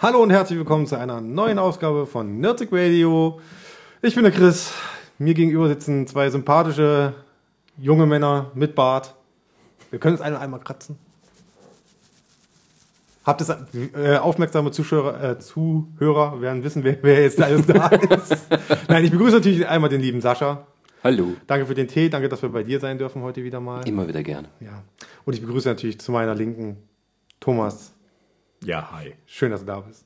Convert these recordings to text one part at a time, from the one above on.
Hallo und herzlich willkommen zu einer neuen Ausgabe von Nerdic Radio. Ich bin der Chris. Mir gegenüber sitzen zwei sympathische junge Männer mit Bart. Wir können uns alle einmal kratzen. Habt es äh, aufmerksame Zuschauer, äh, Zuhörer werden wissen, wer, wer jetzt alles da ist. Nein, ich begrüße natürlich einmal den lieben Sascha. Hallo. Danke für den Tee, danke, dass wir bei dir sein dürfen heute wieder mal. Immer wieder gerne. Ja. Und ich begrüße natürlich zu meiner Linken Thomas. Ja, hi. Schön, dass du da bist.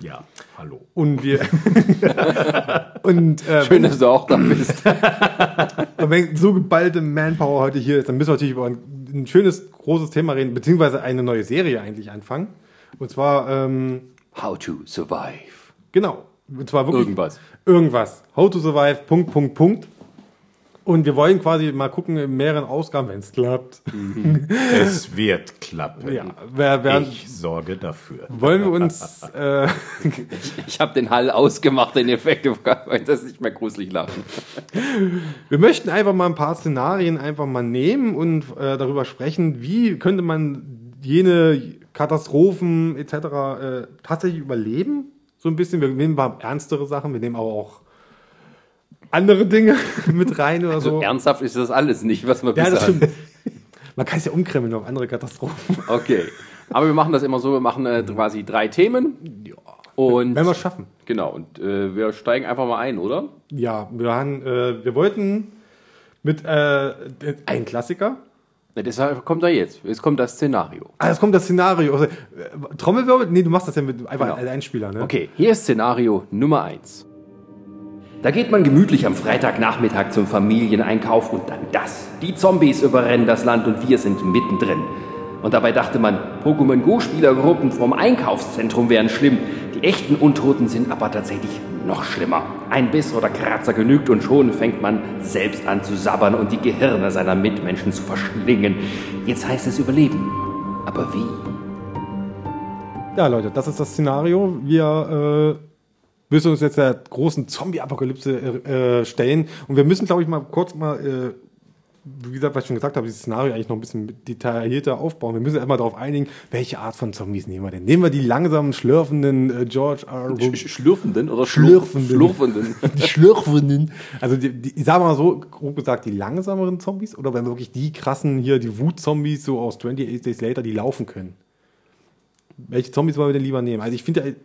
Ja, hallo. Und wir. und äh, Schön, dass du auch da bist. wenn so geballte Manpower heute hier ist, dann müssen wir natürlich über ein, ein schönes, großes Thema reden, beziehungsweise eine neue Serie eigentlich anfangen. Und zwar, ähm, How to survive. genau. Und zwar wirklich. Irgendwas. Irgendwas. How to survive, Punkt, Punkt, Punkt. Und wir wollen quasi mal gucken in mehreren Ausgaben, wenn es klappt. Es wird klappen. Ja, wer, wer, Ich sorge dafür. wollen wir uns äh, Ich habe den Hall ausgemacht, den Effekt, weil das nicht mehr gruselig lachen. Wir möchten einfach mal ein paar Szenarien einfach mal nehmen und äh, darüber sprechen, wie könnte man jene Katastrophen etc. Äh, tatsächlich überleben. So ein bisschen. Wir nehmen ein paar ernstere Sachen, wir nehmen aber auch andere Dinge mit rein oder so. So ernsthaft ist das alles nicht, was wir ja, bis das stimmt. Man kann es ja umkrempeln auf andere Katastrophen. Okay. Aber wir machen das immer so, wir machen äh, quasi drei Themen. Und Wenn wir es schaffen. genau, und äh, wir steigen einfach mal ein, oder? Ja, wir, haben, äh, wir wollten mit äh, ein Klassiker. Ja, deshalb kommt er jetzt. Jetzt kommt das Szenario. Ah, jetzt kommt das Szenario. Also, äh, Trommelwirbel? Nee, du machst das ja mit einfach Genau. als Einspieler, ne? Okay, hier ist Szenario Nummer eins. Da geht man gemütlich am Freitagnachmittag zum Familieneinkauf und dann das. Die Zombies überrennen das Land und wir sind mittendrin. Und dabei dachte man, Pokémon Go-Spielergruppen vom Einkaufszentrum wären schlimm. Die echten Untoten sind aber tatsächlich noch schlimmer. Ein Biss oder Kratzer genügt und schon fängt man selbst an zu sabbern und die Gehirne seiner Mitmenschen zu verschlingen. Jetzt heißt es überleben. Aber wie? Ja, Leute, das ist das Szenario. Wir äh, müssen uns jetzt der großen Zombie-Apokalypse äh, äh, stellen. Und wir müssen, glaube ich, mal kurz mal, äh, wie gesagt, was ich schon gesagt habe, dieses Szenario eigentlich noch ein bisschen detaillierter aufbauen. Wir müssen erstmal darauf einigen, welche Art von Zombies nehmen wir denn? Nehmen wir die langsamen, schlürfenden äh, George R. Sch- sch- Schlürfenden oder Schlürfenden. Schlurfenden? die schlürfenden. Also, die, die, ich sage mal so, grob gesagt, die langsameren Zombies oder wenn wirklich die krassen hier, die Wut-Zombies so aus 28 Days Later, die laufen können. Welche Zombies wollen wir denn lieber nehmen? Also, ich finde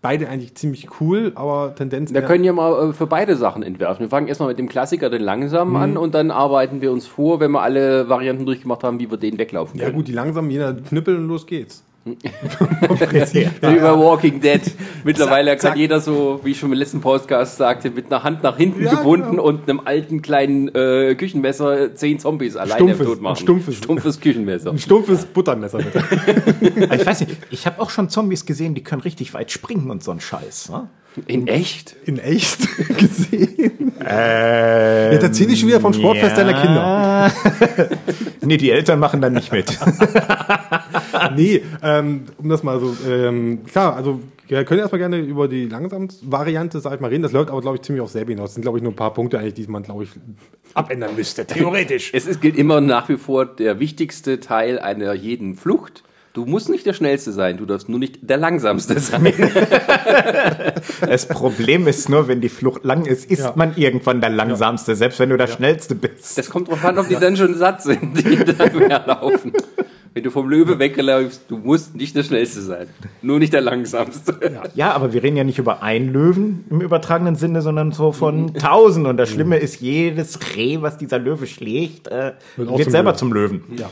beide eigentlich ziemlich cool, aber Tendenz Wir können ja mal äh, für beide Sachen entwerfen. Wir fangen erstmal mit dem Klassiker, den langsamen, an Mhm. und dann arbeiten wir uns vor, wenn wir alle Varianten durchgemacht haben, wie wir den weglaufen Ja können. gut, die langsamen, jeder Knüppel und los geht's. Wie bei Walking Dead. Mittlerweile Zack, zack. kann jeder so, wie ich schon im letzten Podcast sagte, mit einer Hand nach hinten Ja, gebunden genau. und einem alten kleinen äh, Küchenmesser zehn Zombies alleine Stumpfes, tot machen. ein stumpfes. stumpfes Küchenmesser. Ein stumpfes Buttermesser bitte. Ich weiß nicht, ich habe auch schon Zombies gesehen, die können richtig weit springen und so ein Scheiß. Ne? In echt? In echt gesehen. Äh, Jetzt erzähl ich schon wieder vom Sportfest deiner Kinder. nee, die Eltern machen dann nicht mit. Nee, ähm, um das mal so, ähm, klar, also wir können erstmal gerne über die langsame Variante, sag ich mal, reden. Das läuft aber, glaube ich, ziemlich auf selber hinaus. Das sind, glaube ich, nur ein paar Punkte eigentlich, die man, glaube ich, abändern müsste, theoretisch. Es ist, gilt immer nach wie vor der wichtigste Teil einer jeden Flucht. Du musst nicht der Schnellste sein, du darfst nur nicht der Langsamste sein. Das Problem ist nur, wenn die Flucht lang ist, ist Ja. man irgendwann der Langsamste, selbst wenn du der Schnellste bist. Das kommt drauf an, ob die dann schon satt sind, die hinterherlaufen. Wenn du vom Löwe wegläufst, du musst nicht der Schnellste sein. Nur nicht der Langsamste. Ja, aber wir reden ja nicht über einen Löwen im übertragenen Sinne, sondern so von tausend. Und das Schlimme ist, jedes Reh, was dieser Löwe schlägt, äh, Wird wird, selber Löwen. zum Löwen. Ja.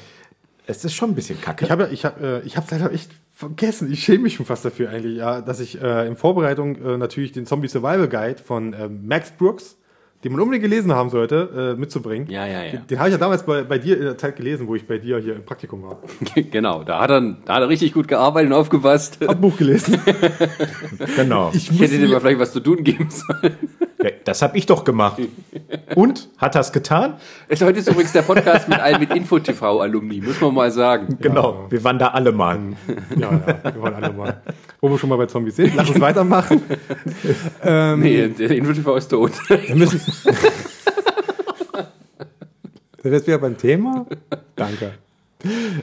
Es ist schon ein bisschen kacke. Ich habe ja, ich habe, äh, ich habe leider echt vergessen. Ich schäme mich schon fast dafür eigentlich, ja, dass ich äh, in Vorbereitung äh, natürlich den Zombie Survival Guide von äh, Max Brooks, den man unbedingt gelesen haben sollte, äh, mitzubringen. Ja, ja, ja. Den, den habe ich ja damals bei, bei dir in der Zeit gelesen, wo ich bei dir hier im Praktikum war. Genau, da hat, er, da hat er richtig gut gearbeitet und aufgepasst. Hab ein Buch gelesen. Genau. Ich Ich hätte dir mal vielleicht was zu tun geben sollen. Ja, das habe ich doch gemacht. Und? Hat er es getan? Es- Heute ist übrigens der Podcast mit allen mit Info-TV-Alumni, muss man mal sagen. Genau. Wir waren da alle mal. ja, ja, wir wollen alle mal. Wo wir schon mal bei Zombies sind, lass uns weitermachen. Nee, der Info-TV ist tot. Wir müssen. Sind wir jetzt wieder beim Thema? Danke.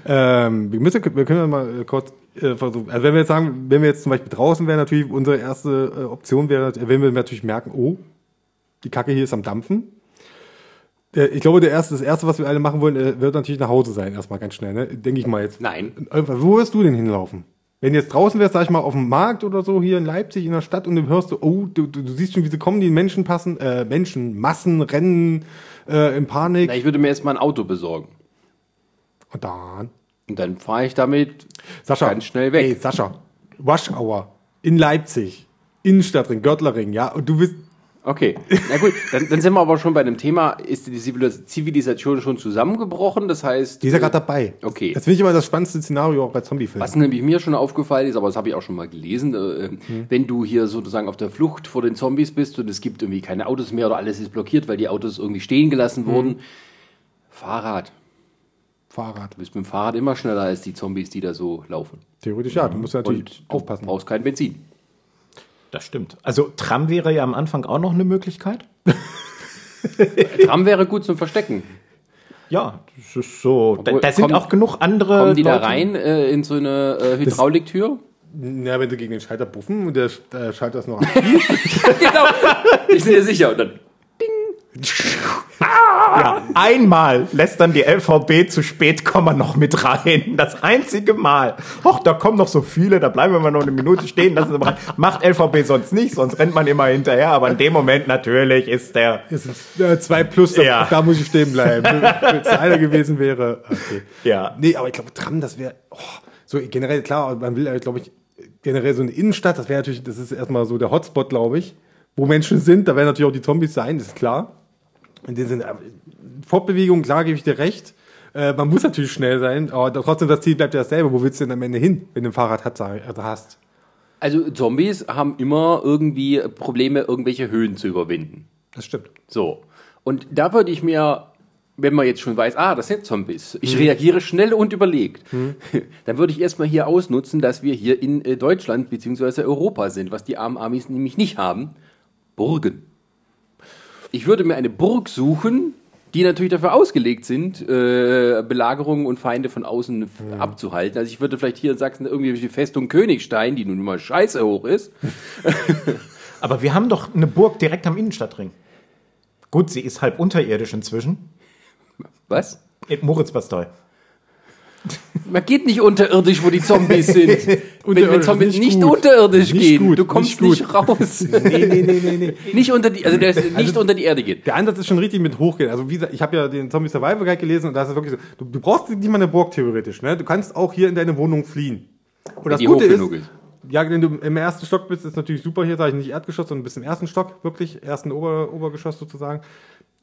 Ähm, wir, müssen, wir können ja mal äh, kurz äh, versuchen. Also wenn wir jetzt sagen, wenn wir jetzt zum Beispiel draußen wären, natürlich unsere erste äh, Option wäre, wenn wir natürlich merken, oh, die Kacke hier ist am Dampfen. Äh, ich glaube, der erste, das erste, was wir alle machen wollen, äh, wird natürlich nach Hause sein, erstmal ganz schnell, ne? Denke ich mal jetzt. Nein. Wo wirst du denn hinlaufen? Wenn jetzt draußen wärst, sag ich mal, auf dem Markt oder so hier in Leipzig in der Stadt und du hörst oh, du, du, du siehst schon, wie sie kommen, die Menschen passen, äh, Menschen, Massen, rennen äh, in Panik. Na, ich würde mir erstmal ein Auto besorgen. Und dann. Und dann fahre ich damit Sascha. ganz schnell weg. Ey, Sascha. Rush Hour. In Leipzig. Innenstadtring, Görtlerring, ja. Und du bist. Okay, na gut, dann, dann sind wir aber schon bei dem Thema, ist die Zivilis- Zivilisation schon zusammengebrochen? Das heißt, Die ist ja gerade dabei. Okay. Das finde ich immer das spannendste Szenario auch bei Zombie-Filmen. was nämlich mir schon aufgefallen ist, aber das habe ich auch schon mal gelesen, äh, wenn du hier sozusagen auf der Flucht vor den Zombies bist und es gibt irgendwie keine Autos mehr oder alles ist blockiert, weil die Autos irgendwie stehen gelassen wurden, Fahrrad. Fahrrad. Du bist mit dem Fahrrad immer schneller als die Zombies, die da so laufen. Theoretisch ja. Du musst natürlich Und du aufpassen. brauchst kein Benzin. Das stimmt. Also Tram wäre ja am Anfang auch noch eine Möglichkeit. Tram wäre gut zum Verstecken. Ja, das ist so. Da, da sind kommen- auch genug andere. Kommen die da Leute- rein äh, in so eine äh, Hydrauliktür? Ja, wenn sie gegen den Schalter buffen und der, der Schalter ist noch aktiv. genau. Ich bin mir sicher. Und dann, Ja, einmal lässt dann die LVB zu spät kommen noch mit rein. Das einzige Mal. Och, da kommen noch so viele, da bleiben wir mal noch eine Minute stehen. Lassen Sie mal rein. Macht LVB sonst nicht, sonst rennt man immer hinterher. Aber in dem Moment natürlich ist der. Es ist äh, zwei plus, da, Ja. da muss ich stehen bleiben. Wenn es einer gewesen wäre. Okay. Ja. Nee, aber ich glaube, Tram, das wäre. Oh, so generell, klar, man will, glaube ich, generell so eine Innenstadt, das wäre natürlich, das ist erstmal so der Hotspot, glaube ich, wo Menschen sind. Da werden natürlich auch die Zombies sein, das ist klar. In dem Sinne, äh, Fortbewegung, klar, gebe ich dir recht. Äh, man muss natürlich schnell sein, aber trotzdem das Ziel bleibt ja dasselbe. Wo willst du denn am Ende hin, wenn du ein Fahrrad hat, also hast? Also Zombies haben immer irgendwie Probleme, irgendwelche Höhen zu überwinden. Das stimmt. So. Und da würde ich mir, wenn man jetzt schon weiß, ah, das sind Zombies, ich reagiere schnell und überlegt, dann würde ich erstmal hier ausnutzen, dass wir hier in äh, Deutschland bzw. Europa sind, was die armen Amis nämlich nicht haben. Burgen. Ich würde mir eine Burg suchen, die natürlich dafür ausgelegt sind, äh, Belagerungen und Feinde von außen f- abzuhalten. Also ich würde vielleicht hier in Sachsen irgendwie die Festung Königstein, die nun mal scheiße hoch ist, Aber wir haben doch eine Burg direkt am Innenstadtring. Gut, sie ist halb unterirdisch inzwischen. was? In Moritzbastei. Man geht nicht unterirdisch, wo die Zombies sind. wenn, wenn Zombies nicht, nicht unterirdisch Nicht gehen, gut, du kommst nicht nicht, raus. Nee, nee, nee, nee, nee. nicht unter die, also der ist nicht unter die Erde geht. Der Ansatz ist schon richtig mit hochgehen. Also wie gesagt, ich habe ja den Zombie Survival Guide gelesen und da ist es wirklich so, du, du brauchst nicht mal eine Burg theoretisch. Ne? Du kannst auch hier in deine Wohnung fliehen. Und das die Gute ist, genug ist. ja, wenn du im ersten Stock bist, ist natürlich super. Hier sage ich nicht Erdgeschoss, sondern bis im ersten Stock, wirklich, ersten Ober, Obergeschoss sozusagen.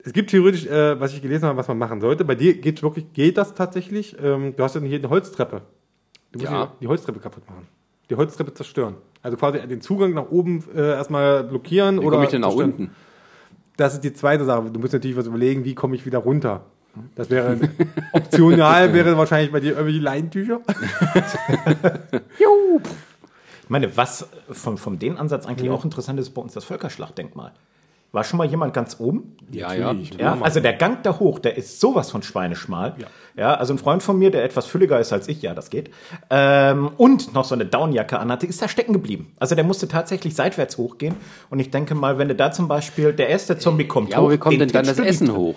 Es gibt theoretisch, äh, was ich gelesen habe, was man machen sollte. Bei dir geht wirklich, geht das tatsächlich. Ähm, du hast ja hier eine Holztreppe. Du musst Ja. ja. die Holztreppe kaputt machen. Die Holztreppe zerstören. Also quasi den Zugang nach oben äh, erstmal blockieren Wie oder komme ich denn nach zerstören. unten? Das ist die zweite Sache. Du musst natürlich was überlegen, wie komme ich wieder runter. Das wäre optional, wäre wahrscheinlich bei dir irgendwelche Leintücher. Ich meine, was von, von dem Ansatz eigentlich auch interessant ist, bei uns das Völkerschlachtdenkmal. War schon mal jemand ganz oben? Ja, ja. Ja, also der Gang da hoch, der ist sowas von schweineschmal. Ja. also ein Freund von mir, der etwas fülliger ist als ich, ja, das geht, ähm, und noch so eine Downjacke anhatte, ist da stecken geblieben. Also der musste tatsächlich seitwärts hochgehen. Und ich denke mal, wenn du da zum Beispiel, der erste Zombie kommt Ja, aber wie kommt den denn dann das Essen hoch?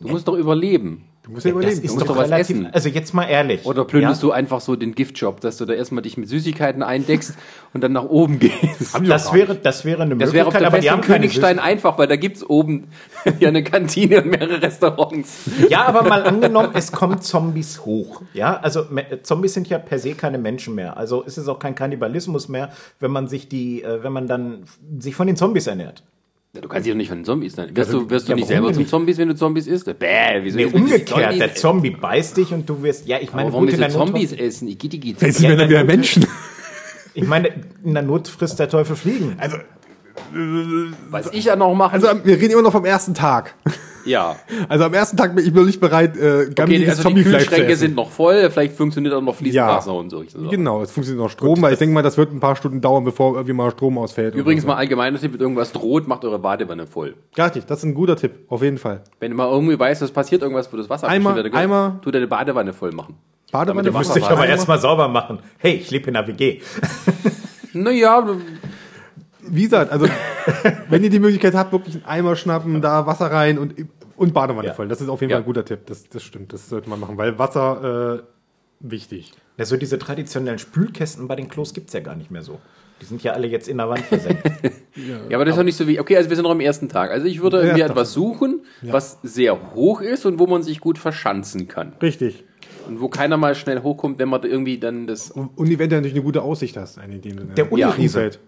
Du musst doch überleben. Du musst ja Das überlegen. ist musst doch doch was relativ, essen. also jetzt mal ehrlich. Oder plünderst ja? du einfach so den Giftjob, dass du da erstmal dich mit Süßigkeiten eindeckst und dann nach oben gehst? Das wäre, das wäre eine Das wäre auf Möglichkeit, der aber die haben keine Königstein einfach, weil da gibt's oben ja eine Kantine und mehrere Restaurants. Ja, aber mal angenommen, es kommen Zombies hoch. Ja, also Zombies sind ja per se keine Menschen mehr. Also ist es auch kein Kannibalismus mehr, wenn man sich die, äh, wenn man dann sich von den Zombies ernährt. Ja, Du kannst dich doch nicht von den Zombies nennen. Wirst du, wirst ja, du nicht selber zum? Zombies, wenn du Zombies isst? Bäh, wieso Nee, umgekehrt, Zombies? der Zombie beißt dich und du wirst, ja, ich meine, Aber warum willst du Zombies essen? Igiti Das Ja, sind dann wieder dann- Menschen. ich meine, in der Not frisst der Teufel Fliegen. Also, Was ich ja noch mache. also wir reden immer noch vom ersten Tag. ja. Also am ersten Tag bin ich noch nicht bereit, äh, Okay, gammiges also die Zombiefleisch zu Kühlschränke sind noch voll, vielleicht funktioniert auch noch Fließwasser Ja. und so. so. Genau, es funktioniert noch Strom, weil ich denke mal, das wird ein paar Stunden dauern, bevor irgendwie mal Strom ausfällt. Übrigens oder mal allgemeiner Tipp, wenn irgendwas droht, macht eure Badewanne voll. so. Richtig, das ist ein guter Tipp, auf jeden Fall. Wenn du mal irgendwie weißt, es passiert irgendwas, wo das Wasser Einmal- wird, einmal- tu deine Badewanne voll machen. Badewanne der Müsste ich Wasser aber erstmal sauber machen. Hey, ich lebe in einer WG. Naja, Wie gesagt, also wenn ihr die Möglichkeit habt, wirklich einen Eimer schnappen, da Wasser rein und, und Badewanne Ja. voll. Das ist auf jeden Ja. Fall ein guter Tipp. Das, das stimmt, das sollte man machen, weil Wasser äh, wichtig. Ja, so diese traditionellen Spülkästen bei den Klos gibt es ja gar nicht mehr so. Die sind ja alle jetzt in der Wand versenkt. Ja, aber das ist doch nicht so wie. Okay, also wir sind noch am ersten Tag. Also ich würde Ja, etwas suchen, was sehr hoch ist und wo man sich gut verschanzen kann. Richtig. Und wo keiner mal schnell hochkommt, wenn man irgendwie dann das. Und, und eventuell natürlich eine gute Aussicht hast. In dem Sinne. Der Uniriese. Umfeld.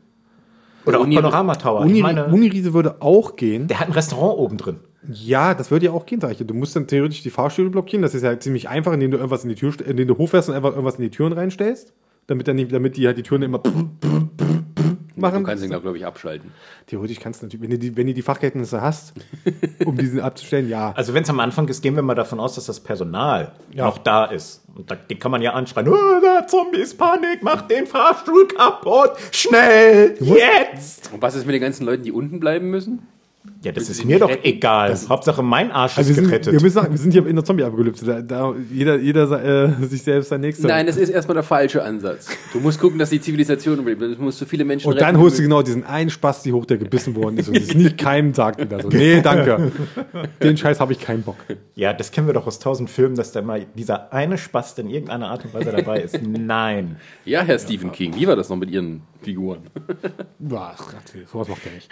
Oder auch Uni- Panorama Tower. Uni, ich meine, Uniriese würde auch gehen. der hat ein Restaurant oben drin. Ja, das würde ja auch gehen, sag ich. Du musst dann theoretisch die Fahrstühle blockieren. Das ist ja ziemlich einfach, indem du irgendwas in die Tür, indem du hochfährst und einfach irgendwas in die Türen reinstellst. Damit, dann nicht, damit die halt die Türen immer Du machen. kannst ihn, glaube ich, abschalten. Theoretisch kannst du natürlich, wenn du die, wenn du die Fachkenntnisse hast, um diesen abzustellen, ja. Also wenn es am Anfang ist, gehen wir mal davon aus, dass das Personal Ja. noch da ist. Und da, den kann man ja anschreien, oh, der Zombie ist Panik, mach den Fahrstuhl kaputt, schnell, jetzt! Und was ist mit den ganzen Leuten, die unten bleiben müssen? Ja, das ist mir doch retten? egal. Hauptsache mein Arsch Also ist wir sind, gerettet. wir, müssen sagen, wir sind hier in der Zombie-Apokalypse. Da, da jeder jeder äh, sich selbst sein Nächster. Nein, das ist erstmal der falsche Ansatz. Du musst gucken, dass die Zivilisation überlebt. Du musst so viele Menschen Und dann holst du genau diesen einen Spasti hoch, der gebissen worden ist und es nicht keinem sagt wieder so. Nee, danke. Den Scheiß habe ich keinen Bock. ja, das kennen wir doch aus tausend Filmen, dass da mal dieser eine Spast in irgendeiner Art und Weise dabei ist. Nein. Ja, Herr Stephen King, wie war das noch mit Ihren Figuren? Boah, sowas macht er nicht.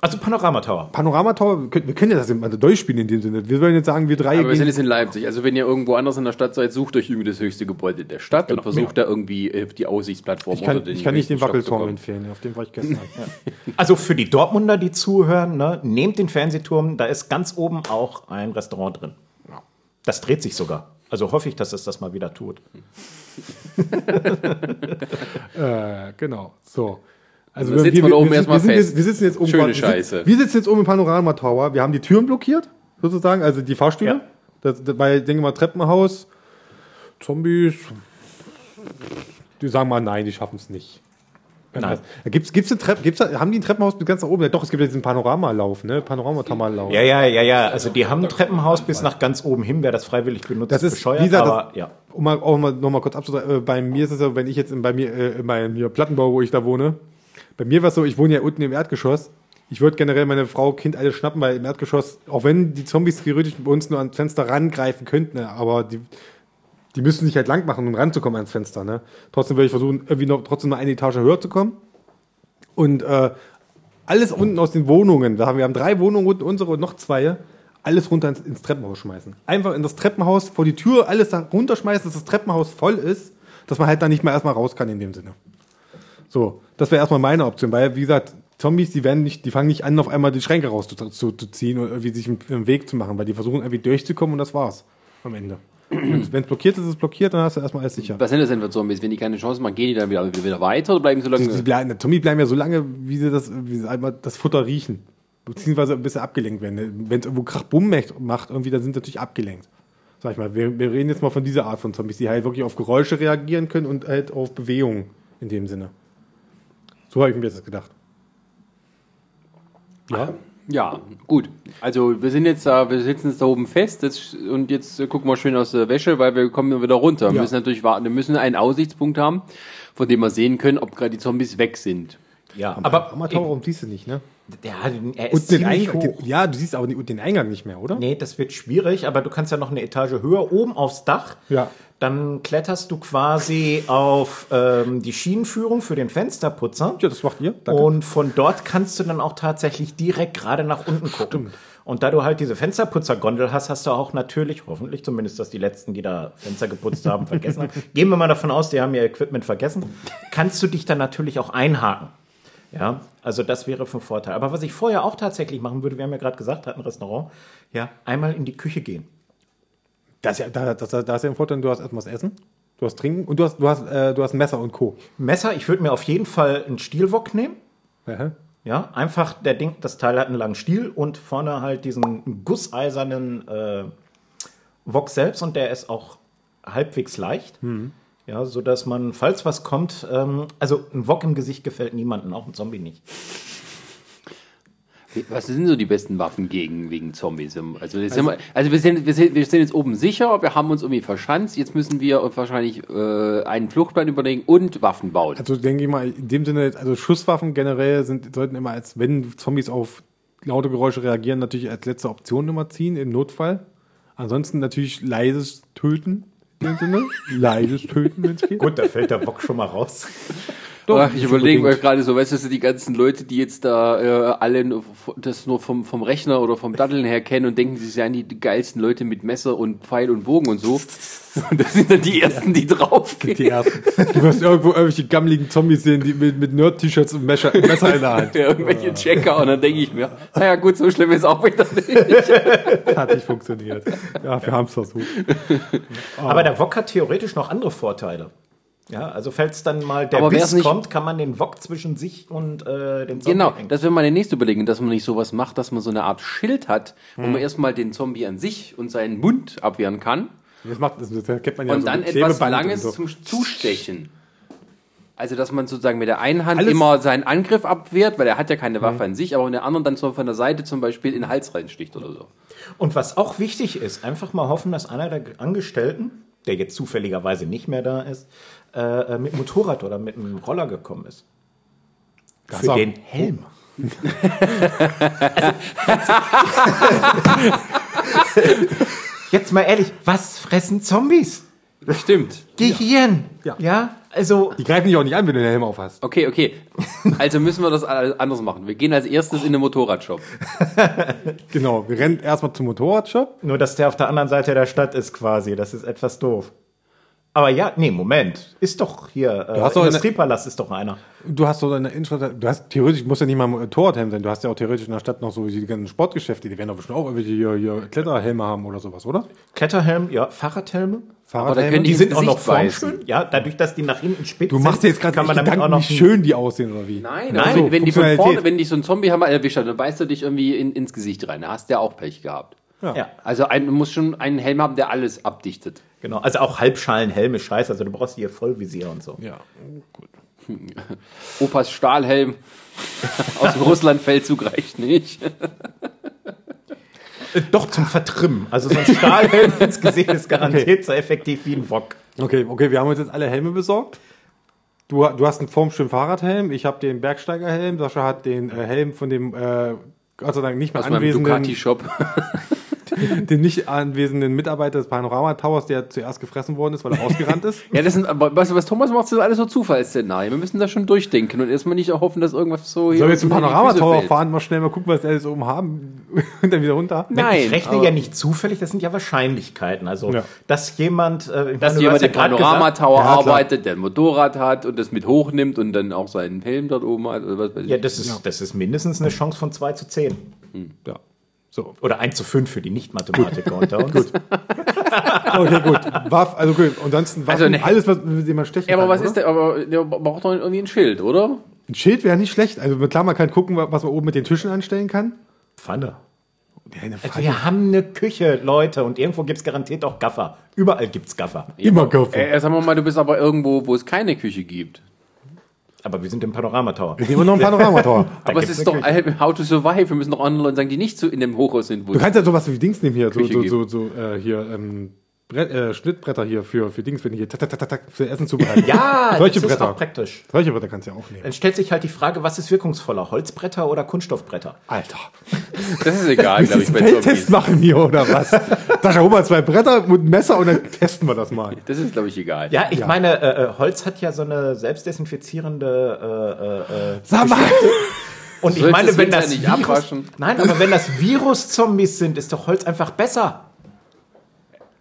Also Panorama Tower. Panorama Tower, wir können, ja das mal durchspielen in dem Sinne. Wir wollen jetzt sagen, wir drei Aber wir sind jetzt in Leipzig. Also wenn ihr irgendwo anders in der Stadt seid, sucht euch irgendwie das höchste Gebäude der Stadt und versucht da irgendwie äh, die Aussichtsplattform Ich kann, oder den ich kann nicht den Wackelturm empfehlen, auf den war ich gestern. ja. Also für die Dortmunder, die zuhören, ne, nehmt den Fernsehturm, da ist ganz oben auch ein Restaurant drin. Das dreht sich sogar. Also hoffe ich, dass es das mal wieder tut. Äh, genau, so. Also Da sitzt man oben erstmal sind fest. Jetzt, wir sitzen jetzt oben Schöne wir sitzen- Scheiße. Wir sitzen jetzt oben im Panorama Tower. Wir haben die Türen blockiert, sozusagen, also die Fahrstühle. Ja. Das, das, bei, denke mal, Treppenhaus, Zombies, die sagen mal, nein, die schaffen es nicht. Nein. Gibt's, gibt's eine Treppe, gibt's, haben die ein Treppenhaus bis ganz nach oben? Ja, doch, es gibt ja diesen Panoramalauf, ne? Panoramalauf. Ja, ja, ja, ja. Also die haben ein Treppenhaus bis nach ganz oben hin. Wer das freiwillig benutzt, Das ist, bescheuert. gesagt, aber das, ja. um mal, auch mal, noch mal kurz abzusagen, äh, bei mir ist es so, wenn ich jetzt in, bei mir, äh, in meinem hier Plattenbau, wo ich da wohne, bei mir war es so, ich wohne ja unten im Erdgeschoss. Ich würde generell meine Frau, Kind alles schnappen, weil im Erdgeschoss, auch wenn die Zombies theoretisch bei uns nur ans Fenster rangreifen könnten, ne, aber die, die müssen sich halt lang machen, um ranzukommen ans Fenster. Ne? Trotzdem würde ich versuchen, irgendwie noch trotzdem noch eine Etage höher zu kommen. Und äh, alles unten aus den Wohnungen, wir haben, wir haben drei Wohnungen unten, unsere und noch zwei, alles runter ins, ins Treppenhaus schmeißen. Einfach in das Treppenhaus vor die Tür, alles da runterschmeißen, dass das Treppenhaus voll ist, dass man halt da nicht mehr erstmal raus kann in dem Sinne. So, das wäre erstmal meine Option, weil, wie gesagt, Zombies, die werden nicht, die fangen nicht an, auf einmal die Schränke rauszuziehen zu, zu ziehen und irgendwie sich einen Weg zu machen, weil die versuchen irgendwie durchzukommen und das war's am Ende. Wenn es blockiert ist, ist es blockiert, dann hast du erstmal alles sicher. Was sind das denn für Zombies? Wenn die keine Chance machen, gehen die dann wieder, wieder weiter oder bleiben so lange? Die, die bleiben, Tommy bleiben ja so lange, wie sie das, wie sie einmal das Futter riechen. Beziehungsweise ein bisschen abgelenkt werden. Wenn es irgendwo Krach-Bumm macht, macht, irgendwie, dann sind sie natürlich abgelenkt. Sag ich mal, wir, wir reden jetzt mal von dieser Art von Zombies, die halt wirklich auf Geräusche reagieren können und halt auf Bewegungen in dem Sinne. So habe ich mir das gedacht. Ja? Ja, gut. Also wir sind jetzt da, wir sitzen jetzt da oben fest jetzt, und jetzt äh, gucken wir schön aus der Wäsche, weil wir kommen wieder runter. Wir Ja. müssen natürlich warten, wir müssen einen Aussichtspunkt haben, von dem wir sehen können, ob gerade die Zombies weg sind. Ja, Aber aber Amateur siehst du nicht, ne? ja, er ist Und den Eingang, hoch. ja, du siehst aber den den Eingang nicht mehr, oder? Nee, das wird schwierig, aber du kannst ja noch eine Etage höher oben aufs Dach. Ja. Dann kletterst du quasi auf ähm, die Schienenführung für den Fensterputzer. Ja, das macht ihr. Danke. Und von dort kannst du dann auch tatsächlich direkt gerade nach unten gucken. Und da du halt diese Fensterputzergondel hast, hast du auch natürlich, hoffentlich zumindest, dass die letzten, die da Fenster geputzt haben, vergessen haben. Gehen wir mal davon aus, die haben ihr Equipment vergessen. Kannst du dich dann natürlich auch einhaken. Ja, also das wäre von Vorteil. Aber was ich vorher auch tatsächlich machen würde, wir haben ja gerade gesagt, hat ein Restaurant, ja, einmal in die Küche gehen. Das, ist ja, da, das, da ist ja ein Vorteil, du hast erstmal das Essen, du hast Trinken und du hast, du hast, äh, du hast Messer und Co. Messer, ich würde mir auf jeden Fall einen Stielwok nehmen. Ja. Ja, einfach der Ding, das Teil hat einen langen Stiel und vorne halt diesen gusseisernen äh, Wok selbst und der ist auch halbwegs leicht. Ja, so dass man, falls was kommt, ähm, also ein Wok im Gesicht gefällt niemandem, auch ein Zombie nicht. Was sind so die besten Waffen gegen wegen Zombies? Also, jetzt sind wir, also wir, sind, wir, sind, wir sind jetzt oben sicher, wir haben uns irgendwie verschanzt. Jetzt müssen wir wahrscheinlich äh, einen Fluchtplan überlegen und Waffen bauen. Also denke ich mal, in dem Sinne, also Schusswaffen generell sind, sollten immer als, wenn Zombies auf laute Geräusche reagieren, natürlich als letzte Option immer ziehen, im Notfall. Ansonsten natürlich leises Töten, in dem Sinne. leises Töten, wenn es geht. Gut, da fällt der Bock schon mal raus. Ach, ich überlege mir gerade so, weißt du, die ganzen Leute, die jetzt da äh, alle das nur vom, vom Rechner oder vom Datteln her kennen und denken, sie seien die geilsten Leute mit Messer und Pfeil und Bogen und so. Und das sind dann die ersten, die draufgehen. Die ersten. Du wirst irgendwo irgendwelche gammeligen Zombies sehen, die mit, mit Nerd-T-Shirts und Messer, Messer in der Hand. Ja, irgendwelche Checker und dann denke ich mir, naja gut, so schlimm ist auch wieder nicht. Hat nicht funktioniert. Ja, wir haben es versucht. Aber der Wok hat theoretisch noch andere Vorteile. Ja, also falls dann mal der Aber Biss nicht- kommt, kann man den Wok zwischen sich und äh, den Zombie Genau, hängen. das wäre meine nächste Überlegung, dass man nicht sowas macht, dass man so eine Art Schild hat, wo man erstmal den Zombie an sich und seinen Mund abwehren kann Das macht, das, das kennt man ja und so dann mit etwas Langes so. zum Zustechen. Also, dass man sozusagen mit der einen Hand Alles- immer seinen Angriff abwehrt, weil er hat ja keine Waffe an sich, aber in der anderen dann so von der Seite zum Beispiel in den Hals reinsticht oder so. Und was auch wichtig ist, einfach mal hoffen, dass einer der Angestellten, der jetzt zufälligerweise nicht mehr da ist, äh, äh, mit Motorrad oder mit einem Roller gekommen ist. Das Für auch- den Helm. Jetzt mal ehrlich, was fressen Zombies? Stimmt. Gehirn. Ja. ja? Also, Die greifen dich auch nicht an, wenn du den Helm auf hast. Okay, okay. Also müssen wir das anders machen. Wir gehen als erstes in den Motorradshop. Genau, wir rennen erstmal zum Motorradshop. nur dass der auf der anderen Seite der Stadt ist quasi. Das ist etwas doof. Aber ja, nee, Moment. Ist doch hier. Äh, hast doch eine- Industriepalast ist doch einer. Du hast so eine Innenstadt, du hast theoretisch, muss ja nicht mal ein Motorradhelm sein, du hast ja auch theoretisch in der Stadt noch so die ganzen Sportgeschäfte, die werden doch bestimmt auch irgendwelche hier, hier Kletterhelme haben oder sowas, oder? Kletterhelm, ja, Fahrradhelme. Fahrradhelme. Die ins sind auch noch formschön. Ja, dadurch, dass die nach hinten spitz du machst dir jetzt gerade kann man damit auch noch wie schön die aussehen oder wie? Nein, Nein, aber so, wenn, wenn die von vorne, wenn dich so ein Zombie haben erwischt hat, dann beißt er dich irgendwie in, ins Gesicht rein. Da hast du ja auch Pech gehabt. Ja, Also ein, du musst schon einen Helm haben, der alles abdichtet. genau. Also auch Halbschalenhelm ist scheiße. Also du brauchst hier Vollvisier und so. Ja, gut. Opas Stahlhelm aus dem Russlandfeldzug reicht nicht. Äh, Doch zum Vertrimmen. Also so ein Stahlhelm ins Gesicht ist garantiert so effektiv wie ein Wok. Okay, okay, wir haben uns jetzt alle Helme besorgt. Du, du hast einen formschönen Fahrradhelm, ich habe den Bergsteigerhelm, Sascha hat den äh, Helm von dem äh, Gott sei Dank nicht mehr Aus anwesenden, Ducati-Shop. dem nicht anwesenden Mitarbeiter des Panorama Towers, der zuerst gefressen worden ist, weil er ausgerannt ist. Ja, das sind, aber weißt du, was Thomas macht, das sind alles so Zufallsszenarien. Wir müssen das schon durchdenken und erstmal nicht hoffen, dass irgendwas so Sollen wir jetzt zum Panorama Tower fahren, mal schnell mal gucken, was die alles oben haben und dann wieder runter? Nein, ich rechne ja nicht zufällig, das sind ja Wahrscheinlichkeiten. Also, Ja. dass jemand, äh, Dass meine, jemand ja im Panorama Tower Ja, arbeitet, der ein Motorrad hat und das mit hochnimmt und dann auch seinen Helm dort oben hat. Oder was weiß ich. Ja, das ist, das ist mindestens eine Chance von 2 zu 10. Ja. So. Oder 1 zu 5 für die Nicht-Mathematiker unter uns. Gut. Okay, gut. Waff, also gut. Ansonsten Waffen, Also ne- alles, was, mit dem man stechen Ja, aber kann, was oder? ist der, aber der braucht doch irgendwie ein Schild, oder? Ein Schild wäre nicht schlecht. Also klar, man kann gucken, was man oben mit den Tischen anstellen kann. Pfanne. Ja, eine Pfanne. Wir haben eine Küche, Leute, und irgendwo gibt es garantiert auch Gaffer. Überall gibt's Gaffer. Immer kaufen. Äh, sagen wir mal, du bist aber irgendwo, wo es keine Küche gibt. Aber wir sind im Panorama Tower. Wir nehmen noch ein Panoramator. aber es ist doch äh, How to Survive. Wir müssen doch anderen Leuten sagen, die nicht so in dem Hochhaus sind. Wo Du kannst ja sowas wie Dings nehmen hier, so, Küche so, so, so äh, hier, ähm, Brett, äh, Schnittbretter hier für, für Dings, wenn die hier tak, tak, tak, tak, tak, für Essen zubereiten. Ja, Solche das ist Bretter. auch praktisch. Solche Bretter kannst du ja auch nehmen. Dann stellt sich halt die Frage, was ist wirkungsvoller, Holzbretter oder Kunststoffbretter? Alter. das ist egal, glaube ich, Feldtest Zombies. machen hier oder was? Sascha, hol mal zwei Bretter ein Messer und dann testen wir das mal. Das ist, glaube ich, egal. Ja, ich Ja. meine, äh, äh, Holz hat ja so eine selbstdesinfizierende äh, äh, äh, Sag mal! Und ich meine, wenn das nicht Virus. Nein, aber wenn das Virus-Zombies sind, ist doch Holz einfach besser.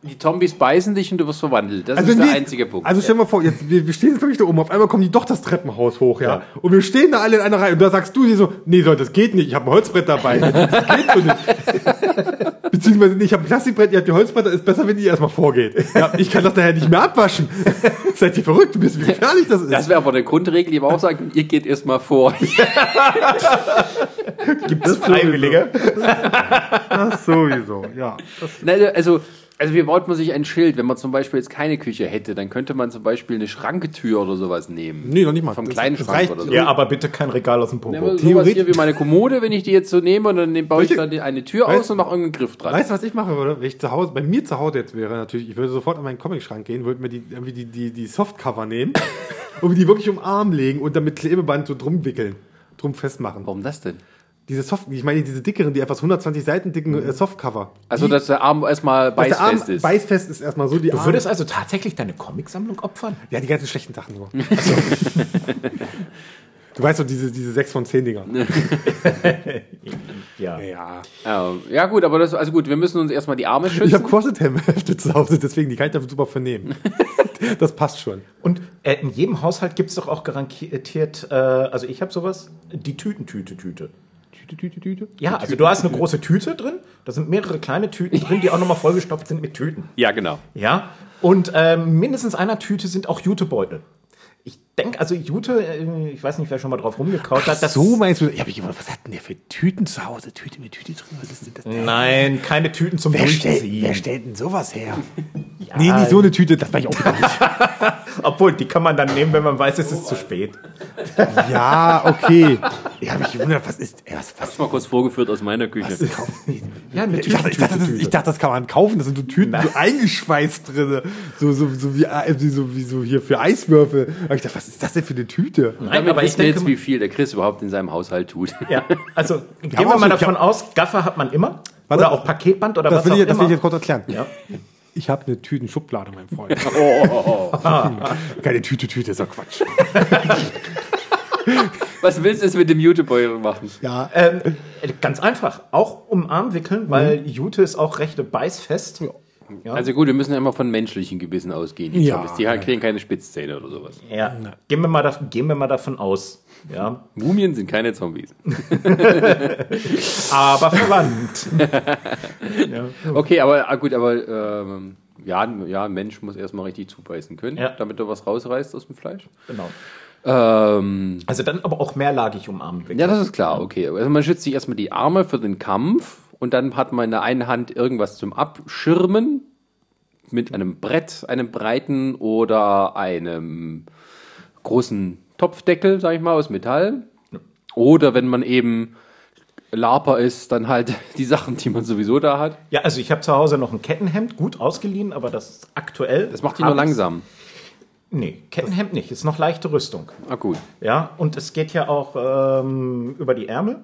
Die Zombies beißen dich und du wirst verwandelt. Das Also ist der nee, einzige Punkt. Also stell dir mal vor, jetzt, wir, wir stehen jetzt wirklich da oben, auf einmal kommen die doch das Treppenhaus hoch, ja? Ja. Und wir stehen da alle in einer Reihe und da sagst du dir so, nee Leute, das geht nicht, ich habe ein Holzbrett dabei. Das geht so nicht. Beziehungsweise, nee, ich habe ein Plastikbrett, ihr habt die Holzbretter, ist besser, wenn ihr erstmal vorgeht. Ja, ich kann das daher nicht mehr abwaschen. Seid ihr verrückt, du bist, wie gefährlich das ist. das wäre aber eine Grundregel, die aber auch sagt, ihr geht erstmal vor. Gibt es Freiwillige? Das sowieso, ja. Das, Nein, also Also wie baut man sich ein Schild, wenn man zum Beispiel jetzt keine Küche hätte, dann könnte man zum Beispiel eine Schranketür oder sowas nehmen. Nee, noch nicht mal. Vom Das- kleinen Schrank reicht- oder so. Ja, aber bitte kein Regal aus dem Ja, aber sowas Theoretisch- hier wie meine Kommode, wenn ich die jetzt so nehme und dann baue ich Welche- da die- eine Tür Weißt- aus und mache irgendeinen Griff dran. Weißt du, was ich machen würde? Wenn ich zu Hause, bei mir zu Hause jetzt wäre, natürlich, ich würde sofort an meinen Comic-Schrank gehen, würde mir die, irgendwie die, die, die Softcover nehmen und die wirklich um den Arm legen und dann mit Klebeband so drum wickeln, drum festmachen. Warum das denn? Diese Soft, ich meine diese dickeren, die etwas 120 Seiten dicken äh, Softcover. Also, die, dass der Arm erstmal dass der Arm beißfest ist. Beißfest ist erstmal so die Du Arme- würdest also tatsächlich deine Comicsammlung opfern? Ja, die ganzen schlechten Sachen nur. du weißt doch, diese, diese 6 von 10 Dinger. Ja. Ja. ja, ja gut, aber das, also gut, wir müssen uns erstmal die Arme Ich schützen. habe Crosset-Hefte zu Hause, deswegen die kann ich dafür super vernehmen. das passt schon. Und äh, in jedem Haushalt gibt es doch auch garantiert, äh, also ich habe sowas, die Tütentüte-Tüte. Tüte, Tüte, Tüte. Ja, also du hast eine große Tüte drin, da sind mehrere kleine Tüten drin, die auch nochmal vollgestopft sind mit Tüten. ja, genau. Ja, und ähm, mindestens einer Tüte sind auch Jutebeutel. Ich denke, also Jute, äh, ich weiß nicht, wer schon mal drauf rumgekaut hat. Das so meinst du? Ja, aber immer, was hat denn der für Tüten zu Hause? Tüte mit Tüte drin? Was ist denn das? Nein, keine Tüten zum Wer stellt, Durchziehen. wer stellt denn sowas her? Nee, nicht so eine Tüte, das war ich auch gar nicht. Obwohl, die kann man dann nehmen, wenn man weiß, es ist zu spät. Ja, okay. Ich habe mich gewundert, was ist, ey, was, was, Mal kurz vorgeführt aus meiner Küche. Ja, eine ich, dachte, ich, dachte, das, ich dachte, das kann man kaufen. Das sind so Tüten so eingeschweißt drin. So, so, so, wie, äh, wie, so, wie so hier für Eiswürfel. Aber ich dachte, was ist das denn für eine Tüte? Nein, Damit aber ich denke, jetzt, wie viel der Chris überhaupt in seinem Haushalt tut. ja, also gehen wir mal so- davon aus, Gaffer hat man immer. Warte, oder auch Paketband oder Das was will, auch ich, das will ich immer. jetzt kurz erklären. Ja. Ich habe eine Tütenschublade, mein Freund. Keine Tüte, Tüte, ist doch Quatsch. Was willst du jetzt mit dem Jutebeutel machen? Ja, Ähm, äh, ganz einfach, auch um Arm wickeln, weil Jute ist auch recht beißfest. Ja. Also gut, wir müssen ja immer von menschlichen Gebissen ausgehen. Die, Ja. Zombies. die halt kriegen keine Spitzzähne oder sowas. Ja, gehen wir, mal da, gehen wir mal davon aus. Ja, Mumien sind keine Zombies. aber verwandt. Okay, aber ah, gut, aber ähm, ja, ein- ja, ein Mensch muss erstmal richtig zubeißen können, Ja. damit er was rausreißt aus dem Fleisch. genau. Ähm, Also dann aber auch mehrlagig umarmen. wickeln. ja, das ist klar, okay. Also man schützt sich erstmal die Arme für den Kampf und dann hat man in der einen Hand irgendwas zum Abschirmen mit einem Brett, einem breiten oder einem großen Topfdeckel, sag ich mal, aus Metall. Oder wenn man eben Laper ist, dann halt die Sachen, die man sowieso da hat. Ja, also ich habe zu Hause noch ein Kettenhemd, gut ausgeliehen, aber das ist aktuell. Das macht die nur langsam. Nee, Kettenhemd nicht, ist noch leichte Rüstung. Ah, gut. Ja, und es geht ja auch ähm, über die Ärmel.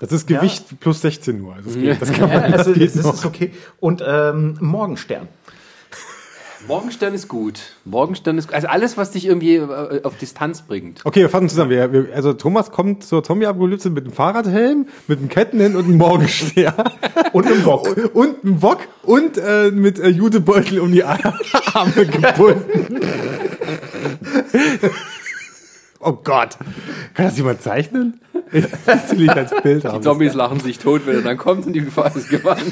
Das ist Gewicht plus 16 nur. Also, das, geht, das kann Ja, man, also das geht das noch. ist okay. Und ähm, Morgenstern. Morgenstern ist gut. Morgenstern ist also alles, was dich irgendwie äh, auf Distanz bringt. Okay, wir fassen zusammen. Wir, wir, also Thomas kommt zur Zombie-Apokalypse mit einem Fahrradhelm, mit einem Kettenhemd und einem Morgenstern. Und einem Wok. und einem Wok und äh, mit äh, Jutebeutel um die Ar- Arme gebunden. oh Gott. Kann das jemand zeichnen? Das will ich als Bild Die haben. Zombies lachen sich tot, wenn er dann kommt und die Gefahr ist gewandt.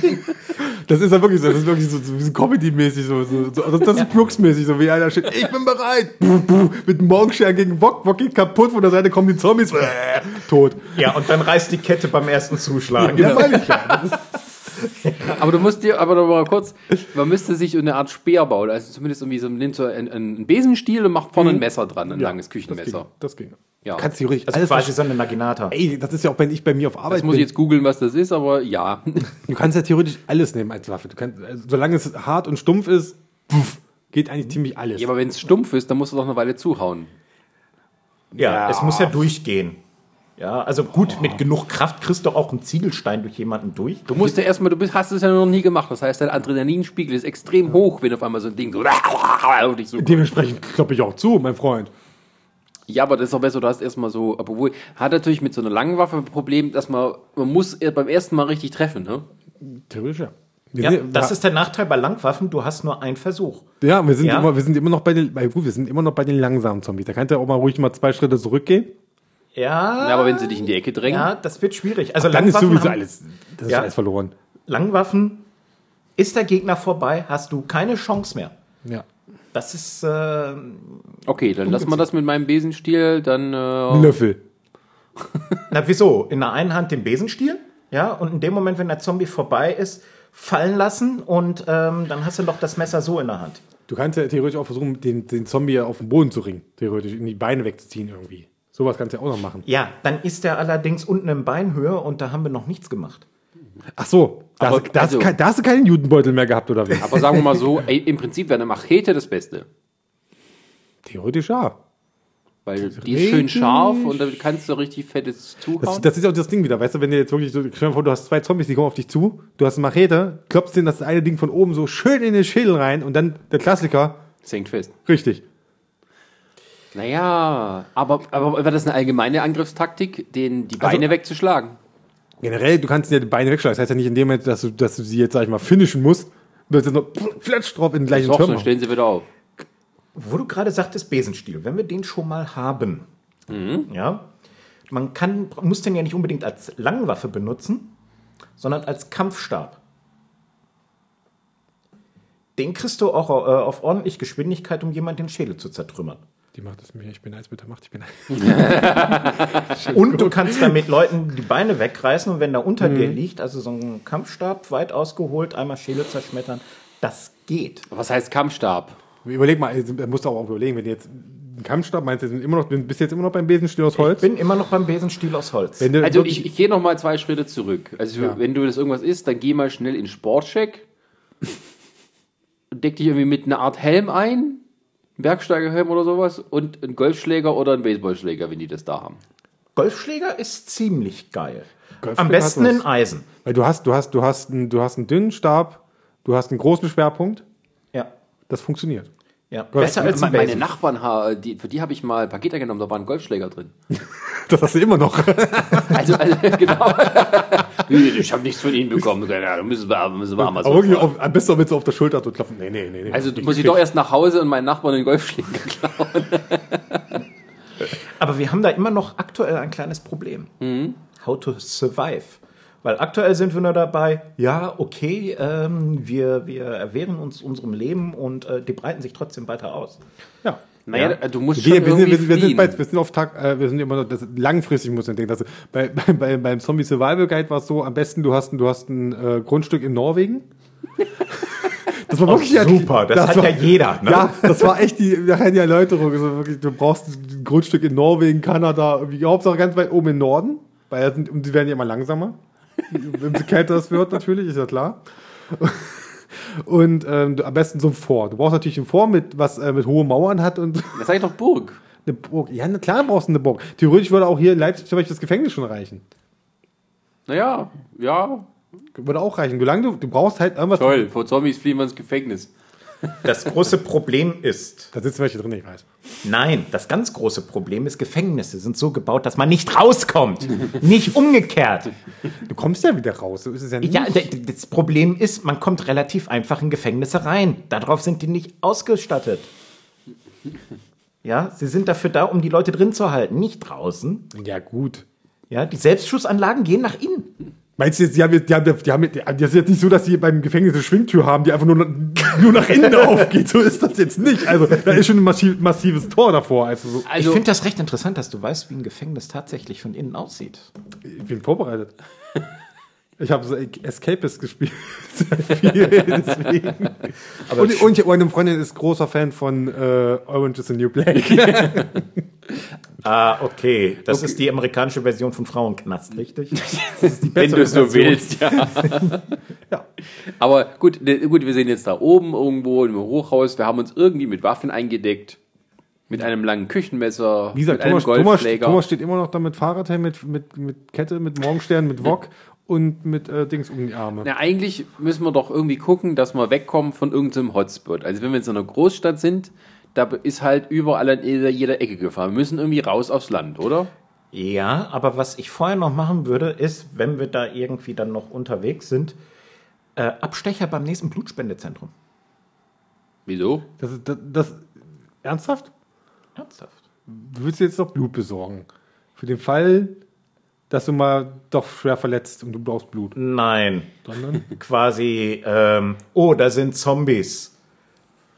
Das ist ja wirklich so, das ist wirklich so, so, so Comedy-mäßig, so, so, so das, das ist Brooks-mäßig, so wie einer steht, ich bin bereit, buh, buh, mit dem Morgenstern gegen Wok, Wok geht kaputt, von der Seite kommen die Zombies, äh, tot. Ja, und dann reißt die Kette beim ersten Zuschlagen. Ja, meine ich ja. Aber du musst dir, aber noch mal kurz, man müsste sich eine Art Speer bauen, also zumindest irgendwie so, nimmt so einen, einen Besenstiel und macht vorne ein Messer dran, ein langes Das ging. Küchenmesser. Das ging. Ja. Du kannst theoretisch Also alles quasi so eine Naginata. Ey, das ist ja auch, wenn ich bei mir auf Arbeit Das muss ich bin. jetzt googeln, was das ist, aber ja. Du kannst ja theoretisch alles nehmen als Waffe. Du kannst, also, solange es hart und stumpf ist, puff, geht eigentlich ziemlich alles. ja aber wenn es stumpf ist, dann musst du doch eine Weile zuhauen. Ja, Ja. es muss ja durchgehen. Ja, also gut, mit genug Kraft kriegst du auch einen Ziegelstein durch jemanden durch. Du musst ja erstmal, du bist, hast es ja noch nie gemacht. Das heißt, dein Adrenalinspiegel ist extrem hoch, wenn auf einmal so ein Ding so. auf dich so Dementsprechend kloppe ich auch zu, mein Freund. Ja, aber das ist auch besser, du hast erstmal so, obwohl, hat natürlich mit so einer langen Waffe ein Problem, dass man, man muss beim ersten Mal richtig treffen, ne? Theoretisch ja. Ja, das ja, ist der Nachteil bei Langwaffen, du hast nur einen Versuch. ja, wir sind Ja. immer, wir sind immer noch bei den, bei, gut, wir sind immer noch bei den langsamen Zombies. Da kannst du auch mal ruhig mal zwei Schritte zurückgehen. Ja, Ja, aber wenn sie dich in die Ecke drängen, ja, das wird schwierig. Also Dann ist Langwaffen sowieso haben- alles, das ist Ja. alles verloren. Langwaffen, ist der Gegner vorbei, hast du keine Chance mehr. Ja. Das ist, äh, okay, dann lass mal das mit meinem Besenstiel, dann, äh, Löffel. na wieso? In der einen Hand den Besenstiel, ja, und in dem Moment, wenn der Zombie vorbei ist, fallen lassen und ähm, dann hast du noch das Messer so in der Hand. Du kannst ja theoretisch auch versuchen, den, den Zombie auf den Boden zu ringen. Theoretisch in die Beine wegzuziehen irgendwie. Sowas kannst du ja auch noch machen. Ja, dann ist der allerdings unten in Beinhöhe und da haben wir noch nichts gemacht. Ach so, da, Aber hast, da, also- da hast du keinen Judenbeutel mehr gehabt, oder wie? Aber sagen wir mal so, ey, im Prinzip wäre eine Machete das Beste. Theoretisch ja. Weil die ist schön Richtig. scharf und da kannst du richtig fettes zuhauen. Das, das ist auch das Ding wieder, weißt du, wenn du jetzt wirklich so, stell dir vor, du hast zwei Zombies, die kommen auf dich zu, du hast eine Machete, klopfst denen das eine Ding von oben so schön in den Schädel rein und dann der Klassiker, Das hängt fest. richtig. Naja, aber, aber war das eine allgemeine Angriffstaktik, den die Also- Beine wegzuschlagen? Generell, du kannst dir die Beine wegschlagen. Das heißt ja nicht in dem Moment, dass du, dass du sie jetzt, sag ich mal, finishen musst. Du hast jetzt noch flatsch drauf in den gleichen Turm. dann stellen sie wieder auf. Wo du gerade sagtest, Besenstiel, wenn wir den schon mal haben, ja, man kann, muss den ja nicht unbedingt als Langwaffe benutzen, sondern als Kampfstab. Den kriegst du auch äh, auf ordentlich Geschwindigkeit, um jemand den Schädel zu zertrümmern. Die macht es mir, ich bin eins, bitte macht, ich bin eins. Und du kannst damit Leuten die Beine wegreißen und wenn da unter dir liegt, also so ein Kampfstab weit ausgeholt, einmal Schädel zerschmettern, das geht. Was heißt Kampfstab? Überleg mal, also, musst du auch überlegen, wenn du jetzt einen Kampfstab meinst, du sind immer noch, bist jetzt immer noch beim Besenstiel aus Holz? Ich bin immer noch beim Besenstiel aus Holz. Wenn du Also ich, ich gehe noch mal zwei Schritte zurück. Also Ja. wenn du das irgendwas isst, dann geh mal schnell in Sportcheck. Deck dich irgendwie mit einer Art Helm ein, Bergsteigerhelm oder sowas und einen Golfschläger oder einen Baseballschläger, wenn die das da haben. Golfschläger ist ziemlich geil. Golfschläger Am besten in Eisen. Weil du hast, du hast, du hast, einen, du hast einen dünnen Stab, du hast einen großen Schwerpunkt, Ja. das funktioniert. ja. Besser als ein Me- Meine Besen. Nachbarn, die, für die habe ich mal Pakete genommen, da war ein Golfschläger drin. Das hast du immer noch. Also, also genau. ich habe nichts von ihnen bekommen. Keine Ahnung, müssen wir, müssen wir Aber Amazon wirklich fragen. auf, am besten mit so auf der Schulter so klopfen. Nee, nee, nee. nee. Also muss ich doch erst nach Hause und meinen Nachbarn den Golfschläger klauen. Aber wir haben da immer noch aktuell ein kleines Problem. How to survive. Weil aktuell sind wir nur dabei, ja, okay, ähm, wir, wir erwehren uns unserem Leben und äh, die breiten sich trotzdem weiter aus. Ja. Naja, Ja. du musst Wir, schon wir, sind, irgendwie wir, sind, wir, sind fliehen. bei, wir sind auf Tag, äh, wir sind immer noch, das, langfristig muss man denken. Also bei, bei, bei, beim Zombie Survival Guide war es so, am besten du hast, ein- du hast ein äh, Grundstück in Norwegen. Das war wirklich super, das hat war, ja jeder, ne? Ja, das war echt die, die Erläuterung. Also wirklich, du brauchst ein Grundstück in Norwegen, Kanada, irgendwie Hauptsache ganz weit oben im Norden, weil sind- die werden ja immer langsamer. Wenn sie kälter es wird, natürlich, ist ja klar. Und ähm, am besten so ein Fort. Du brauchst natürlich ein Fort mit was äh, mit hohen Mauern hat und Das ich doch Burg. eine Burg. Ja, klar brauchst du eine Burg. Theoretisch würde auch hier in Leipzig zum Beispiel das Gefängnis schon reichen. Naja, ja, Würde auch reichen. Solange du, du brauchst halt irgendwas. toll. Vor Zombies fliehen wir ins Gefängnis. Das große Problem ist, Da sitzen welche drin, ich weiß. nein, das ganz große Problem ist, Gefängnisse sind so gebaut, dass man nicht rauskommt. nicht umgekehrt. Du kommst ja wieder raus. So ist es ja nicht. Ja, das Problem ist, man kommt relativ einfach in Gefängnisse rein. Darauf sind die nicht ausgestattet. Ja, sie sind dafür da, um die Leute drin zu halten, nicht draußen. ja gut. Ja, die Selbstschussanlagen gehen nach innen. Meinst du jetzt, die haben, jetzt- die haben, die haben, die haben, das ist jetzt nicht so, dass sie beim Gefängnis eine Schwingtür haben, die einfach nur, nur nach innen aufgeht. So ist das jetzt nicht. Also, da ist schon ein massiv, massives Tor davor. Also, so, Also, ich finde das recht interessant, dass du weißt, wie ein Gefängnis tatsächlich von innen aussieht. ich bin vorbereitet. Ich habe so Escapist gespielt. Sehr viel, deswegen. und, und ich- meine Freundin ist großer Fan von äh, Orange is the New Black. Ah, okay. Das ist die amerikanische Version von Frauenknast, richtig? wenn du so Version. willst, ja. Ja. Aber gut, ne, gut, wir sind jetzt da oben irgendwo im Hochhaus. Wir haben uns irgendwie mit Waffen eingedeckt. Mit einem langen Küchenmesser, Wie gesagt, mit einem Thomas, Thomas, Golfschläger. Thomas steht immer noch da mit Fahrradhelm, mit, mit, mit Kette, mit Morgenstern, mit Wok und mit äh, Dings um die Arme. Na, eigentlich müssen wir doch irgendwie gucken, dass wir wegkommen von irgendeinem Hotspot. Also wenn wir jetzt in einer Großstadt sind, da ist halt überall an jeder, jeder Ecke Gefahr. Wir müssen irgendwie raus aufs Land, oder? Ja, aber was ich vorher noch machen würde, ist, wenn wir da irgendwie dann noch unterwegs sind, äh, Abstecher beim nächsten Blutspendezentrum. Wieso? Das, ist- das, das, ernsthaft? Ernsthaft? Du willst jetzt doch Blut besorgen. Für den Fall, dass du mal doch schwer verletzt und du brauchst Blut. Nein. Sondern? Quasi, ähm, oh, da sind Zombies.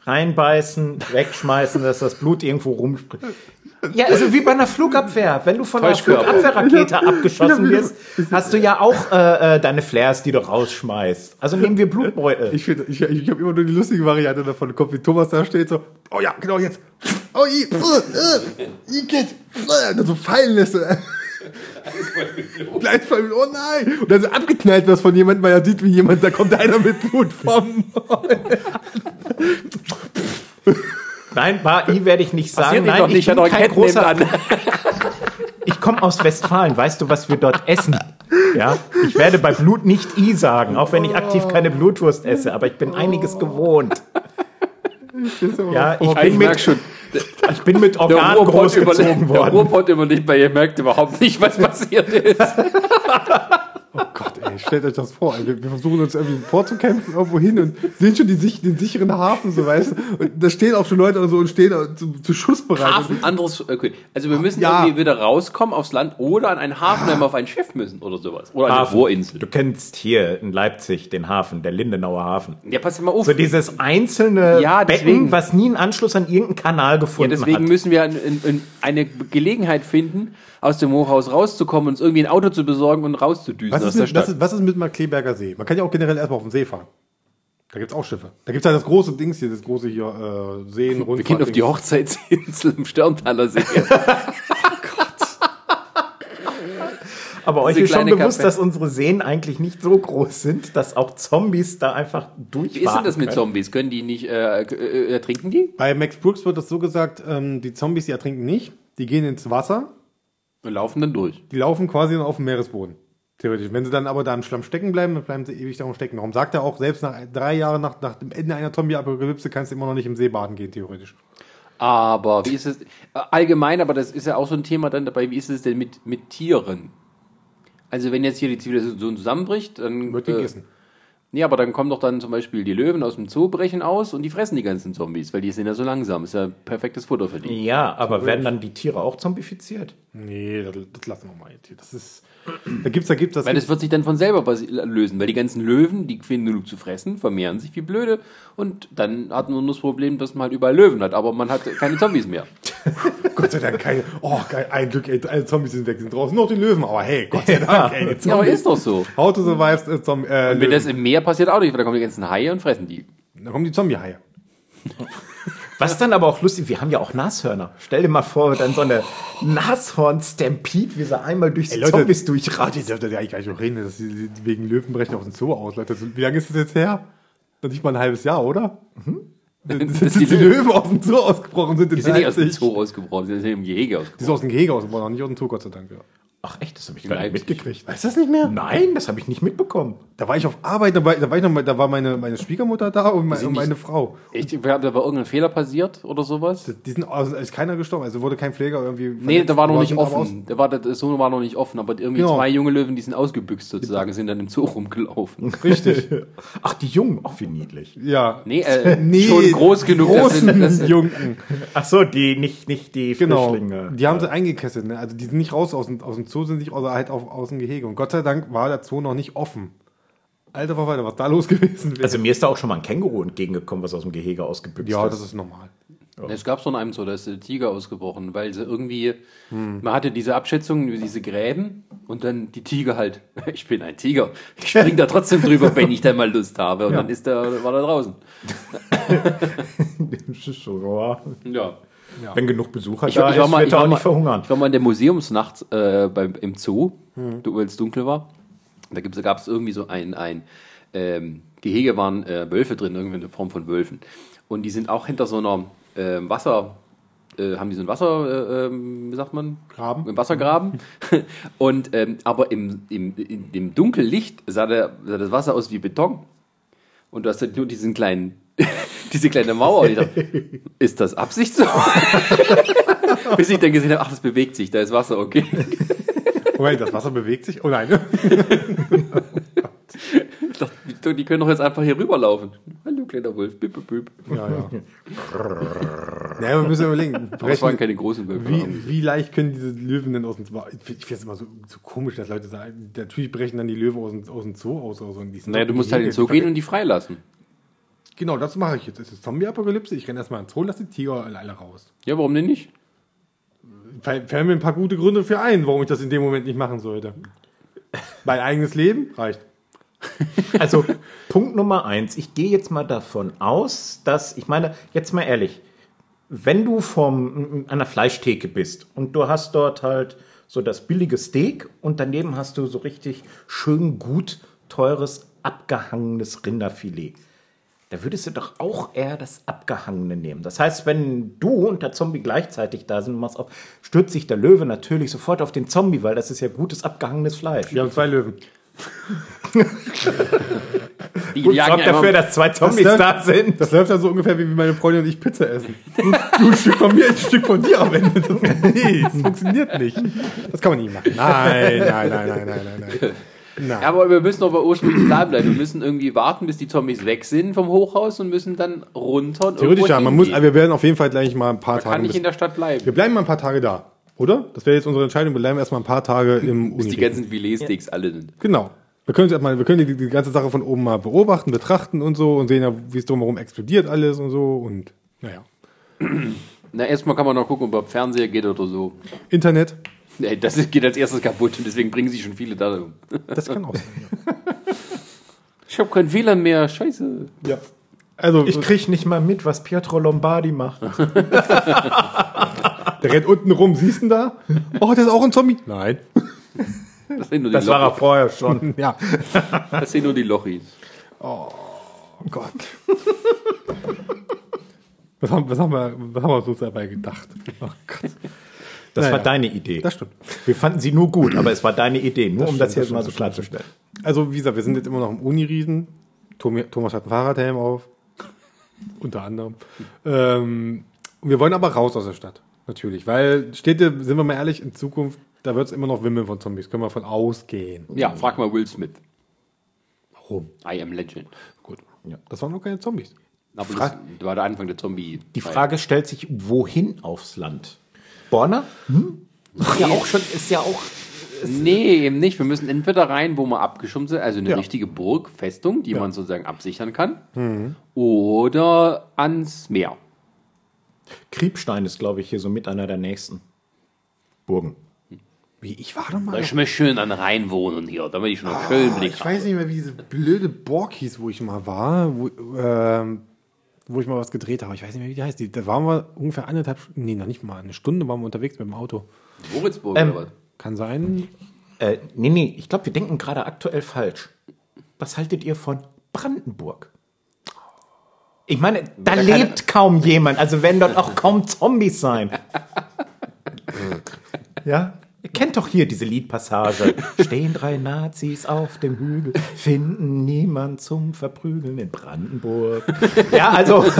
Reinbeißen, wegschmeißen, dass das Blut irgendwo rumspringt. Ja, also wie bei einer Flugabwehr. Wenn du von einer. Flugabwehrrakete abgeschossen wirst, hast du ja auch äh, äh, deine Flares, die du rausschmeißt. Also nehmen wir Blutbeutel. Ich, find, ich, ich habe immer nur die lustige Variante davon im Kopf, wie Thomas da steht, so, oh ja, genau jetzt. Oh, i, uh, uh, Igitt, uh, dann so fallen lässt. Äh. Gleich fallen, oh nein. Und dann so abgeknallt wird von jemandem, weil er sieht, wie jemand, da kommt einer mit Blut vom. Nein, bei I werde ich nicht sagen. Nein, doch ich nicht, bin hat euch kein Ketten großer an. Ich komme aus Westfalen. Weißt du, was wir dort essen? Ja, ich werde bei Blut nicht I sagen, auch wenn ich aktiv keine Blutwurst esse, aber ich bin einiges gewohnt. Ja, ich bin merk mit, schon, ich bin mit der Organ Ruhrpott, großgezogen überlebt, der worden. Ruhrpott überlebt bei ihr, merkt überhaupt nicht, was passiert ist. Oh Gott, ey, stellt euch das vor. Ey. Wir, versuchen uns irgendwie vorzukämpfen irgendwo hin und sehen schon die, den sicheren Hafen, so weißt du. Und da stehen auch schon Leute und so und stehen zu, zu Schussbereit. Hafen, anderes, okay. Also wir müssen Ja. irgendwie wieder rauskommen aufs Land oder an einen Hafen, wenn wir auf ein Schiff müssen oder sowas. Oder eine. Ruhrinsel. Du kennst hier in Leipzig den Hafen, der Lindenauer Hafen. Ja, pass mal auf. So dieses einzelne Ja, Becken, deswegen. was nie einen Anschluss an irgendeinen Kanal ja, gefunden deswegen hat. müssen wir in, in, in eine Gelegenheit finden, aus dem Hochhaus rauszukommen und uns irgendwie ein Auto zu besorgen und rauszudüsen Was aus ist, der mit, Stadt. was, ist, was ist mit dem Kleberger See? Man kann ja auch generell erstmal auf dem See fahren. Da gibt's auch Schiffe. Da gibt's ja das große Dings hier, das große hier, äh, Seen, wir gehen auf die Hochzeitsinsel im Sterntaler See. Aber euch ist schon bewusst, Kapelle. dass unsere Seen eigentlich nicht so groß sind, dass auch Zombies da einfach durchfahren Wie ist denn das mit können. Zombies? Können die nicht, äh, äh, ertrinken die? Bei Max Brooks wird das so gesagt, ähm, die Zombies, die ertrinken nicht, die gehen ins Wasser, Und laufen dann durch. die laufen quasi auf dem Meeresboden. Theoretisch. Wenn sie dann aber da im Schlamm stecken bleiben, dann bleiben sie ewig darum stecken. Darum sagt er auch, selbst nach drei Jahren nach, nach dem Ende einer Zombie-Apokalypse kannst du immer noch nicht im See baden gehen, theoretisch. Aber wie ist es, äh, allgemein, aber das ist ja auch so ein Thema dann dabei, wie ist es denn mit, mit Tieren? Also wenn jetzt hier die Zivilisation zusammenbricht, dann... Wird äh, gegessen. Nee, aber dann kommen doch dann zum Beispiel die Löwen aus dem Zoo, brechen aus und die fressen die ganzen Zombies, weil die sind ja so langsam. Ist ja perfektes Futter für die. Ja, aber werden dann die Tiere auch zombifiziert? Nee, das, das lassen wir mal jetzt hier. Das ist. Da gibt's, da gibt's das. Weil das wird sich dann von selber lösen, weil die ganzen Löwen, die finden genug zu fressen, vermehren sich wie blöde und dann hat man nur das Problem, dass man halt überall Löwen hat, aber man hat keine Zombies mehr. Gott sei Dank keine. Oh, geil, ein Glück, ey, alle Zombies sind weg, sind draußen noch die Löwen. Aber hey, Gott sei Dank, ey, Zombies. Ja, aber ist doch so. How to survive äh, Zombie, äh, Wenn Löwen. das im Meer passiert auch nicht, weil da kommen die ganzen Haie und fressen die. Dann kommen die Zombie-Haie. Was dann aber auch lustig, wir haben ja auch Nashörner. Stell dir mal vor, dann so eine Nashorn-Stampede, wie sie einmal durch die Ey, Leute, Zombies durchraten. die dürfte ja eigentlich gar nicht noch reden, dass die wegen Löwen brechen aus dem Zoo aus, Leute. Wie lange ist das jetzt her? Noch nicht mal ein halbes Jahr, oder? Mhm. Dass ist die, die Löwen aus dem Zoo ausgebrochen sind. in Die sind nicht aus dem. Zoo ausgebrochen, die sind im Gehege Die ausgebrochen. sind aus dem Gehege ausgebrochen, noch nicht aus dem Zoo, Gott sei Dank. Ja. Ach echt, das habe ich gar nicht mitgekriegt. Weißt du das nicht mehr? Nein, das habe ich nicht mitbekommen. Da war ich auf Arbeit, da war, da war, ich noch, mal- da war meine, meine Schwiegermutter da und meine, sind und meine nicht- Frau. Ich, da war irgendein Fehler passiert oder sowas? Die sind, also ist keiner gestorben, also wurde kein Pfleger irgendwie. Nee, da war noch nicht sind offen. Der, war, der Sohn war noch nicht offen, aber irgendwie Genau. zwei junge Löwen, die sind ausgebüxt sozusagen, sind dann im Zoo rumgelaufen. Richtig. Ach, die Jungen, ach wie niedlich. Ja. Nee, äh, Nee, schon groß genug. Großen dass sie- dass sie- Jungen. Ach so, die nicht, nicht die Genau. Frischlinge. Die haben sie eingekesselt, ne? Also die sind nicht raus aus dem, aus dem Zoo, sind nicht außer halt auf, aus dem Gehege. Und Gott sei Dank war der Zoo noch nicht offen. Alter Verwalter, was da los gewesen wäre. Also mir ist da auch schon mal ein Känguru entgegengekommen, was aus dem Gehege ausgebüxt ja, ist. das ist normal. Es gab so in einem Zoo, da ist der Tiger ausgebrochen, weil sie irgendwie, Hm. man hatte diese Abschätzungen, diese Gräben und dann die Tiger halt, ich bin ein Tiger, ich spring da trotzdem drüber, wenn ich da mal Lust habe und Ja. dann ist der, war er draußen. So, ja. Ja. Wenn genug Besucher Ich, da ich, war ist, mal, wird er auch mal, nicht verhungern. ich war mal in der Museumsnacht äh, beim, im Zoo, Hm. du- weil es dunkel war. Da gab es irgendwie so ein, ein ähm, Gehege, waren äh, Wölfe drin, irgendwie eine Form von Wölfen. Und die sind auch hinter so einer ähm, Wasser, äh, haben die so ein Wasser, äh, ähm, wie sagt man? Graben. Im Wassergraben. Und, ähm, aber im, im, in dem Dunkellicht sah, der, sah das Wasser aus wie Beton. Und du hast halt nur diesen kleinen, diese kleine Mauer. Dachte, ist das Absicht so? Bis ich dann gesehen habe, ach, das bewegt sich, da ist Wasser, okay. Moment, das Wasser bewegt sich? Oh nein. Dachte, die können doch jetzt einfach hier rüberlaufen. Hallo, kleiner Wolf. Bip, bip, bip. ja, ja. naja, wir müssen überlegen. Aber es waren Brechen, keine großen Wölfe. wie, wie leicht können diese Löwen denn aus dem Zoo? Ich finde es immer so, so komisch, dass Leute sagen, natürlich brechen dann die Löwen aus dem, aus dem Zoo aus. Oder so. Naja, du musst halt in den Zoo gehen und die freilassen. Genau, das mache ich jetzt. Es ist Zombie-Apokalypse. Ich renne erstmal ins Zoo, lass die Tiger alle raus. Ja, warum denn nicht? fällen mir ein paar gute Gründe für ein, warum ich das in dem Moment nicht machen sollte. Mein eigenes Leben reicht. Also Punkt Nummer eins. Ich gehe jetzt mal davon aus, dass, ich meine, jetzt mal ehrlich, wenn du vom, an einer Fleischtheke bist und du hast dort halt so das billige Steak und daneben hast du so richtig schön gut teures abgehangenes Rinderfilet. Da würdest du doch auch eher das Abgehangene nehmen. Das heißt, wenn du und der Zombie gleichzeitig da sind und machst auf, stürzt sich der Löwe natürlich sofort auf den Zombie, weil das ist ja gutes abgehangenes Fleisch. Wir haben zwei Löwen. Die jagen sorgt dafür, dass zwei Zombies läuft- da sind. Das läuft dann so ungefähr wie meine Freundin und ich Pizza essen. Du, du ein Stück von mir, ein Stück von dir am Ende. Das, nee, das funktioniert nicht. Das kann man nicht machen. Nein, nein, nein, nein, nein, nein, nein. Nein. Ja, aber wir müssen aber ursprünglich Plan bleiben. Wir müssen irgendwie warten, bis die Zombies weg sind vom Hochhaus und müssen dann runter. und Theoretisch ja, man muss, aber wir werden auf jeden Fall gleich mal ein paar Man kann Tage. nicht in der Stadt bleiben. wir bleiben mal ein paar Tage da, oder? Das wäre jetzt unsere Entscheidung. Wir bleiben erstmal ein paar Tage im Bis die Uni. ganzen Filetsteaks alle sind. Genau. Wir können, erstmal, wir können die, die ganze Sache von oben mal beobachten, betrachten und so und sehen ja, wie es drumherum explodiert alles und so und naja. Na, erstmal kann man noch gucken, ob Fernseher geht oder so. Internet, Nee, das geht als erstes kaputt und deswegen bringen sich schon viele da um. das kann auch sein. Ich habe kein WLAN mehr, scheiße. Ja. ja. Also, Ich krieg nicht mal mit, was Pietro Lombardi macht. der rennt unten rum, siehst du ihn da? Oh, das ist auch ein Zombie? Nein. Das sind nur die, Das war er vorher schon. Ja. Das sind nur die Lochis. Oh Gott. Was haben, was, haben wir, was haben wir uns dabei gedacht? Oh Gott. Das Naja. war deine Idee. Das stimmt. Wir fanden sie nur gut, aber es war deine Idee, nur um stimmt, das hier das mal so das klarzustellen. Also, wie gesagt, wir sind jetzt immer noch im Uniriesen. Thomas hat einen Fahrradhelm auf. Unter anderem. Ähm, und wir wollen aber raus aus der Stadt. Natürlich. Weil Städte, sind wir mal ehrlich, in Zukunft, da wird es immer noch wimmeln von Zombies. Können wir von ausgehen. Ja, frag mal Will Smith. Warum? I am Legend. Gut. Ja. Das waren noch keine Zombies. Aber das war der Anfang der Zombie. Die Frage stellt sich, wohin aufs Land? Borna? Hm? Ist ja auch schon, ist ja auch. Nee, eben nicht. Wir müssen entweder rein, wo wir abgeschirmt sind, also eine Ja. richtige Burg, Festung, die man sozusagen absichern kann, oder ans Meer. Kriebstein ist, glaube ich, hier so mit einer der nächsten Burgen. Wie, ich war doch Da mal. ich möchte schön an Rhein wohnen hier, damit ich schon einen schönen Blick Ich weiß nicht mehr, wie diese blöde Borg hieß, wo ich mal war, wo, ähm, wo ich mal was gedreht habe. Ich weiß nicht mehr, wie die heißt. Die, da waren wir ungefähr anderthalb, nee, noch nicht mal, eine Stunde waren wir unterwegs mit dem Auto. Moritzburg Ähm, oder was? Kann sein. Äh, nee, nee, ich glaube, wir denken gerade aktuell falsch. Was haltet ihr von Brandenburg? Ich meine, da Da lebt kaum jemand, also werden dort auch kaum Zombies sein. ja? Ihr kennt doch hier diese Liedpassage. Stehen drei Nazis auf dem Hügel, finden niemand zum Verprügeln in Brandenburg. Ja, also.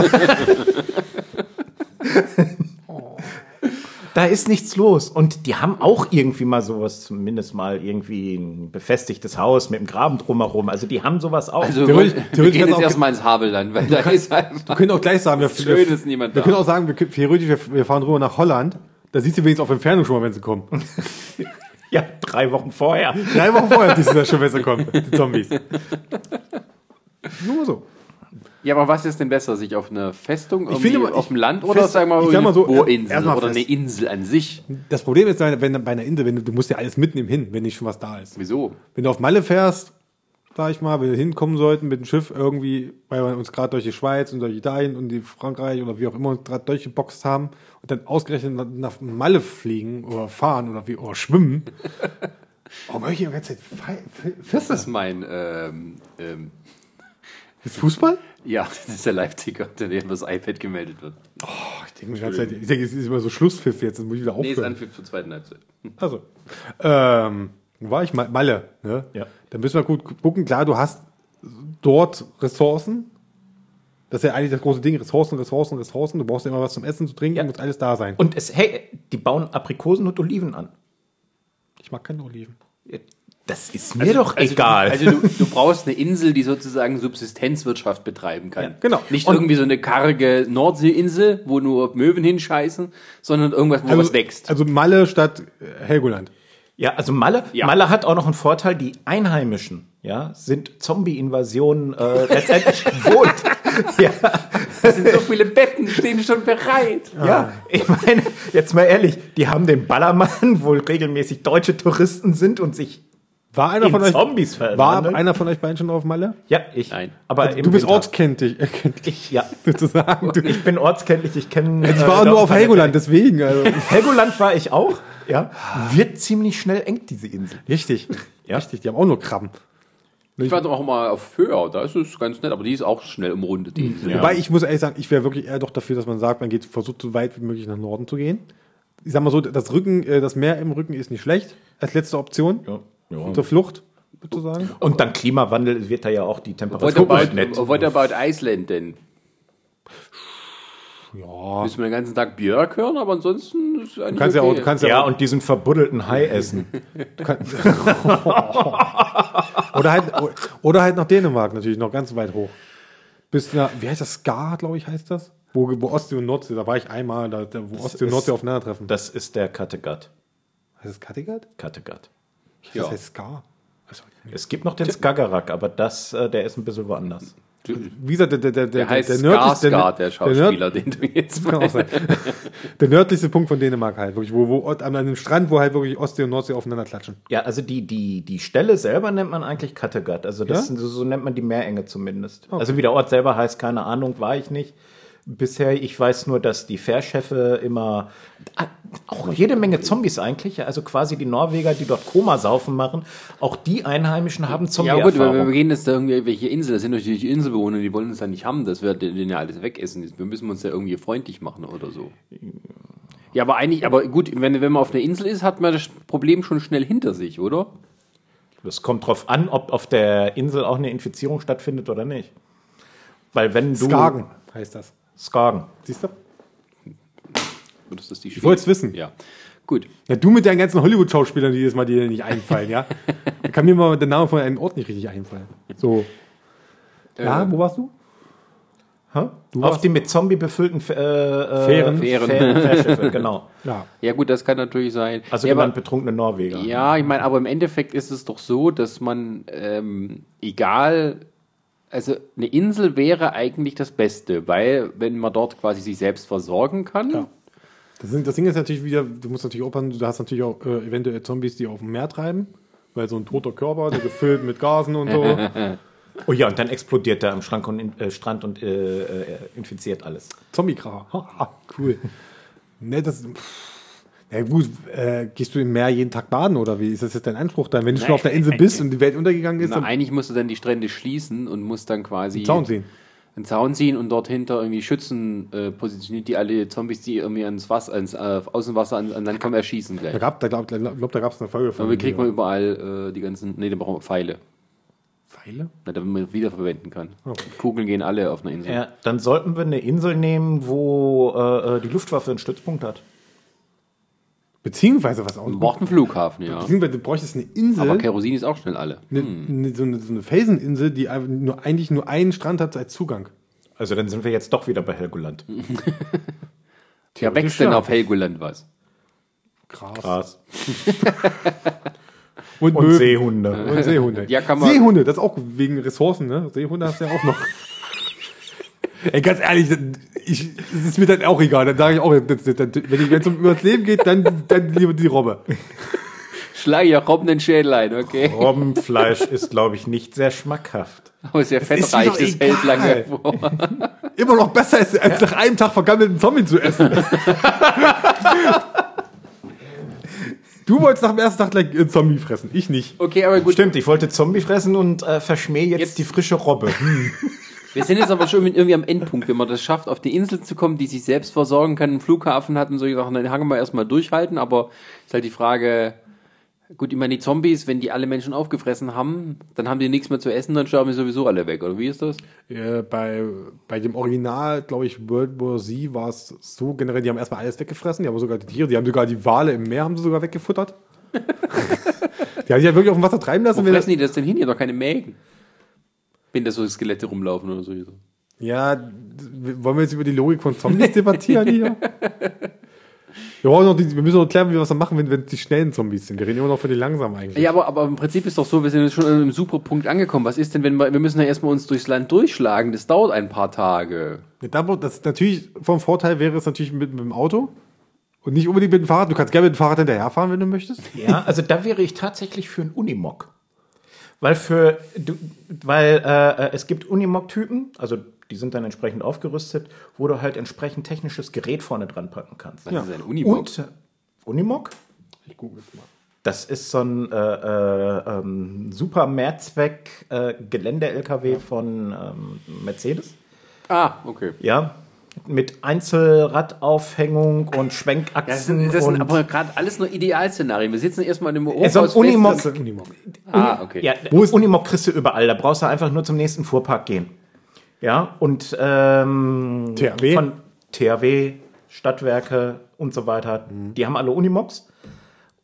Da ist nichts los. Und die haben auch irgendwie mal sowas, zumindest mal irgendwie ein befestigtes Haus mit einem Graben drumherum. Also die haben sowas auch. Also, wir theoretisch gehen jetzt erstmal ins Havelland, weil da ist einfach. Wir können auch gleich sagen, wir, Schön wir, ist niemand wir da. können auch sagen, wir, können- theoretisch, wir, wir fahren rüber nach Holland. Da siehst du wenigstens auf Entfernung schon mal, wenn sie kommen. ja, drei Wochen vorher. Drei Wochen vorher siehst du das schon, wenn sie kommen, die Zombies. Nur so. Ja, aber was ist denn besser, sich auf eine Festung Ich finde auf ich- dem Land oder fest- sagen wir ich mal sag mal so, eine Bohrinsel oder fest. eine Insel an sich? Das Problem ist, wenn bei einer Insel, wenn du, du musst ja alles mitnehmen hin, wenn nicht schon was da ist. Wieso? Wenn du auf Malle fährst, sag ich mal, wenn wir hinkommen sollten mit dem Schiff irgendwie, weil wir uns gerade durch die Schweiz und durch Italien und die Frankreich oder wie auch immer uns gerade durchgeboxt haben und dann ausgerechnet nach- Malle fliegen oder fahren oder wie oder schwimmen. Warum höre ich die ganze Zeit Fe- Das ist mein ähm, ähm, Fußball? ja, das ist der Live-Ticker, der über das iPad gemeldet wird. Oh, ich denke mir die ganze Zeit, ich denke, es ist immer so Schlusspfiff jetzt, das muss ich wieder Nee, ist aufhören. Anpfiff zur zweiten Halbzeit. Also, ähm, war ich mal? Malle. Ne? Ja. Da müssen wir gut gucken. Klar, du hast dort Ressourcen. Das ist ja eigentlich das große Ding. Ressourcen, Ressourcen, Ressourcen. Du brauchst ja immer was zum Essen, zu trinken, Ja. muss alles da sein. Und es, hey, die bauen Aprikosen und Oliven an. ich mag keine Oliven. Das ist mir doch egal. Also, du, du brauchst eine Insel, die sozusagen Subsistenzwirtschaft betreiben kann. Ja, genau. Nicht Und- irgendwie so eine karge Nordseeinsel, wo nur Möwen hinscheißen, sondern irgendwas, wo was wächst. Also Malle statt Helgoland. Ja, also Malle, Ja. Malle hat auch noch einen Vorteil, die Einheimischen, ja, sind Zombie-Invasionen äh, letztendlich gewohnt. ja, Es sind so viele Betten, stehen schon bereit. Ja, ich meine, jetzt mal ehrlich, die haben den Ballermann, wo regelmäßig deutsche Touristen sind und sich War einer in von euch, Zombies war verwandeln. einer von euch beiden schon auf Malle? Ja, ich. Nein. Aber du im bist Winter. ortskenntlich, erkenntlich, Ich, ja. sozusagen. Du, Ich bin ortskenntlich, ich kenne. ich war nur auf Helgoland, deswegen. Also. Helgoland war ich auch, ja. Wird ziemlich schnell eng, diese Insel. Richtig. Ja. Richtig, die haben auch nur Krabben. Ich war doch auch mal auf Föhr, da ist es ganz nett, aber die ist auch schnell umrundet. Die Insel. Wobei ich muss ehrlich sagen, ich wäre wirklich eher doch dafür, dass man sagt, man geht, versucht so weit wie möglich nach Norden zu gehen. Ich sag mal so, das Rücken, äh, das Meer im Rücken ist nicht schlecht als letzte Option Ja. Ja. zur Flucht, sozusagen. Und dann Klimawandel wird da ja auch die What Temperatur about, nett. what about Iceland denn? Ja. Müssen wir den ganzen Tag Björk hören, aber ansonsten ist es eigentlich Du kannst ja auch, okay. du kannst ja, Ja, auch, und diesen verbuddelten Hai essen. du kannst, oder halt, oder halt nach Dänemark natürlich, noch ganz weit hoch. Bis nach, wie heißt das? Ska, glaube ich, heißt das? Wo, wo Ostsee und Nordsee, da war ich einmal, da, wo Ostsee und Nordsee aufeinandertreffen. Das ist der Kattegat. heißt das Kattegat? Kattegat. Ja. Das heißt Ska. Also, Es gibt noch den Skagerrak, aber das, äh, der ist ein bisschen woanders. Wie gesagt, der, der, der, Der heißt der nördlichste- der der Schauspieler, den du jetzt sein. Der nördlichste Punkt von Dänemark halt, wirklich, wo, wo an einem Strand, wo halt wirklich Ostsee und Nordsee aufeinander klatschen. Ja, also die, die, die Stelle selber nennt man eigentlich Kattegat. Also das, Ja? so, so nennt man die Meerenge zumindest. Also wie der Ort selber heißt, keine Ahnung, war ich nicht. Bisher, ich weiß nur, dass die Fährschiffe immer, ah, auch jede Menge Zombies eigentlich, also quasi die Norweger, die dort Komasaufen machen, auch die Einheimischen haben Ja gut, wenn wir Zombie-Erfahrung. gehen jetzt da irgendwie welche Insel, das sind natürlich die Inselbewohner, die wollen uns ja nicht haben, das wird denen ja alles wegessen. Wir müssen uns ja irgendwie freundlich machen oder so. Ja, aber eigentlich, aber gut, wenn, wenn man auf einer Insel ist, hat man das Problem schon schnell hinter sich, oder? Das kommt drauf an, ob auf der Insel auch eine Infizierung stattfindet oder nicht. Weil wenn du... Skagen heißt das. Skagen. Siehst du? Oder ist das die Ich wollte es wissen. Ja. Gut. Ja, du mit deinen ganzen Hollywood-Schauspielern, die jedes Mal dir nicht einfallen, ja? Da kann mir mal der Name von einem Ort nicht richtig einfallen. So. Ja, wo warst du? Hä? Du auf die mit Zombie befüllten äh, äh, Fähren. Fähren. Fähren, Fährschiffe, genau. Ja. Ja gut, das kann natürlich sein. Also ja, aber, betrunkene Norweger. ja, ich meine, aber im Endeffekt ist es doch so, dass man, ähm, egal, also eine Insel wäre eigentlich das Beste, weil wenn man dort quasi sich selbst versorgen kann, Ja. Das, sind, das Ding ist natürlich wieder, du musst natürlich aufpassen, du hast natürlich auch äh, eventuell Zombies, die auf dem Meer treiben, weil so ein toter Körper, der gefüllt mit Gasen und so. Oh ja, und dann explodiert er am Schrank und, äh, Strand und äh, äh, infiziert alles. Zombie-Kra. Ha, cool. Ne, das. Ja gut, äh, gehst du im Meer jeden Tag baden oder wie? Ist das jetzt dein Anspruch dann? Wenn du schon Nein, auf der Insel nein, bist und die Welt untergegangen ist, na, dann eigentlich musst du dann die Strände schließen und musst dann quasi Zaun ziehen. einen Zaun ziehen und dort hinter irgendwie Schützen äh, positioniert, die alle Zombies, die irgendwie ans Wasser, ans äh, Außenwasser an, an Land kommen, erschießen gleich. Da gab, da glaub, glaub, da gab es eine Folge von. Aber wie kriegt man überall äh, die ganzen, nee, da brauchen wir Pfeile, Pfeile? na, damit man wiederverwenden kann. Okay. Kugeln gehen alle auf einer Insel. Ja, dann sollten wir eine Insel nehmen, wo äh, äh, die Luftwaffe einen Stützpunkt hat. Beziehungsweise was auch. Wir brauchen einen Flughafen, ja. Beziehungsweise du bräuchtest eine Insel, Aber Kerosin ist auch schnell alle. eine, eine, so, eine, so eine Felseninsel, die nur, eigentlich nur einen Strand hat als Zugang. Also dann sind wir jetzt doch wieder bei Helgoland. Ja, wächst denn auf Helgoland was? Krass. Gras. Und, Und. Seehunde. Und Seehunde. Ja, kann man- Seehunde, das ist auch wegen Ressourcen, ne? Seehunde hast du ja auch noch. Ey, ganz ehrlich, ich, es ist mir dann auch egal. Dann sage ich auch, das, das, das, wenn es um übers Leben geht, dann, dann lieber die Robbe. Schlag ja Robben den Schädel ein, okay? Robbenfleisch ist, glaube ich, nicht sehr schmackhaft. Aber sehr fettreich, das hält lange vor. Immer noch besser, als, als nach einem Tag vergammelten Zombie zu essen. du wolltest nach dem ersten Tag gleich einen Zombie fressen, ich nicht. Okay, aber gut. Stimmt, ich wollte Zombie fressen und äh, verschmähe jetzt, Jetzt- die frische Robbe. Wir sind jetzt aber schon irgendwie am Endpunkt, wenn man das schafft, auf die Insel zu kommen, die sich selbst versorgen kann, einen Flughafen hat und solche Sachen, dann hangen wir erstmal durchhalten, aber ist halt die Frage, gut, ich meine, die Zombies, wenn die alle Menschen aufgefressen haben, dann haben die nichts mehr zu essen, dann sterben die sowieso alle weg, oder wie ist das? Äh, bei, bei dem Original, glaube ich, World War Z war es so generell, die haben erstmal alles weggefressen, die haben sogar die Tiere, die haben sogar die Wale im Meer haben sie sogar weggefuttert. die haben sich ja wirklich auf dem Wasser treiben lassen. Wo fressen die das denn hin? Die haben doch keine Mägen. Wenn da so Skelette rumlaufen oder so. Ja, wollen wir jetzt über die Logik von Zombies debattieren hier? Wir, brauchen noch die, wir müssen noch klären, wie wir was machen, wenn, wenn die schnellen Zombies sind. Wir reden immer noch für die langsamen eigentlich. Ja, aber, aber im Prinzip ist doch so, wir sind jetzt schon an einem super Punkt angekommen. Was ist denn, wenn wir, wir müssen ja erstmal uns durchs Land durchschlagen? Das dauert ein paar Tage. Ja, da- Das natürlich vom Vorteil wäre es natürlich mit, mit dem Auto und nicht unbedingt mit dem Fahrrad. Du kannst gerne mit dem Fahrrad hinterherfahren, wenn du möchtest. Ja, also da wäre ich tatsächlich für einen Unimog. Weil für du, weil äh, äh, es gibt Unimog-Typen, also die sind dann entsprechend aufgerüstet, wo du halt entsprechend technisches Gerät vorne dran packen kannst. Das ist ein Unimog. Und äh, Unimog? Ich google mal. Das ist so ein äh, äh, ähm, super Mehrzweck äh, Gelände-LKW von ähm, Mercedes. Ah, okay. Ja, mit Einzelradaufhängung und Schwenkachsen. sind, das sind und aber gerade alles nur Idealszenarien. Wir sitzen erstmal in dem Ja, so Hochhaus Unimog- Unimog. Ah, okay. Ja, Wo ist- Unimog kriegst du überall. Da brauchst du einfach nur zum nächsten Fuhrpark gehen. Ja, und ähm, THW? von THW, Stadtwerke und so weiter, die haben alle Unimogs.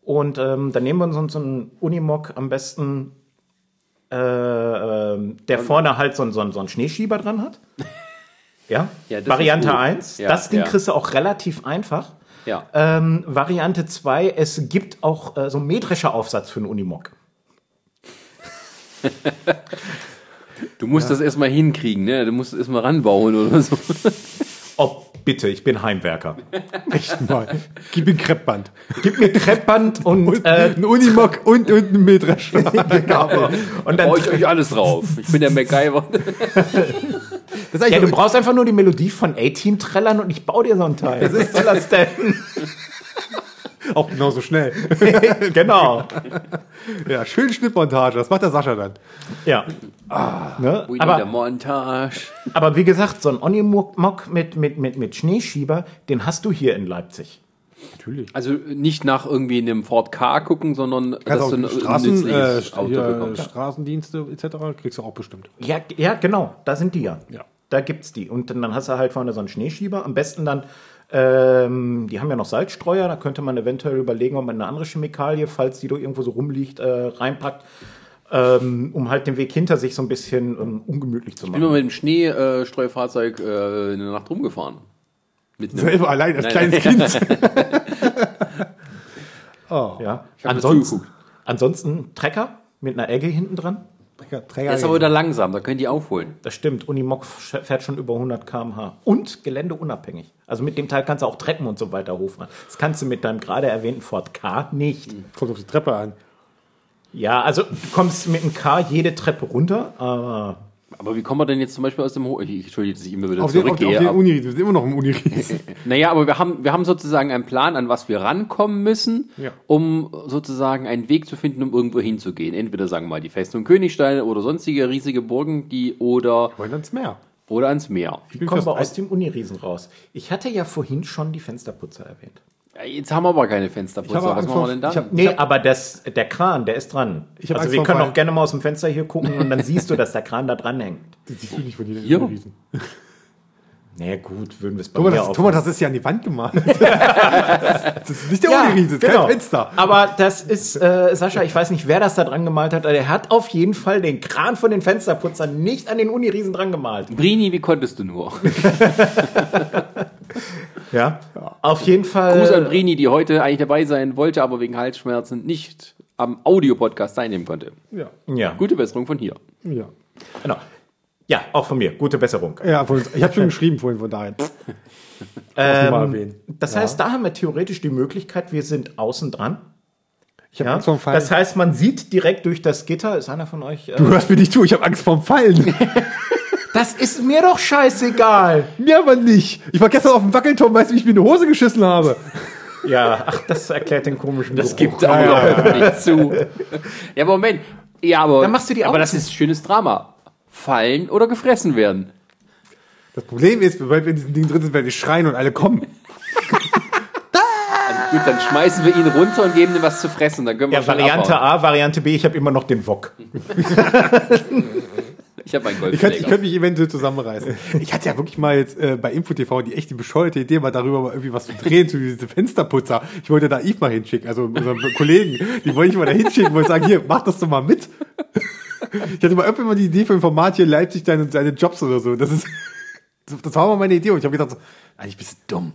Und ähm, dann nehmen wir uns so einen Unimog am besten, äh, ähm, der vorne halt so, so, so einen Schneeschieber dran hat. Ja, Ja, Variante ist gut. 1. Ja, das Ding ja. kriegst du auch relativ einfach. Ja. Ähm, Variante 2, es gibt auch äh, so einen Mähdrescher-Aufsatz für einen Unimog. Du musst das erstmal hinkriegen, ne? Du musst es erstmal ranbauen oder so. Oh, bitte, ich bin Heimwerker. Echt mal. Gib mir ein Kreppband. Gib mir Kreppband und, äh, Ein Unimog und, und ein Mähdrescher. und Da dann. baue ich euch alles drauf. Ich bin der MacGyver. Das ist Ja, du brauchst einfach nur die Melodie von A-Team trällern und ich baue dir so ein Teil. Das ist das denn? Auch genauso schnell. genau. Ja, schön Schnittmontage. Das macht der Sascha dann. Ja. Ne? We need Aber, a montage. aber wie gesagt, so ein Onimog mit, mit, mit, mit Schneeschieber, den hast du hier in Leipzig. Natürlich. Also nicht nach irgendwie einem Ford K gucken, sondern Kannst auch du ein Straßen, äh, Auto hier, bekommst. Straßendienste etc. kriegst du auch bestimmt. Ja, ja, genau, da sind die ja. Ja. Da gibt's die. Und dann hast du halt vorne so einen Schneeschieber. Am besten dann, ähm, die haben ja noch Salzstreuer, da könnte man eventuell überlegen, ob man eine andere Chemikalie, falls die da irgendwo so rumliegt, äh, reinpackt, ähm, um halt den Weg hinter sich so ein bisschen ähm, ungemütlich zu Ich bin mal machen. mit dem Schneestreufahrzeug äh, eine Nacht rumgefahren. Mit Selber allein als Nein, kleines nein. Kind. Ja. hab nur Ansonsten, zugeguckt. ansonsten Trecker mit einer Egge hinten dran. Träger, Der ist aber wieder langsam, da können die aufholen. Das stimmt. Unimog fährt schon über 100 km/h. Und geländeunabhängig. Also mit dem Teil kannst du auch Treppen und so weiter hochfahren. Das kannst du mit deinem gerade erwähnten Ford K nicht. Kommt auf die Treppe an. Ja, also du kommst mit dem K jede Treppe runter, aber Aber wie kommen wir denn jetzt zum Beispiel aus dem Hoch... Ich, Entschuldige, dass ich immer wieder Auf den, auf, den- auf zurückgehe. den Uni, wir sind immer noch im Uniries. Naja, aber wir haben, wir haben sozusagen einen Plan, an was wir rankommen müssen, Ja. um sozusagen einen Weg zu finden, um irgendwo hinzugehen. Entweder sagen wir mal die Festung Königstein oder sonstige riesige Burgen, die oder, Wollen ans Meer. Oder ans Meer. Ich bin kommen wir aus dem Uniriesen raus. Ich hatte ja vorhin schon die Fensterputzer erwähnt. Jetzt haben wir aber keine Fensterputzer. Was Angst machen wir denn dann? ich hab- Nee, aber das, der Kran, der ist dran. Also Angst wir können auch gerne mal aus dem Fenster hier gucken und dann siehst du, dass der Kran da dran hängt. Das siehst du nicht von. Hier? Uniriesen. Na gut, würden wir es bei Thomas, mir das, Thomas, das ist ja an die Wand gemalt. das ist nicht der Uniriesen, das ist kein Fenster. Aber das ist, äh, Sascha, ich weiß nicht, wer das da dran gemalt hat, aber der hat auf jeden Fall den Kran von den Fensterputzern nicht an den Uniriesen dran gemalt. Brini, wie konntest du nur? Ja. Auf jeden Fall. Gruß an Brini, die heute eigentlich dabei sein wollte, aber wegen Halsschmerzen nicht am Audiopodcast teilnehmen konnte. Ja. Ja, Gute Besserung von hier. Ja. genau. Ja, auch von mir. Gute Besserung. Ja, ich habe schon geschrieben vorhin, von daher. Ähm. Das heißt, da haben wir theoretisch die Möglichkeit, wir sind außen dran. Ich habe Ja? Angst vorm Fallen. Das heißt, man sieht direkt durch das Gitter. Ist einer von euch? Äh, du hörst mir nicht zu, ich habe Angst vorm Fallen. das ist mir doch scheißegal. mir aber nicht. Ich war gestern auf dem Wackelturm, weißt du, wie ich mir eine Hose geschissen habe? Ja, ach, das erklärt den komischen Das Geruch. gibt auch noch nicht zu. Ja, aber Moment. Ja, aber, Dann machst du die aber das ist schönes Drama. Fallen oder gefressen werden. Das Problem ist, weil wir in diesem Ding drin sind, werden wir schreien und alle kommen. Gut, dann schmeißen wir ihn runter und geben ihm was zu fressen. Dann können wir Ja, schon Variante abhauen. A, Variante B, ich habe immer noch den Wok. Ich habe einen Ich könnte, ich Golfschläger. könnte mich eventuell zusammenreißen. Ich hatte ja wirklich mal jetzt äh, bei InfoTV die echte bescheuerte Idee, mal darüber mal irgendwie was zu drehen, zu diese Fensterputzer. Ich wollte da Yves mal hinschicken, also unseren Kollegen. Die wollte ich mal da hinschicken, wollte sagen, hier, mach das doch mal mit. Ich hatte mal irgendwann mal die Idee für ein Format hier Leipzig deine, seine Jobs oder so. Das ist, das war mal meine Idee. Und ich habe gedacht, so, eigentlich bist du dumm.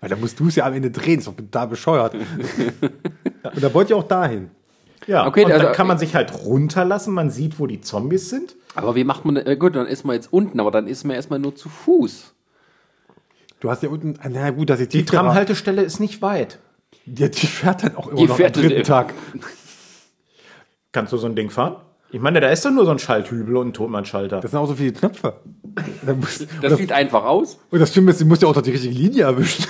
Weil da musst du es ja am Ende drehen, ist doch da bescheuert. Und da wollt ihr auch dahin. Ja, Okay, und also- dann kann man sich halt runterlassen, man sieht, wo die Zombies sind. Aber wie macht man, äh, gut, dann ist man jetzt unten, aber dann ist man erstmal nur zu Fuß. Du hast ja unten, ah, na gut, dass ich Die Tramhaltestelle ist nicht weit. Ja, die fährt dann auch immer Die noch am dritten Tag. Kannst du so ein Ding fahren? Ich meine, da ist doch nur so ein Schalthübel und ein Tonbandschalter. Das sind auch so viele Knöpfe. Muss, Das sieht einfach aus. und das Schlimme ist, du musst ja auch noch die richtige Linie erwischen.